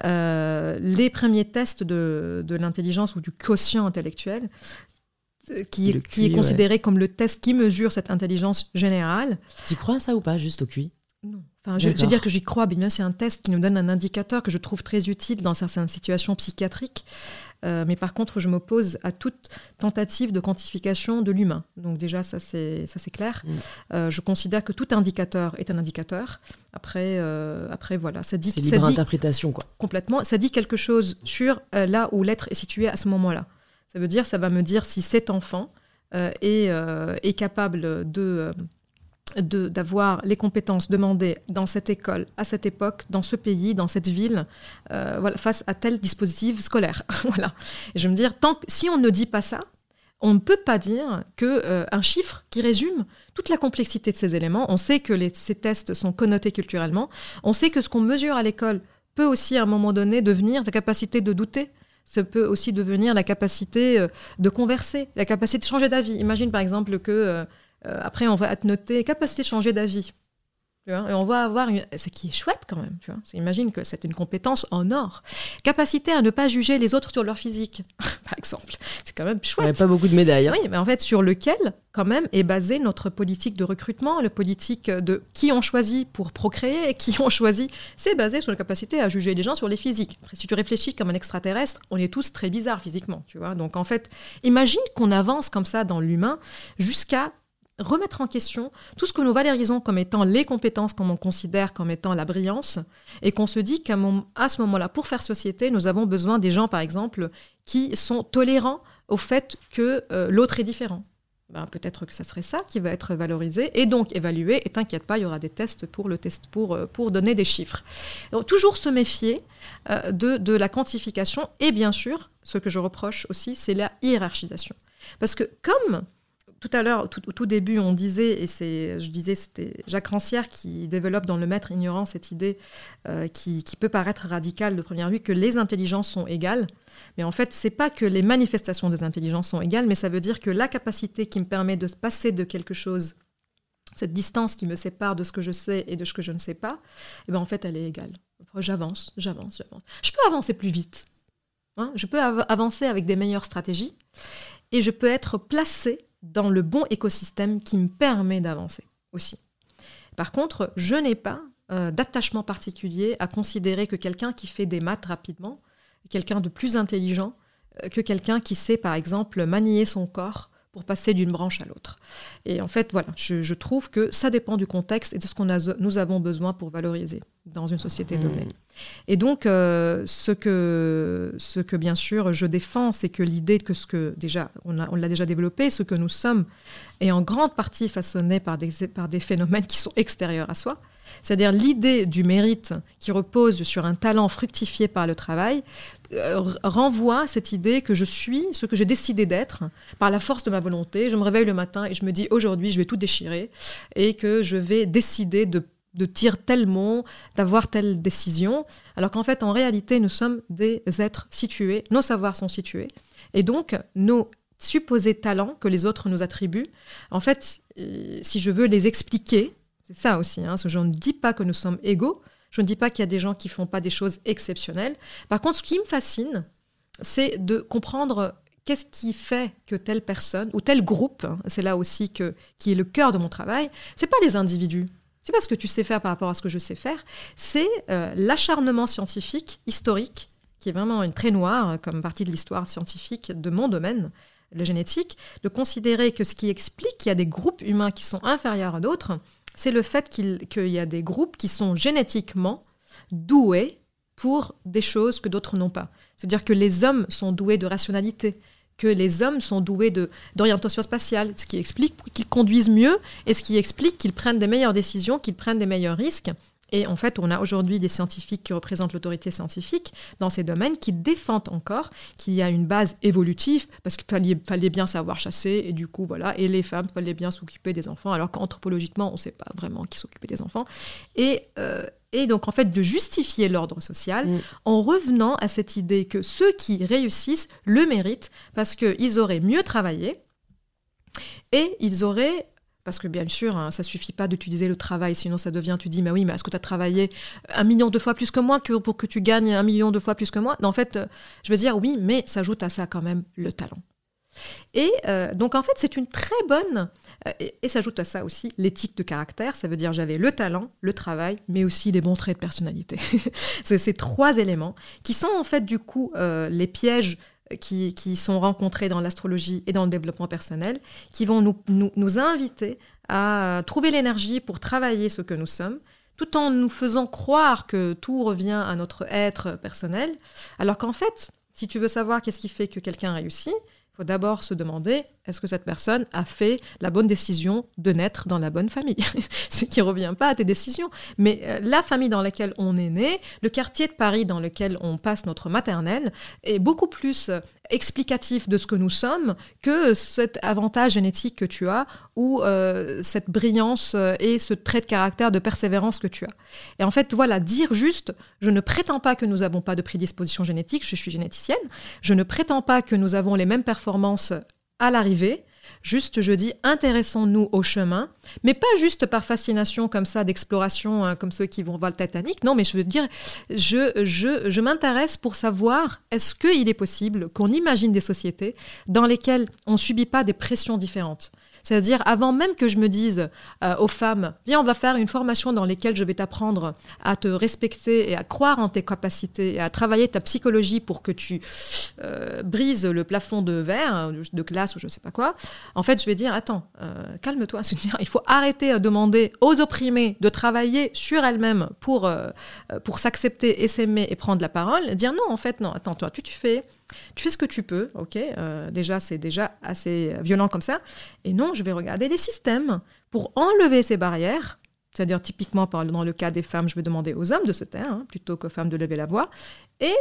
Euh, les premiers tests de, l'intelligence ou du quotient intellectuel, euh, qui, est, qui est considéré comme le test qui mesure cette intelligence générale. Tu crois à ça ou pas, juste au QI Non. Enfin, je, veux dire que j'y crois, bien c'est un test qui nous donne un indicateur que je trouve très utile dans certaines situations psychiatriques. Euh, mais par contre, je m'oppose à toute tentative de quantification de l'humain. Donc déjà, ça c'est ça c'est clair. Euh, je considère que tout indicateur est un indicateur. Après, euh, après voilà, ça dit. C'est libre interprétation quoi. Complètement. Ça dit quelque chose sur là où l'être est situé à ce moment-là. Ça veut dire, ça va me dire si cet enfant est, est capable de d'avoir les compétences demandées dans cette école, à cette époque, dans ce pays, dans cette ville, euh, voilà, face à tel dispositif scolaire. voilà. Et je me dire, tant que, si on ne dit pas ça, on ne peut pas dire que euh, un chiffre qui résume toute la complexité de ces éléments. On sait que ces tests sont connotés culturellement. On sait que ce qu'on mesure à l'école peut aussi à un moment donné devenir la capacité de douter. Ça peut aussi devenir la capacité euh, de converser, la capacité de changer d'avis. Imagine par exemple que euh, après on va te noter capacité de changer d'avis et on va avoir ce qui est chouette quand même. Tu vois. Imagine que c'est une compétence en or. Capacité à ne pas juger les autres sur leur physique, par exemple. C'est quand même chouette. Il n'y a pas beaucoup de médailles. Hein. Oui, mais en fait, sur lequel, quand même, est basée notre politique de recrutement, la politique de qui on choisit pour procréer et qui on choisit. C'est basé sur la capacité à juger les gens sur les physiques. si tu réfléchis comme un extraterrestre, on est tous très bizarres physiquement. Tu vois. Donc en fait, imagine qu'on avance comme ça dans l'humain jusqu'à remettre en question tout ce que nous valorisons comme étant les compétences qu'on considère comme étant la brillance, et qu'on se dit qu'à ce moment-là, pour faire société, nous avons besoin des gens, par exemple, qui sont tolérants au fait que euh, l'autre est différent. Ben, peut-être que ça serait ça qui va être valorisé et donc évalué. Et t'inquiète pas, il y aura des tests pour le test pour, euh, pour donner des chiffres. toujours se méfier euh, de, de la quantification et bien sûr, ce que je reproche aussi, c'est la hiérarchisation. Parce que comme tout à l'heure, au tout début, on disait, et c'est, je disais, c'était Jacques Rancière qui développe dans Le Maître ignorant cette idée euh, qui, peut paraître radicale de première vue, que les intelligences sont égales. Mais en fait, c'est pas que les manifestations des intelligences sont égales, mais ça veut dire que la capacité qui me permet de passer de quelque chose, cette distance qui me sépare de ce que je sais et de ce que je ne sais pas, eh ben en fait, elle est égale. J'avance, j'avance, j'avance. Je peux avancer plus vite. Hein. je peux avancer avec des meilleures stratégies et je peux être placé dans le bon écosystème qui me permet d'avancer aussi. Par contre, je n'ai pas euh, d'attachement particulier à considérer que quelqu'un qui fait des maths rapidement, quelqu'un de plus intelligent euh, que quelqu'un qui sait par exemple manier son corps pour passer d'une branche à l'autre. Et en fait, voilà, je, trouve que ça dépend du contexte et de ce qu'on a, nous avons besoin pour valoriser dans une société mmh. donnée. Et donc, euh, ce, que, ce que bien sûr je défends, c'est que l'idée que ce que déjà, on l'a déjà développé, ce que nous sommes est en grande partie façonné par des, par des phénomènes qui sont extérieurs à soi. C'est-à-dire l'idée du mérite qui repose sur un talent fructifié par le travail renvoie à cette idée que je suis ce que j'ai décidé d'être par la force de ma volonté. Je me réveille le matin et je me dis aujourd'hui je vais tout déchirer et que je vais décider de de tirer tel mot, d'avoir telle décision, alors qu'en fait, en réalité, nous sommes des êtres situés, nos savoirs sont situés, et donc nos supposés talents que les autres nous attribuent, en fait, euh, si je veux les expliquer, c'est ça aussi. Hein, je ne dis pas que nous sommes égaux. Je ne dis pas qu'il y a des gens qui font pas des choses exceptionnelles. Par contre, ce qui me fascine, c'est de comprendre qu'est-ce qui fait que telle personne ou tel groupe, hein, c'est là aussi que, qui est le cœur de mon travail, c'est pas les individus. C'est pas ce que tu sais faire par rapport à ce que je sais faire, c'est euh, l'acharnement scientifique, historique, qui est vraiment une très noire comme partie de l'histoire scientifique de mon domaine, la génétique, de considérer que ce qui explique qu'il y a des groupes humains qui sont inférieurs à d'autres, c'est le fait qu'il y a des groupes qui sont génétiquement doués pour des choses que d'autres n'ont pas. C'est-à-dire que les hommes sont doués de rationalité, que les hommes sont doués d'orientation spatiale, ce qui explique qu'ils conduisent mieux et ce qui explique qu'ils prennent des meilleures décisions, qu'ils prennent des meilleurs risques et en fait, on a aujourd'hui des scientifiques qui représentent l'autorité scientifique dans ces domaines qui défendent encore qu'il y a une base évolutive parce qu'il fallait, fallait, bien savoir chasser et du coup, voilà, et les femmes fallait bien s'occuper des enfants alors qu'anthropologiquement, on ne sait pas vraiment qui s'occupait des enfants. Et, euh, et donc, en fait, de justifier l'ordre social mm. en revenant à cette idée que ceux qui réussissent le méritent parce qu'ils auraient mieux travaillé et ils auraient parce que bien sûr, hein, ça suffit pas d'utiliser le travail, sinon ça devient, tu dis, mais oui, mais est-ce que tu as travaillé un million de fois plus que moi pour que tu gagnes un million de fois plus que moi? En fait, euh, je veux dire, oui, mais s'ajoute à ça quand même le talent. Et euh, donc en fait, c'est une très bonne, euh, et, s'ajoute à ça aussi l'éthique de caractère, ça veut dire j'avais le talent, le travail, mais aussi les bons traits de personnalité. c'est ces trois éléments qui sont en fait du coup les pièges qui, sont rencontrés dans l'astrologie et dans le développement personnel, qui vont nous, nous, inviter à trouver l'énergie pour travailler ce que nous sommes, tout en nous faisant croire que tout revient à notre être personnel, alors qu'en fait, si tu veux savoir qu'est-ce qui fait que quelqu'un réussit, il faut d'abord se demander, est-ce que cette personne a fait la bonne décision de naître dans la bonne famille Ce qui revient pas à tes décisions. Mais euh, la famille dans laquelle on est né, le quartier de Paris dans lequel on passe notre maternelle, est beaucoup plus euh, explicatif de ce que nous sommes que cet avantage génétique que tu as ou euh, cette brillance et ce trait de caractère de persévérance que tu as. Et en fait, voilà, dire juste, je ne prétends pas que nous n'avons pas de prédisposition génétique, je suis généticienne, je ne prétends pas que nous avons les mêmes performances à l'arrivée. Juste, je dis, intéressons-nous au chemin, mais pas juste par fascination comme ça d'exploration, hein, comme ceux qui vont voir le Titanic. Non, mais je veux dire, je, je, je m'intéresse pour savoir est-ce qu'il est possible qu'on imagine des sociétés dans lesquelles on ne subit pas des pressions différentes? C'est-à-dire, avant même que je me dise euh, aux femmes, viens, on va faire une formation dans laquelle je vais t'apprendre à te respecter et à croire en tes capacités et à travailler ta psychologie pour que tu euh, brises le plafond de verre, de classe ou je ne sais pas quoi. En fait, je vais dire, attends, euh, calme-toi, il faut arrêter à demander aux opprimés de travailler sur elles-mêmes pour, pour s'accepter et s'aimer et prendre la parole. Dire non, en fait, non, attends, toi, tu, tu fais tu fais ce que tu peux, ok euh, Déjà, c'est déjà assez violent comme ça. Et non, je vais regarder des systèmes pour enlever ces barrières. C'est-à-dire, typiquement, dans le cas des femmes, je vais demander aux hommes de se taire hein, plutôt qu'aux femmes de lever la voix. Et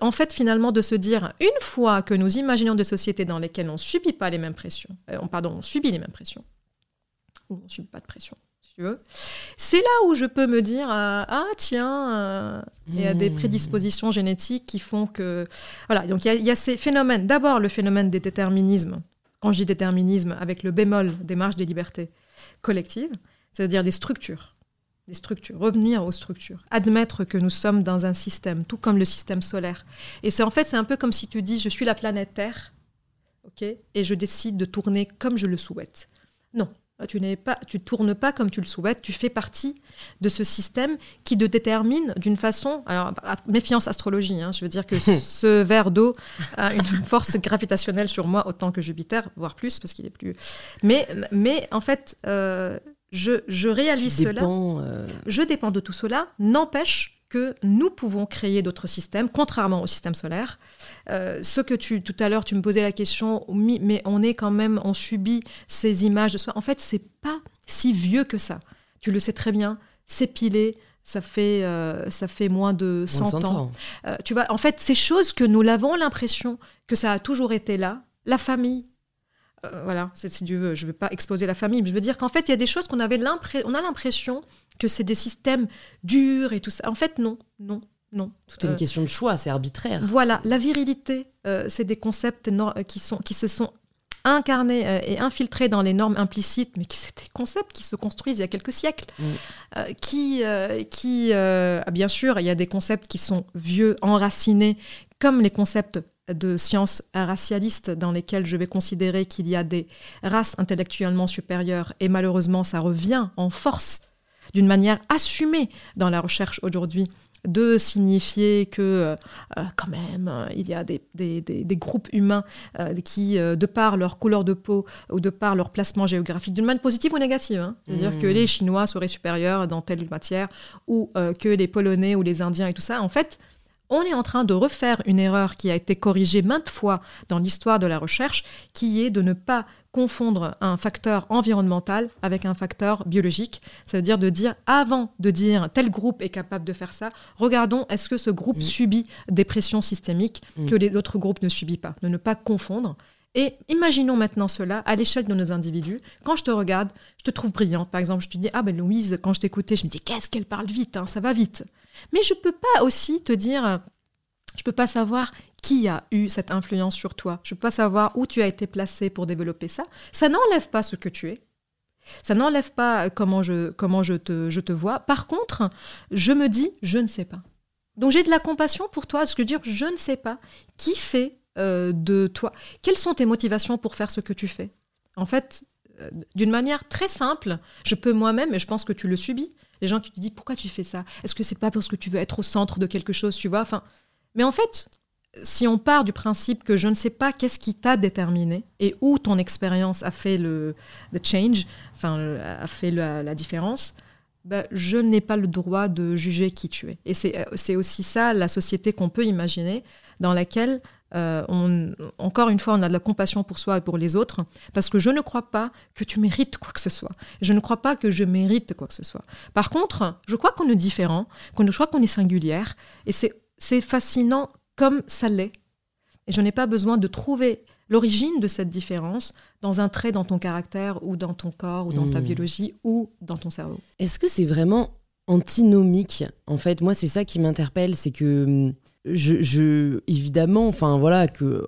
en fait, finalement, de se dire, une fois que nous imaginons des sociétés dans lesquelles on subit pas les mêmes pressions, euh, pardon, on subit les mêmes pressions, ou on subit pas de pression, c'est là où je peux me dire euh, ah tiens, euh, il y a des hmm. prédispositions génétiques qui font que voilà. Donc il y, a ces phénomènes. D'abord le phénomène des déterminismes. Quand je dis déterminisme, avec le bémol des marges des libertés collectives, c'est-à-dire des structures, des structures, revenir aux structures, admettre que nous sommes dans un système, tout comme le système solaire. Et c'est en fait c'est un peu comme si tu dis je suis la planète Terre, ok, et je décide de tourner comme je le souhaite. Non, tu n'es pas, tu tournes pas comme tu le souhaites. Tu fais partie de ce système qui te détermine d'une façon. Alors méfiance astrologie. Hein, je veux dire que ce verre d'eau a une force gravitationnelle sur moi autant que Jupiter, voire plus parce qu'il est plus. Mais mais en fait, euh, je, je réalise cela. Euh, je dépends de tout cela. N'empêche que nous pouvons créer d'autres systèmes, contrairement au système solaire. Euh, ce que tu, tout à l'heure, tu me posais la question, mais on est quand même, on subit ces images de soi. En fait, c'est pas si vieux que ça. Tu le sais très bien, c'est pilé, ça fait, euh, ça fait moins de 100, ans. Euh, tu vois, en fait, ces choses que nous l'avons l'impression que ça a toujours été là, la famille, voilà, si tu veux, je ne veux pas exposer la famille, mais je veux dire qu'en fait, il y a des choses qu'on avait l'impression, on a l'impression que c'est des systèmes durs et tout ça. En fait, non, non, non. Tout est une euh, question de choix, c'est arbitraire. Voilà, la virilité, euh, c'est des concepts euh, qui, sont, qui se sont incarnés et infiltrés dans les normes implicites, mais qui c'est des concepts qui se construisent il y a quelques siècles. Mm. qui, qui ah, bien sûr, il y a des concepts qui sont vieux, enracinés, comme les concepts de sciences racialistes dans lesquelles je vais considérer qu'il y a des races intellectuellement supérieures, et malheureusement ça revient en force d'une manière assumée dans la recherche aujourd'hui de signifier que euh, euh, quand même euh, il y a des, groupes humains qui, de par leur couleur de peau ou de par leur placement géographique, d'une manière positive ou négative, hein, c'est-à-dire que mmh. les Chinois seraient supérieurs dans telle matière ou que les Polonais ou les Indiens et tout ça, en fait, on est en train de refaire une erreur qui a été corrigée maintes fois dans l'histoire de la recherche, qui est de ne pas confondre un facteur environnemental avec un facteur biologique. Ça veut dire de dire, avant de dire tel groupe est capable de faire ça, regardons est-ce que ce groupe mm. subit des pressions systémiques mm. que les autres groupes ne subissent pas? De ne pas confondre. Et imaginons maintenant cela à l'échelle de nos individus. Quand je te regarde, je te trouve brillant. Par exemple, je te dis, ah ben Louise, quand je t'écoutais, je me dis, qu'est-ce qu'elle parle vite, hein, ça va vite. Mais je ne peux pas aussi te dire, je ne peux pas savoir qui a eu cette influence sur toi. Je ne peux pas savoir où tu as été placé pour développer ça. Ça n'enlève pas ce que tu es. Ça n'enlève pas comment je, comment je, te, je te vois. Par contre, je me dis, je ne sais pas. Donc j'ai de la compassion pour toi, parce que dire, je ne sais pas qui fait euh, de toi? Quelles sont tes motivations pour faire ce que tu fais? En fait, euh, d'une manière très simple, je peux moi-même, et je pense que tu le subis, les gens qui te disent pourquoi tu fais ça? Est-ce que c'est pas parce que tu veux être au centre de quelque chose, tu vois? Enfin, mais en fait, si on part du principe que je ne sais pas qu'est-ce qui t'a déterminé et où ton expérience a fait le change, enfin a fait la, différence, bah, je n'ai pas le droit de juger qui tu es. Et c'est aussi ça la société qu'on peut imaginer, dans laquelle on, encore une fois, on a de la compassion pour soi et pour les autres, parce que je ne crois pas que tu mérites quoi que ce soit. Je ne crois pas que je mérite quoi que ce soit. Par contre, je crois qu'on est différent, qu'on je crois qu'on est singulière, et c'est fascinant comme ça l'est. Et je n'ai pas besoin de trouver l'origine de cette différence dans un trait dans ton caractère ou dans ton corps ou dans ta hmm. biologie ou dans ton cerveau. Est-ce que c'est vraiment antinomique? En fait, moi, c'est ça qui m'interpelle, c'est que je, évidemment, enfin voilà, que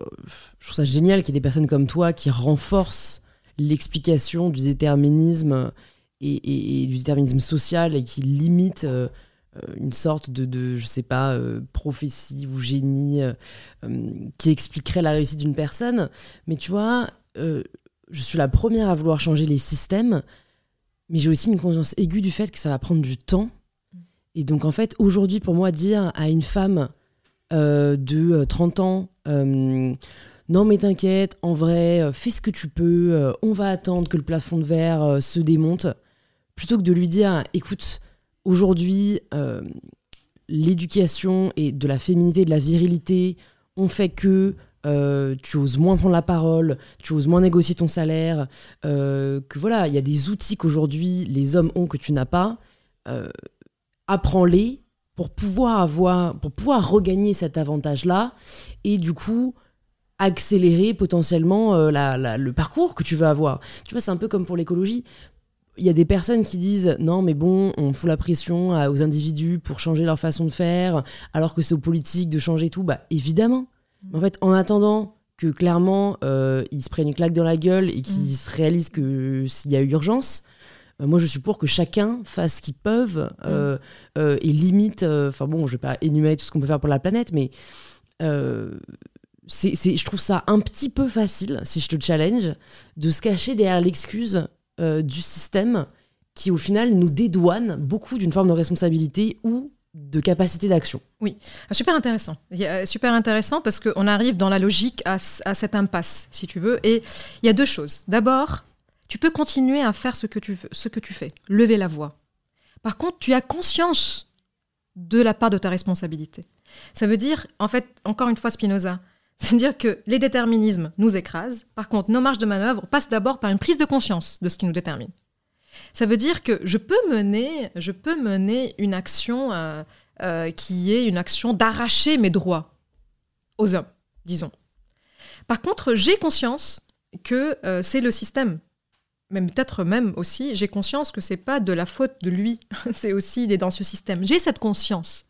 je trouve ça génial qu'il y ait des personnes comme toi qui renforcent l'explication du déterminisme et, du déterminisme social et qui limitent euh, euh, une sorte de, de, je sais pas, euh, prophétie ou génie euh, qui expliquerait la réussite d'une personne. Mais tu vois, je suis la première à vouloir changer les systèmes, mais j'ai aussi une conscience aiguë du fait que ça va prendre du temps. Et donc, en fait, aujourd'hui, pour moi, dire à une femme de 30 ans, non mais t'inquiète, en vrai, fais ce que tu peux, on va attendre que le plafond de verre se démonte, plutôt que de lui dire, écoute, Aujourd'hui, euh, l'éducation et de la féminité, de la virilité ont fait que euh, tu oses moins prendre la parole, tu oses moins négocier ton salaire, euh, que voilà, il y a des outils qu'aujourd'hui les hommes ont que tu n'as pas. Apprends-les pour pouvoir avoir, pour pouvoir regagner cet avantage-là et du coup accélérer potentiellement le parcours que tu veux avoir. Tu vois, c'est un peu comme pour l'écologie il y a des personnes qui disent non mais bon on fout la pression aux individus pour changer leur façon de faire alors que c'est aux politiques de changer tout bah évidemment en fait en attendant que clairement euh, ils se prennent une claque dans la gueule et qu'ils mm. se réalisent que s'il y a urgence moi je suis pour que chacun fasse ce qu'ils peuvent euh, mm. euh, et limite enfin bon je vais pas énumérer tout ce qu'on peut faire pour la planète mais c'est, je trouve ça un petit peu facile, si je te challenge, de se cacher derrière l'excuse euh, du système qui, au final, nous dédouane beaucoup d'une forme de responsabilité ou de capacité d'action. Oui, ah, super intéressant. Euh, super intéressant parce qu'on arrive dans la logique à, cette impasse, si tu veux. Et il y a deux choses. D'abord, tu peux continuer à faire ce que tu, fais, lever la voix. Par contre, tu as conscience de la part de ta responsabilité. Ça veut dire, en fait, encore une fois, Spinoza, c'est-à-dire que les déterminismes nous écrasent. Par contre, nos marges de manœuvre passent d'abord par une prise de conscience de ce qui nous détermine. Ça veut dire que je peux mener, je peux mener une action euh, euh, qui est une action d'arracher mes droits aux hommes, disons. Par contre, j'ai conscience que euh, c'est le système. Même peut-être même aussi, j'ai conscience que c'est pas de la faute de lui, c'est aussi des dans ce système. J'ai cette conscience.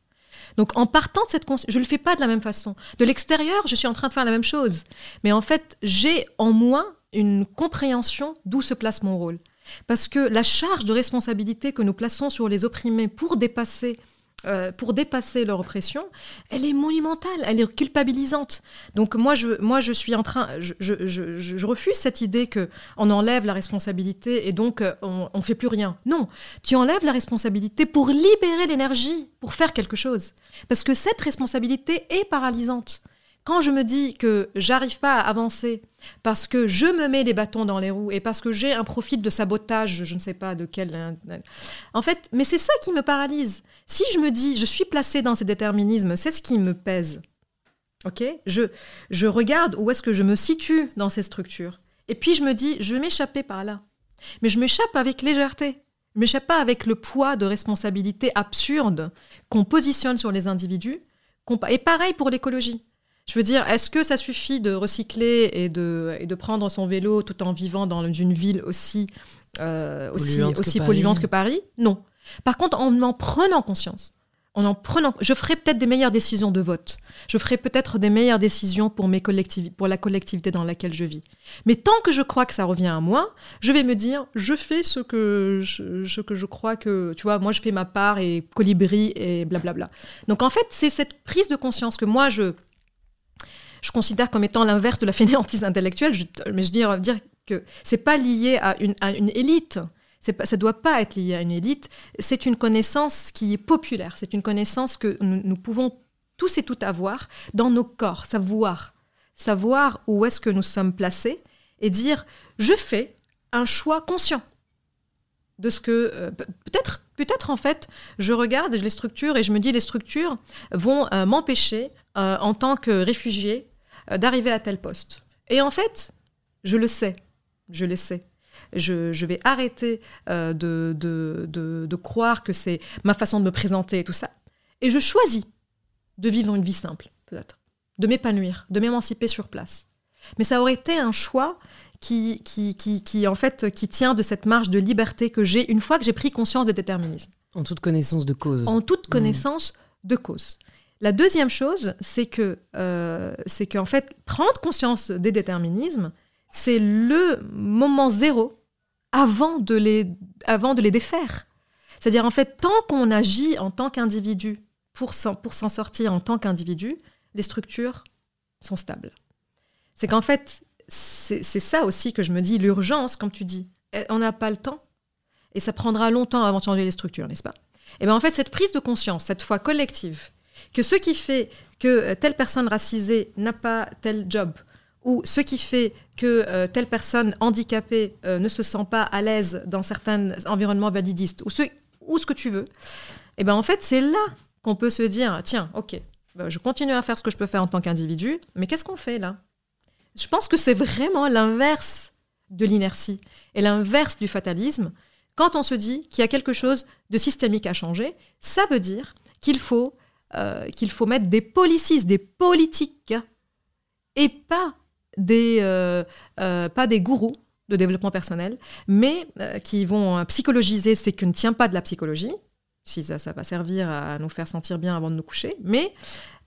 Donc en partant de cette conscience, je ne le fais pas de la même façon. De l'extérieur, je suis en train de faire la même chose. Mais en fait, j'ai en moi une compréhension d'où se place mon rôle. Parce que la charge de responsabilité que nous plaçons sur les opprimés pour dépasser euh, pour dépasser leur oppression, elle est monumentale, elle est culpabilisante. Donc moi, je, suis en train, je, refuse cette idée que on enlève la responsabilité et donc euh, on, ne fait plus rien. Non, tu enlèves la responsabilité pour libérer l'énergie, pour faire quelque chose. Parce que cette responsabilité est paralysante. Quand je me dis que j'arrive pas à avancer parce que je me mets les bâtons dans les roues et parce que j'ai un profil de sabotage, je ne sais pas de quel... En fait, mais c'est ça qui me paralyse. Si je me dis, je suis placé dans ces déterminismes, c'est ce qui me pèse. Ok? Je, je regarde où est-ce que je me situe dans ces structures. Et puis je me dis, je vais m'échapper par là. Mais je m'échappe avec légèreté. Je m'échappe pas avec le poids de responsabilité absurde qu'on positionne sur les individus. Et pareil pour l'écologie. Je veux dire, est-ce que ça suffit de recycler et de, et de prendre son vélo tout en vivant dans une ville aussi, euh, aussi, aussi polluante que Paris? Non. Par contre, en en prenant conscience, en en prenant, je ferai peut-être des meilleures décisions de vote. Je ferai peut-être des meilleures décisions pour mes collectivités, pour la collectivité dans laquelle je vis. Mais tant que je crois que ça revient à moi, je vais me dire, je fais ce que je, ce que je crois que, tu vois, moi je fais ma part et colibri et blablabla. Donc en fait, c'est cette prise de conscience que moi je je considère comme étant l'inverse de la fainéantise intellectuelle. mais je veux dire, dire que c'est pas lié à une, élite ça ne doit pas être lié à une élite. C'est une connaissance qui est populaire. C'est une connaissance que nous, pouvons tous et toutes avoir dans nos corps, savoir. Savoir où est-ce que nous sommes placés et dire je fais un choix conscient de ce que euh, peut-être peut-être en fait je regarde les structures et je me dis les structures vont euh, m'empêcher euh, en tant que réfugié d'arriver à tel poste. Et en fait, je le sais, je le sais. Je, je vais arrêter euh, de, de, de, de croire que c'est ma façon de me présenter et tout ça. Et je choisis de vivre une vie simple, peut-être, de m'épanouir, de m'émanciper sur place. Mais ça aurait été un choix qui, qui, qui, qui, en fait, qui tient de cette marge de liberté que j'ai une fois que j'ai pris conscience de déterminisme. En toute connaissance de cause. En toute connaissance de cause. La deuxième chose, c'est que, euh, qu'en fait, prendre conscience des déterminismes, c'est le moment zéro avant de les, avant de les défaire. C'est-à-dire, en fait, tant qu'on agit en tant qu'individu pour s'en, sortir en tant qu'individu, les structures sont stables. C'est qu'en fait, c'est, c'est ça aussi que je me dis, l'urgence, comme tu dis, eh, on n'a pas le temps et ça prendra longtemps avant de changer les structures, n'est-ce pas? Et bien en fait, cette prise de conscience, cette fois collective, que ce qui fait que euh, telle personne racisée n'a pas tel job, ou ce qui fait que euh, telle personne handicapée euh, ne se sent pas à l'aise dans certains environnements validistes, ou ce, ou ce que tu veux, et ben en fait, c'est là qu'on peut se dire, tiens, ok, ben, je continue à faire ce que je peux faire en tant qu'individu, mais qu'est-ce qu'on fait là? Je pense que c'est vraiment l'inverse de l'inertie et l'inverse du fatalisme. Quand on se dit qu'il y a quelque chose de systémique à changer, ça veut dire qu'il faut, euh, qu'il faut mettre des policies, des politiques, et pas des, euh, euh, pas des gourous de développement personnel, mais qui vont psychologiser ce qui ne tient pas de la psychologie, si ça, ça va servir à nous faire sentir bien avant de nous coucher, mais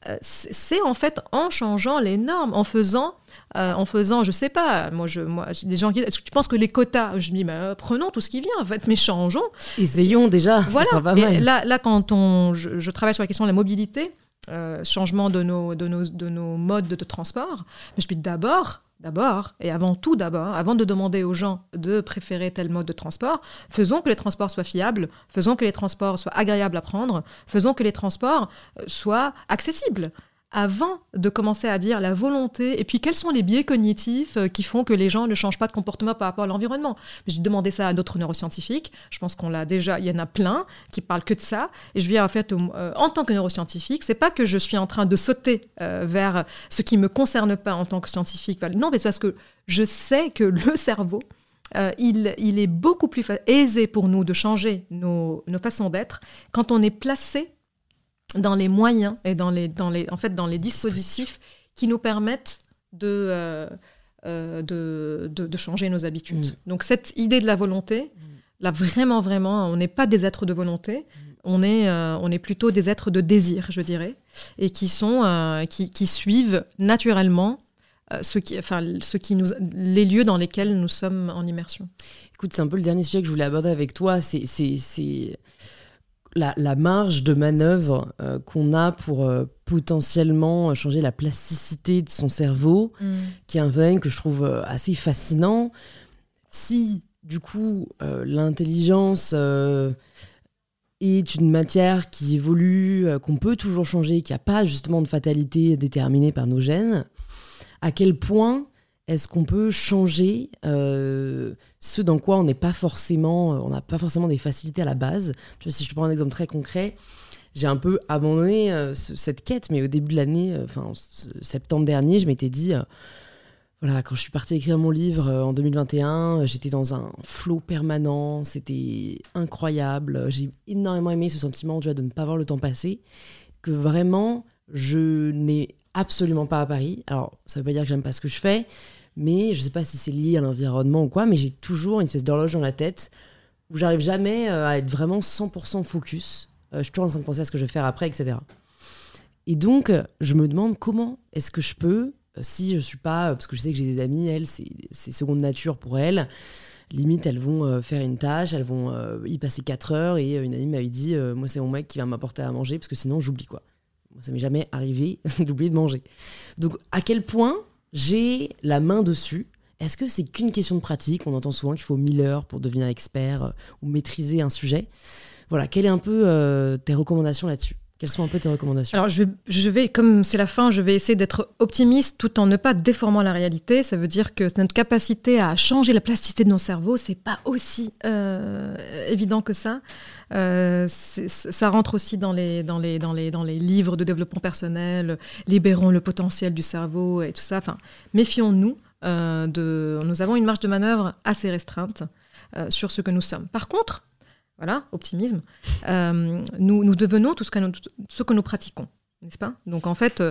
euh, c'est en fait en changeant les normes, en faisant, euh, en faisant, je sais pas, moi, je, moi, les gens qui, est-ce que tu penses que les quotas, je me dis, bah, prenons tout ce qui vient, en fait, mais changeons. Essayons déjà, Voilà. ça sera pas Et là, là, quand on, je, je travaille sur la question de la mobilité, euh, changement de nos, de, nos, de nos modes de, de transport, mais je dis d'abord, d'abord, et avant tout d'abord, avant de demander aux gens de préférer tel mode de transport, faisons que les transports soient fiables, faisons que les transports soient agréables à prendre, faisons que les transports euh, soient accessibles. Avant de commencer à dire la volonté, et puis quels sont les biais cognitifs euh, qui font que les gens ne changent pas de comportement par rapport à l'environnement? J'ai demandé ça à d'autres neuroscientifiques. Je pense qu'on l'a déjà. Il y en a plein qui parlent que de ça. Et je viens en fait, euh, en tant que neuroscientifique, c'est pas que je suis en train de sauter euh, vers ce qui me concerne pas en tant que scientifique. Non, mais c'est parce que je sais que le cerveau, il, est beaucoup plus aisé pour nous de changer nos façons d'être quand on est placé dans les moyens et dans les, dans les, en fait, dans les dispositifs qui nous permettent de, euh, euh, de, de, de changer nos habitudes. Mm. Donc cette idée de la volonté, là vraiment, vraiment, on n'est pas des êtres de volonté, on est, euh, on est plutôt des êtres de désir, je dirais, et qui, sont, qui, qui suivent naturellement ce qui, enfin, ce qui nous, les lieux dans lesquels nous sommes en immersion. Écoute, c'est un peu le dernier sujet que je voulais aborder avec toi. C'est la, la marge de manœuvre euh, qu'on a pour euh, potentiellement changer la plasticité de son cerveau, qui est un phénomène que je trouve euh, assez fascinant. Si, du coup, l'intelligence est une matière qui évolue, qu'on peut toujours changer, qu'il n'y a pas justement de fatalité déterminée par nos gènes, à quel point est-ce qu'on peut changer euh, ce dans quoi on n'est pas forcément, euh, on n'a pas forcément des facilités à la base? Tu vois, si je te prends un exemple très concret, j'ai un peu abandonné euh, ce- cette quête, mais au début de l'année, enfin septembre dernier, je m'étais dit, voilà, quand je suis partie écrire mon livre en 2021, euh, j'étais dans un flot permanent, c'était incroyable. J'ai énormément aimé ce sentiment, de ne pas voir le temps passer, que vraiment, je n'ai absolument pas à Paris. Alors, ça veut pas dire que j'aime pas ce que je fais, mais je sais pas si c'est lié à l'environnement ou quoi, mais j'ai toujours une espèce d'horloge dans la tête où j'arrive jamais euh, à être vraiment 100% focus. Euh, je suis toujours en train de penser à ce que je vais faire après, etc. Et donc, euh, je me demande comment est-ce que je peux, si je suis pas, parce que je sais que j'ai des amis, elles, c'est seconde nature pour elles. Limite, elles vont faire une tâche, elles vont y passer 4 heures, et une amie m'avait dit, moi c'est mon mec qui va m'apporter à manger, parce que sinon j'oublie quoi. Moi, ça m'est jamais arrivé d'oublier de manger. Donc, à quel point j'ai la main dessus. Est-ce que c'est qu'une question de pratique? On entend souvent qu'il faut 1000 heures pour devenir expert euh, ou maîtriser un sujet. Voilà, quelles sont un peu euh, tes recommandations là-dessus? Quelles sont un peu tes recommandations? Alors, je, vais, comme c'est la fin, je vais essayer d'être optimiste tout en ne pas déformant la réalité. Ça veut dire que notre capacité à changer la plasticité de nos cerveaux, c'est pas aussi euh, évident que ça. Euh, ça rentre aussi dans les, dans, les, dans, les, dans les livres de développement personnel, libérons le potentiel du cerveau et tout ça. Enfin, méfions-nous. Euh, de, nous avons une marge de manœuvre assez restreinte sur ce que nous sommes. Par contre, voilà, optimisme, euh, nous, nous, devenons tout ce que nous, ce que nous pratiquons, n'est-ce pas? Donc en fait,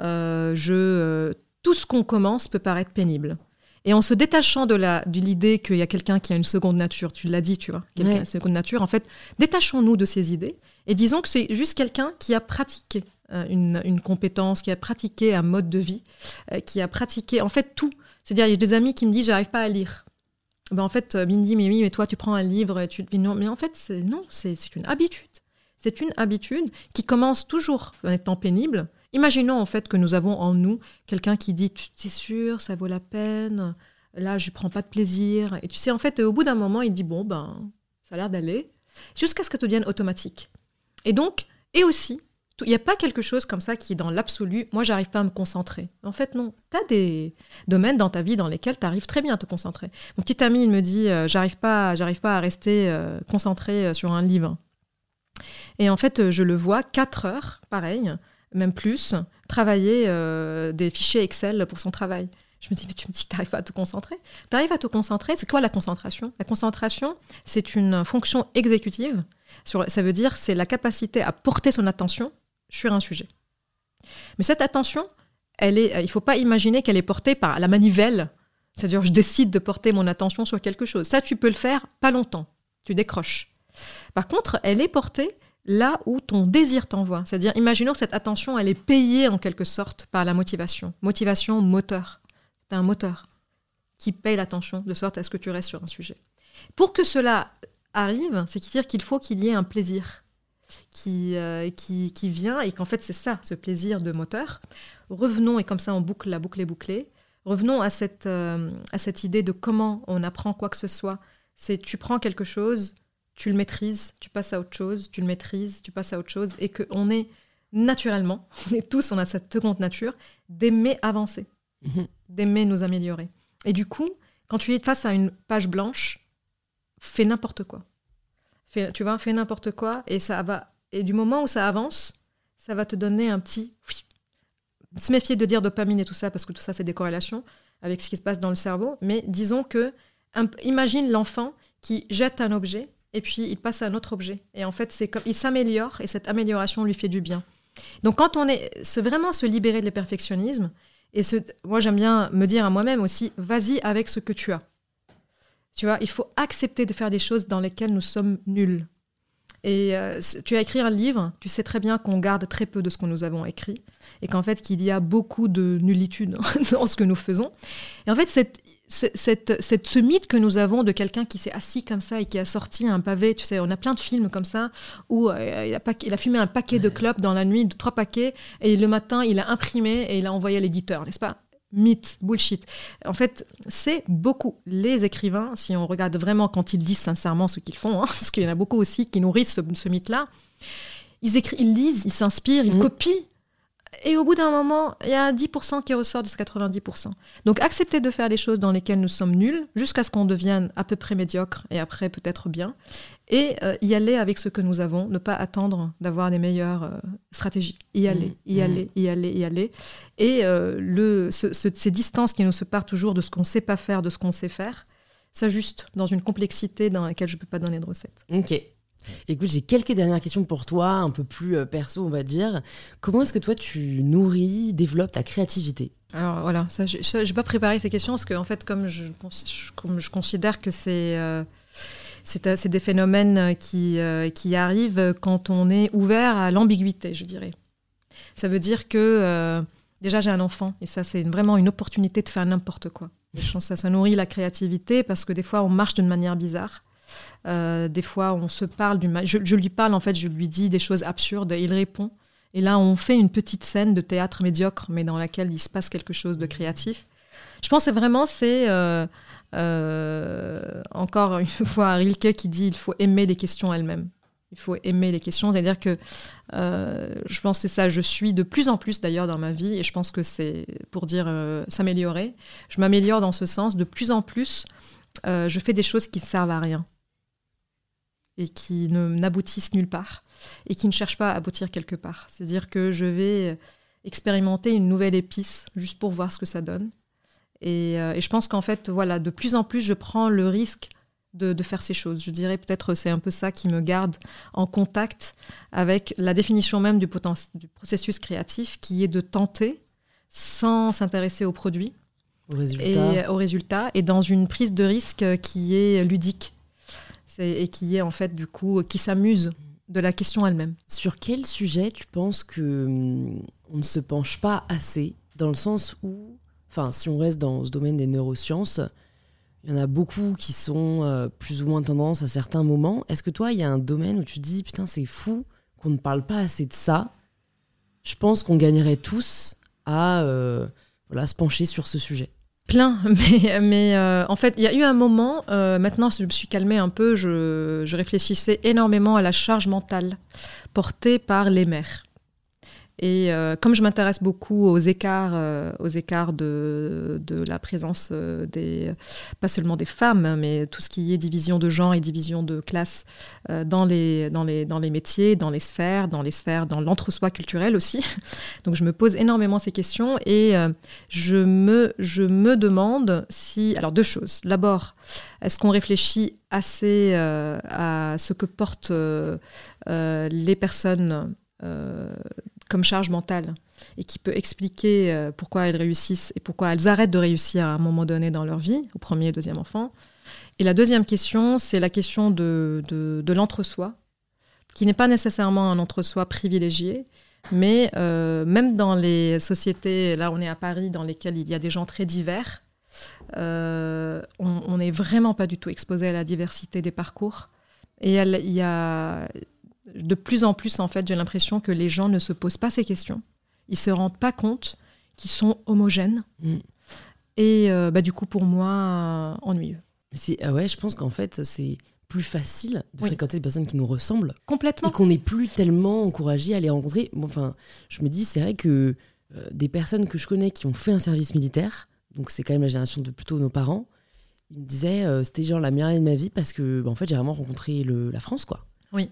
euh, je, euh, tout ce qu'on commence peut paraître pénible. Et en se détachant de l'idée qu'il y a quelqu'un qui a une seconde nature, tu l'as dit, tu vois, quelqu'un a une seconde nature, en fait, détachons-nous de ces idées et disons que c'est juste quelqu'un qui a pratiqué une, une, compétence, qui a pratiqué un mode de vie, qui a pratiqué, en fait, tout. C'est-à-dire, il y a des amis qui me disent, j'arrive pas à lire. Ben en fait, euh, Mindy, mais oui, mais toi, tu prends un livre, et tu... non, mais en fait, c'est, non, c'est, une habitude. C'est une habitude qui commence toujours en étant pénible. Imaginons en fait que nous avons en nous quelqu'un qui dit, es sûr, ça vaut la peine, là, je prends pas de plaisir. Et tu sais, en fait, au bout d'un moment, il dit, bon, ben, ça a l'air d'aller, jusqu'à ce que ça devienne automatique. Et donc, et aussi, il n'y a pas quelque chose comme ça qui, dans l'absolu, moi, j'arrive pas à me concentrer. En fait, non. Tu as des domaines dans ta vie dans lesquels tu arrives très bien à te concentrer. Mon petit ami, il me dit euh, j'arrive pas, j'arrive pas à rester euh, concentré euh, sur un livre. Et en fait, je le vois 4 heures, pareil, même plus, travailler des fichiers Excel pour son travail. Je me dis, mais tu me dis que tu n'arrives pas à te concentrer. Tu à te concentrer, c'est quoi la concentration? La concentration, c'est une fonction exécutive. Sur, ça veut dire, c'est la capacité à porter son attention sur un sujet. Mais cette attention, elle est, il ne faut pas imaginer qu'elle est portée par la manivelle. C'est-à-dire, je décide de porter mon attention sur quelque chose. Ça, tu peux le faire pas longtemps. Tu décroches. Par contre, elle est portée là où ton désir t'envoie. C'est-à-dire, imaginons que cette attention, elle est payée en quelque sorte par la motivation. Motivation moteur. C'est un moteur qui paye l'attention de sorte à ce que tu restes sur un sujet. Pour que cela arrive, c'est dire qu'il faut qu'il y ait un plaisir qui, euh, qui, qui, vient et qu'en fait c'est ça, ce plaisir de moteur. Revenons, et comme ça on boucle la boucle est bouclée, revenons à cette, euh, à cette idée de comment on apprend quoi que ce soit. C'est tu prends quelque chose, tu le maîtrises, tu passes à autre chose, tu le maîtrises, tu passes à autre chose, et qu'on est naturellement, on est tous, on a cette seconde nature, d'aimer avancer, mhm. d'aimer nous améliorer. Et du coup, quand tu es face à une page blanche, fais n'importe quoi tu vois, fais n'importe quoi et ça va. Et du moment où ça avance, ça va te donner un petit. Se méfier de dire dopamine et tout ça parce que tout ça c'est des corrélations avec ce qui se passe dans le cerveau. Mais disons que imagine l'enfant qui jette un objet et puis il passe à un autre objet et en fait c'est il s'améliore et cette amélioration lui fait du bien. Donc quand on est, vraiment se libérer de l'imperfectionnisme et ce, moi j'aime bien me dire à moi-même aussi, vas-y avec ce que tu as. Tu vois, il faut accepter de faire des choses dans lesquelles nous sommes nuls. Et euh, tu as écrit un livre, tu sais très bien qu'on garde très peu de ce que nous avons écrit et qu'en fait qu'il y a beaucoup de nullitude dans ce que nous faisons. Et en fait, cette, cette, cette, ce mythe que nous avons de quelqu'un qui s'est assis comme ça et qui a sorti un pavé, tu sais, on a plein de films comme ça où euh, il, a il, a fumé un paquet de clopes dans la nuit, de trois paquets, et le matin il a imprimé et il a envoyé à l'éditeur, n'est-ce pas? Mythe, bullshit. En fait, c'est beaucoup. Les écrivains, si on regarde vraiment quand ils disent sincèrement ce qu'ils font, hein, parce qu'il y en a beaucoup aussi qui nourrissent ce, mythe-là, ils, écrivent, ils lisent, ils s'inspirent, ils mm. copient et au bout d'un moment, il y a 10% qui ressort de ce 90%. Donc accepter de faire les choses dans lesquelles nous sommes nuls, jusqu'à ce qu'on devienne à peu près médiocre et après peut-être bien, et euh, y aller avec ce que nous avons, ne pas attendre d'avoir des meilleures euh, stratégies. Y aller, mmh. y aller, mmh. y aller, y aller. Et euh, le, ces distances qui nous séparent toujours de ce qu'on ne sait pas faire, de ce qu'on sait faire, s'ajustent dans une complexité dans laquelle je ne peux pas donner de recette. Ok. Écoute, j'ai quelques dernières questions pour toi, un peu plus euh, perso, on va dire. Comment est-ce que toi, tu nourris, développes ta créativité? Alors voilà, ça, je n'ai pas préparé ces questions parce que, en fait, comme je, comme je considère que c'est. Euh, c'est des phénomènes qui, qui arrivent quand on est ouvert à l'ambiguïté, je dirais. Ça veut dire que déjà j'ai un enfant et ça c'est vraiment une opportunité de faire n'importe quoi. je pense que ça, nourrit la créativité parce que des fois on marche d'une manière bizarre. Euh, des fois, on se parle du je, je, lui parle, en fait, je lui dis des choses absurdes, il répond. Et là, on fait une petite scène de théâtre médiocre, mais dans laquelle il se passe quelque chose de créatif. Je pense que vraiment, c'est euh, euh, encore une fois Rilke qui dit il faut aimer les questions elles-mêmes. Il faut aimer les questions. C'est-à-dire que euh, je pense que c'est ça. Je suis de plus en plus d'ailleurs dans ma vie, et je pense que c'est pour dire euh, s'améliorer. Je m'améliore dans ce sens. De plus en plus, je fais des choses qui ne servent à rien et qui n'aboutissent nulle part et qui ne cherchent pas à aboutir quelque part. C'est-à-dire que je vais expérimenter une nouvelle épice juste pour voir ce que ça donne. Et, et je pense qu'en fait, voilà, de plus en plus, je prends le risque de, faire ces choses. Je dirais peut-être c'est un peu ça qui me garde en contact avec la définition même du, du processus créatif, qui est de tenter sans s'intéresser au produit et au résultat, et dans une prise de risque qui est ludique et qui est en fait du coup qui s'amuse de la question elle-même. Sur quel sujet tu penses que hum, on ne se penche pas assez dans le sens où, enfin, si on reste dans ce domaine des neurosciences, il y en a beaucoup qui sont euh, plus ou moins tendance à certains moments. Est-ce que toi, il y a un domaine où tu te dis, putain, c'est fou qu'on ne parle pas assez de ça? Je pense qu'on gagnerait tous à euh, voilà, se pencher sur ce sujet. Plein, mais, euh, en fait, il y a eu un moment, maintenant je me suis calmée un peu, je, je réfléchissais énormément à la charge mentale portée par les mères. Et euh, comme je m'intéresse beaucoup aux écarts, euh, aux écarts de, la présence euh, des, pas seulement des femmes, hein, mais tout ce qui est division de genre et division de classe dans, les, dans, les, dans les métiers, dans les sphères, dans les sphères, dans l'entre-soi culturel aussi. Donc je me pose énormément ces questions et je, me, je me demande si... Alors deux choses. D'abord, est-ce qu'on réfléchit assez à ce que portent les personnes comme charge mentale et qui peut expliquer euh, pourquoi elles réussissent et pourquoi elles arrêtent de réussir à un moment donné dans leur vie, au premier et deuxième enfant. Et la deuxième question, c'est la question de, de, l'entre-soi, qui n'est pas nécessairement un entre-soi privilégié, mais euh, même dans les sociétés, là on est à Paris, dans lesquelles il y a des gens très divers, euh, on n'est vraiment pas du tout exposé à la diversité des parcours. Et il y a, de plus en plus, en fait, j'ai l'impression que les gens ne se posent pas ces questions. Ils se rendent pas compte qu'ils sont homogènes. Mm. Et euh, bah, du coup, pour moi, euh, ennuyeux. Ah ouais, je pense qu'en fait, c'est plus facile de fréquenter des personnes qui nous ressemblent. Complètement. Et qu'on n'est plus tellement encouragé à les rencontrer. enfin, je me dis, c'est vrai que euh, des personnes que je connais qui ont fait un service militaire, donc c'est quand même la génération de plutôt nos parents, ils me disaient, c'était genre la meilleure année de ma vie parce que, bah, en fait, j'ai vraiment rencontré la France, quoi. Oui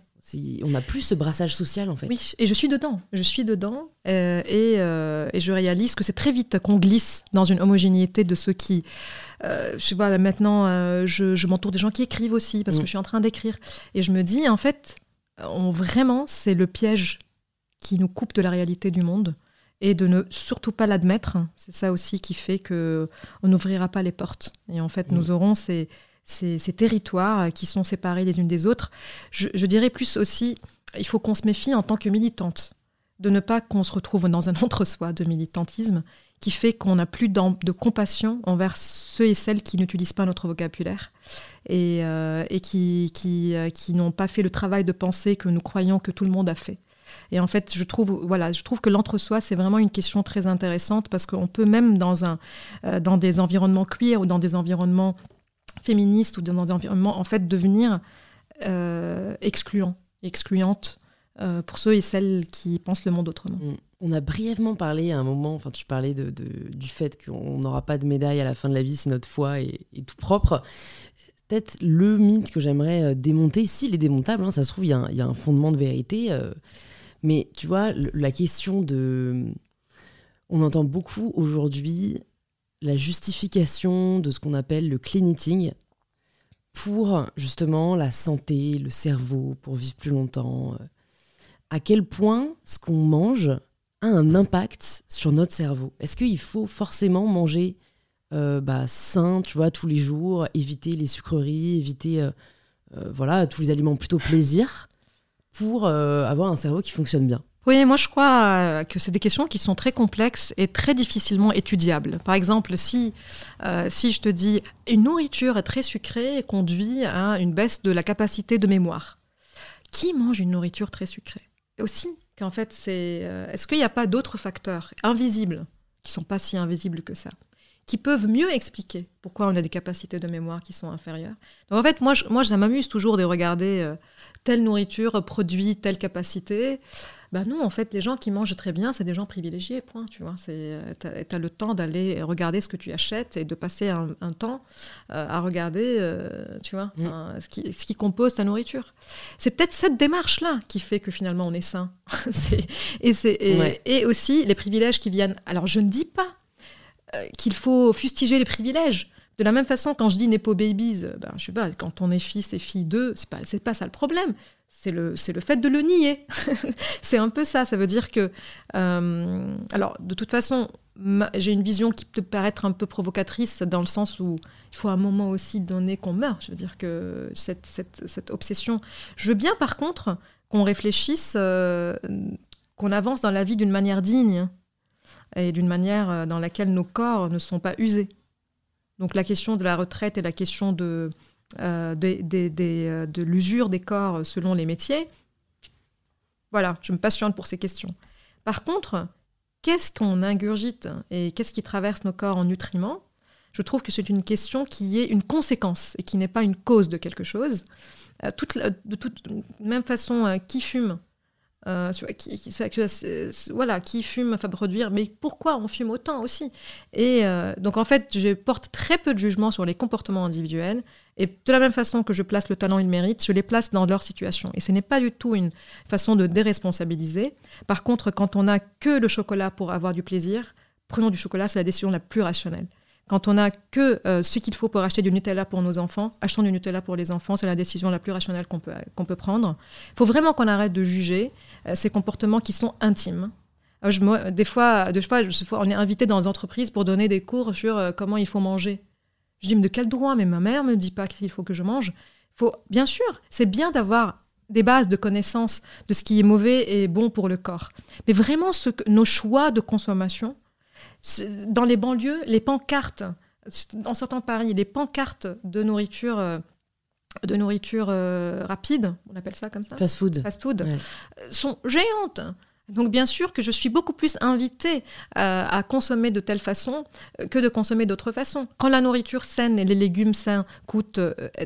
on n'a plus ce brassage social en fait. Oui, et je suis dedans. Je suis dedans euh, euh, et, je réalise que c'est très vite qu'on glisse dans une homogénéité de ceux qui. Euh, je pas, maintenant, je, m'entoure des gens qui écrivent aussi parce que mm. je suis en train d'écrire. Et je me dis, en fait, on, vraiment, c'est le piège qui nous coupe de la réalité du monde et de ne surtout pas l'admettre. C'est ça aussi qui fait que on n'ouvrira pas les portes. Et en fait, nous mm. aurons ces ces, territoires qui sont séparés les unes des autres. Je, dirais plus aussi, il faut qu'on se méfie en tant que militante, de ne pas qu'on se retrouve dans un entre-soi de militantisme qui fait qu'on n'a plus de compassion envers ceux et celles qui n'utilisent pas notre vocabulaire et, euh, qui, euh, qui, n'ont pas fait le travail de pensée que nous croyons que tout le monde a fait. Et en fait, je trouve, voilà, je trouve que l'entre-soi, c'est vraiment une question très intéressante parce qu'on peut même dans, un, euh, dans des environnements queer ou dans des environnements féministe ou dans des environnements, en fait, devenir euh, euh, pour ceux et celles qui pensent le monde autrement. On a brièvement parlé à un moment, enfin tu parlais de, du fait qu'on n'aura pas de médaille à la fin de la vie si notre foi est, tout propre. Peut-être le mythe que j'aimerais euh, démonter, s'il est démontable, hein, ça se trouve, il y, y, a un fondement de vérité. mais tu vois, la question de... On entend beaucoup aujourd'hui la justification de ce qu'on appelle le clean eating pour justement la santé, le cerveau, pour vivre plus longtemps. Euh, à quel point ce qu'on mange a un impact sur notre cerveau? Est-ce qu'il faut forcément manger euh, bah, sain, tu vois, tous les jours, éviter les sucreries, éviter euh, voilà tous les aliments plutôt plaisir pour avoir un cerveau qui fonctionne bien? Oui, moi je crois euh, que c'est des questions qui sont très complexes et très difficilement étudiables. Par exemple, si, euh, si je te dis une nourriture très sucrée conduit à une baisse de la capacité de mémoire, qui mange une nourriture très sucrée? Et Aussi, qu'en fait, c'est euh, est-ce qu'il n'y a pas d'autres facteurs invisibles qui sont pas si invisibles que ça qui peuvent mieux expliquer pourquoi on a des capacités de mémoire qui sont inférieures? Donc en fait, moi, moi ça m'amuse toujours de regarder telle nourriture produit telle capacité. Ben non, en fait, les gens qui mangent très bien, c'est des gens privilégiés, point, tu vois. Tu as, as, le temps d'aller regarder ce que tu achètes et de passer un, temps euh, à regarder, euh, tu vois, mm. ce, qui, ce, qui, compose ta nourriture. C'est peut-être cette démarche-là qui fait que finalement on est sain. et, et, et, aussi les privilèges qui viennent. Alors, je ne dis pas euh, qu'il faut fustiger les privilèges. De la même façon, quand je dis Nepo Babies, ben, je sais pas, quand on est fils et fille d'eux, c'est pas, pas ça le problème c'est le, le fait de le nier. c'est un peu ça. Ça veut dire que. Euh, alors, de toute façon, j'ai une vision qui peut paraître un peu provocatrice dans le sens où il faut un moment aussi donner qu'on meurt. Je veux dire que cette, cette, cette, obsession. Je veux bien, par contre, qu'on réfléchisse, euh, qu'on avance dans la vie d'une manière digne et d'une manière euh, dans laquelle nos corps ne sont pas usés. Donc, la question de la retraite et la question de euh, euh, de l'usure des corps selon les métiers. Voilà, je me passionne pour ces questions. Par contre, qu'est-ce qu'on ingurgite et qu'est-ce qui traverse nos corps en nutriments? Je trouve que c'est une question qui est une conséquence et qui n'est pas une cause de quelque chose. Euh, de toute même façon, qui fume qui, voilà, qui fume, enfin produire, mais pourquoi on fume autant aussi? Et donc en fait, je porte très peu de jugement sur les comportements individuels, et de la même façon que je place le talent et le mérite, je les place dans leur situation. Et ce n'est pas du tout une façon de déresponsabiliser. Par contre, quand on n'a que le chocolat pour avoir du plaisir, prenons du chocolat, c'est la décision la plus rationnelle. Quand on n'a que euh, ce qu'il faut pour acheter du Nutella pour nos enfants, achetons du Nutella pour les enfants, c'est la décision la plus rationnelle qu'on peut, peut prendre. Il faut vraiment qu'on arrête de juger euh, ces comportements qui sont intimes. Euh, je, des, fois, des fois, on est invité dans des entreprises pour donner des cours sur comment il faut manger. Je dis, mais de quel droit? Mais ma mère ne me dit pas qu'il faut que je mange. Faut, bien sûr, c'est bien d'avoir des bases de connaissances de ce qui est mauvais et bon pour le corps. Mais vraiment, ce nos choix de consommation, dans les banlieues, les pancartes, en sortant de Paris, les pancartes de nourriture, euh, de nourriture euh, rapide, on appelle ça comme ça? Fast food. Fast food, sont géantes. Donc bien sûr que je suis beaucoup plus invitée euh, à consommer de telle façon que de consommer d'autre façon. Quand la nourriture saine et les légumes sains coûtent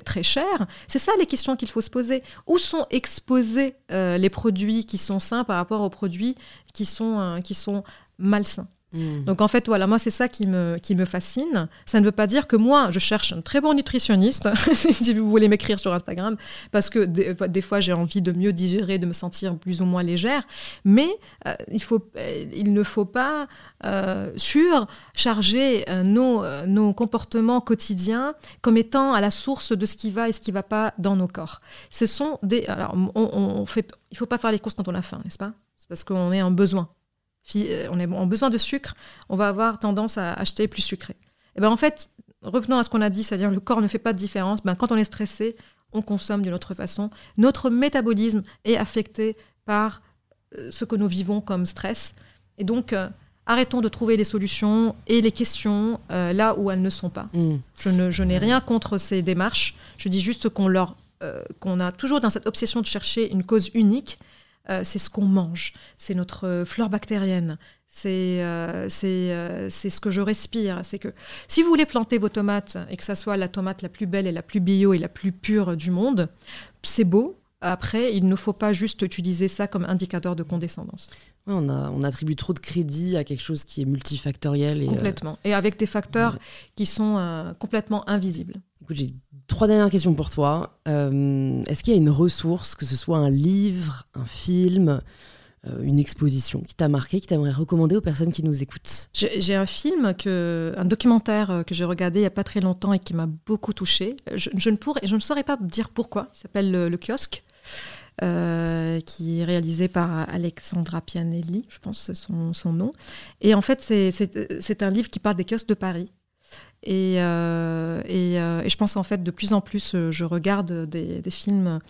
très cher, c'est ça les questions qu'il faut se poser. Où sont exposés les produits qui sont sains par rapport aux produits qui sont, qui sont malsains? Hmm. Donc en fait, voilà, moi c'est ça qui me, qui me fascine. Ça ne veut pas dire que moi, je cherche un très bon nutritionniste, si vous voulez m'écrire sur Instagram, parce que des, fois j'ai envie de mieux digérer, de me sentir plus ou moins légère. Mais euh, il, faut, euh, il ne faut pas euh, surcharger euh, nos, nos comportements quotidiens comme étant à la source de ce qui va et ce qui ne va pas dans nos corps. Ce sont des... Alors, on, fait, il ne faut pas faire les courses quand on a faim, n'est-ce pas? Parce qu'on est en besoin. Euh, on a besoin de sucre, on va avoir tendance à acheter plus sucré. Et ben en fait, revenons à ce qu'on a dit, c'est-à-dire le corps ne fait pas de différence. Ben, quand on est stressé, on consomme d'une autre façon. Notre métabolisme est affecté par euh, ce que nous vivons comme stress. Et donc, euh, arrêtons de trouver les solutions et les questions là où elles ne sont pas. Mm. Je, n'ai rien contre ces démarches. Je dis juste qu'on leur qu'on a toujours dans cette obsession de chercher une cause unique c'est ce qu'on mange, c'est notre flore bactérienne, c'est euh, euh, c'est ce que je respire. C'est que si vous voulez planter vos tomates et que ça soit la tomate la plus belle et la plus bio et la plus pure du monde, c'est beau. Après, il ne faut pas juste utiliser ça comme indicateur de condescendance. On, on, attribue trop de crédit à quelque chose qui est multifactoriel. Et complètement. Et avec des facteurs qui sont complètement invisibles. Écoute, j'ai trois dernières questions pour toi. Euh, est-ce qu'il y a une ressource, que ce soit un livre, un film, euh, une exposition qui t'a marqué, qui t'aimerais recommander aux personnes qui nous écoutent? J'ai un film, que, un documentaire euh, que j'ai regardé il n'y a pas très longtemps et qui m'a beaucoup touché. Je, ne pourrais, je ne saurais pas dire pourquoi. Il s'appelle le, Kiosque. Qui est réalisé par Alexandra Pianelli, je pense son, son, nom. Et en fait, c'est un livre qui parle des kiosques de Paris. Euh, euh, et, je pense en fait de plus en plus, euh, je regarde des, films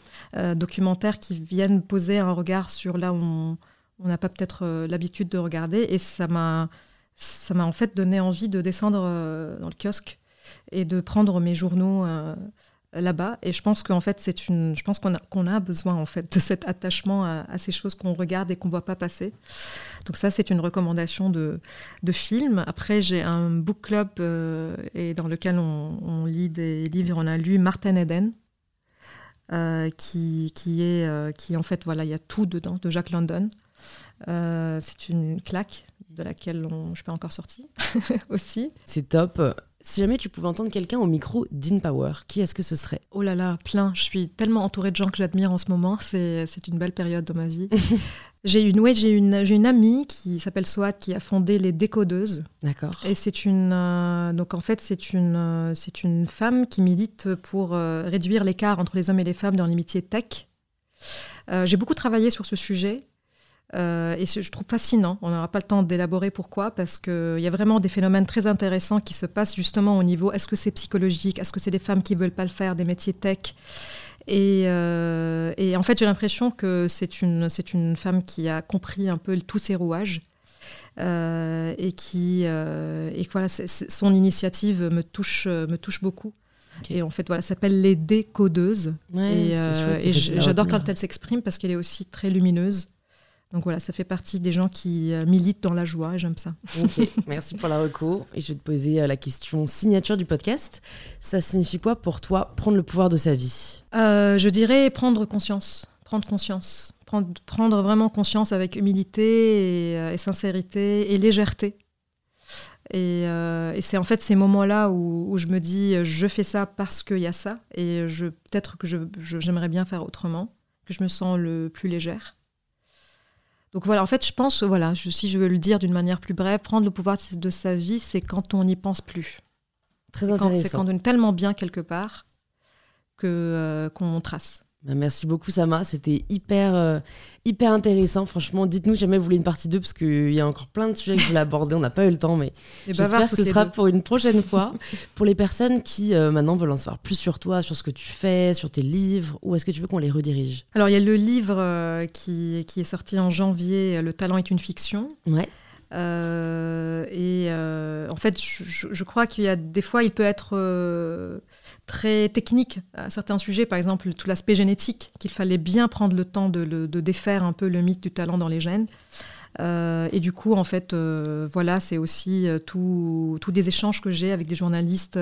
documentaires qui viennent poser un regard sur là où on n'a pas peut-être l'habitude de regarder. Et ça m'a, ça m'a en fait donné envie de descendre dans le kiosque et de prendre mes journaux là-bas. Et je pense qu'en fait, c'est une, je pense qu'on a, besoin en fait de cet attachement à, ces choses qu'on regarde et qu'on voit pas passer. Donc ça, c'est une recommandation de, de film. Après, j'ai un book club euh, et dans lequel on, lit des livres. On a lu Martin Eden. Euh, qui, qui est euh, qui en fait voilà il y a tout dedans de Jack London c'est une claque de laquelle on, je suis pas encore sortie aussi. C'est top. Si jamais tu pouvais entendre quelqu'un au micro d'InPower, qui est-ce que ce serait? Oh là là, plein. Je suis tellement entourée de gens que j'admire en ce moment. C'est une belle période dans ma vie. j'ai une, ouais, j'ai une, une amie qui s'appelle Swat qui a fondé les Décodeuses. D'accord. Et c'est une, euh, donc en fait c'est une, euh, c'est une femme qui milite pour euh, réduire l'écart entre les hommes et les femmes dans les métiers tech. j'ai beaucoup travaillé sur ce sujet euh, et je trouve fascinant. On n'aura pas le temps d'élaborer pourquoi, parce qu'il y a vraiment des phénomènes très intéressants qui se passent justement au niveau est-ce que c'est psychologique Est-ce que c'est des femmes qui veulent pas le faire, des métiers tech? Et, euh, et, en fait, j'ai l'impression que c'est une, c'est une femme qui a compris un peu tous ces rouages. Euh, et qui et voilà son initiative me touche me touche beaucoup. Et en fait voilà s'appelle les décodeuses. Et, et j'adore quand elle s'exprime parce qu'elle est aussi très lumineuse donc voilà, ça fait partie des gens qui euh, militent dans la joie, j'aime ça. Ok, merci pour la recours. Et je vais te poser euh, la question signature du podcast. Ça signifie quoi pour toi prendre le pouvoir de sa vie? Euh, Je dirais prendre conscience. Prendre conscience. Prendre, prendre vraiment conscience avec humilité et, sincérité et légèreté. Et, c'est en fait ces moments-là où, je me dis je fais ça parce qu'il y a ça et je peut-être que j'aimerais bien faire autrement, que je me sens le plus légère. Donc voilà, en fait, je pense, voilà, si je veux le dire d'une manière plus brève, prendre le pouvoir de sa vie, c'est quand on n'y pense plus. Très intéressant. C'est quand on est tellement bien quelque part que euh, qu'on trace. Bah, merci beaucoup Sama, c'était hyper, euh, hyper intéressant. Franchement, dites-nous jamais vous voulez une partie 2 parce qu'il y a encore plein de sujets que je voulais aborder, on n'a pas eu le temps, mais j'espère que ce sera pour une prochaine fois. pour les personnes qui euh, maintenant veulent en savoir plus sur toi, sur ce que tu fais, sur tes livres, ou est-ce que tu veux qu'on les redirige? Alors il y a le livre euh, qui, qui, est sorti en janvier, Le talent est une fiction. Ouais. et en fait, je, je crois qu'il y a des fois, il peut être très technique à certains sujets, par exemple tout l'aspect génétique, qu'il fallait bien prendre le temps de, défaire un peu le mythe du talent dans les gènes. Euh, et du coup, en fait, euh, voilà, c'est aussi euh, tous les échanges que j'ai avec des journalistes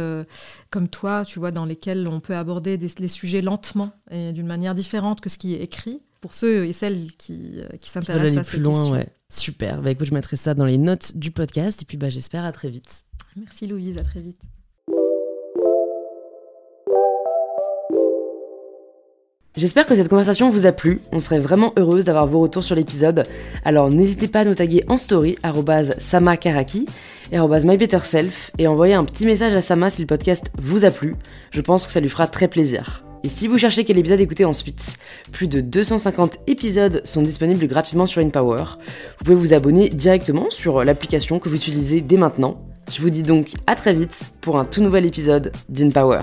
comme toi, tu vois, dans lesquels on peut aborder des, les sujets lentement et d'une manière différente que ce qui est écrit. Pour ceux et celles qui, qui s'intéressent à ces plus loin, Ouais. Super. Bah, écoute, je mettrai ça dans les notes du podcast et puis bah, j'espère à très vite. Merci Louise, à très vite. J'espère que cette conversation vous a plu, on serait vraiment heureuse d'avoir vos retours sur l'épisode. Alors n'hésitez pas à nous taguer en story, samakaraki et mybetterself, et envoyer un petit message à Sama si le podcast vous a plu, je pense que ça lui fera très plaisir. Et si vous cherchez quel épisode écouter ensuite, plus de 250 épisodes sont disponibles gratuitement sur InPower. Vous pouvez vous abonner directement sur l'application que vous utilisez dès maintenant. Je vous dis donc à très vite pour un tout nouvel épisode d'InPower.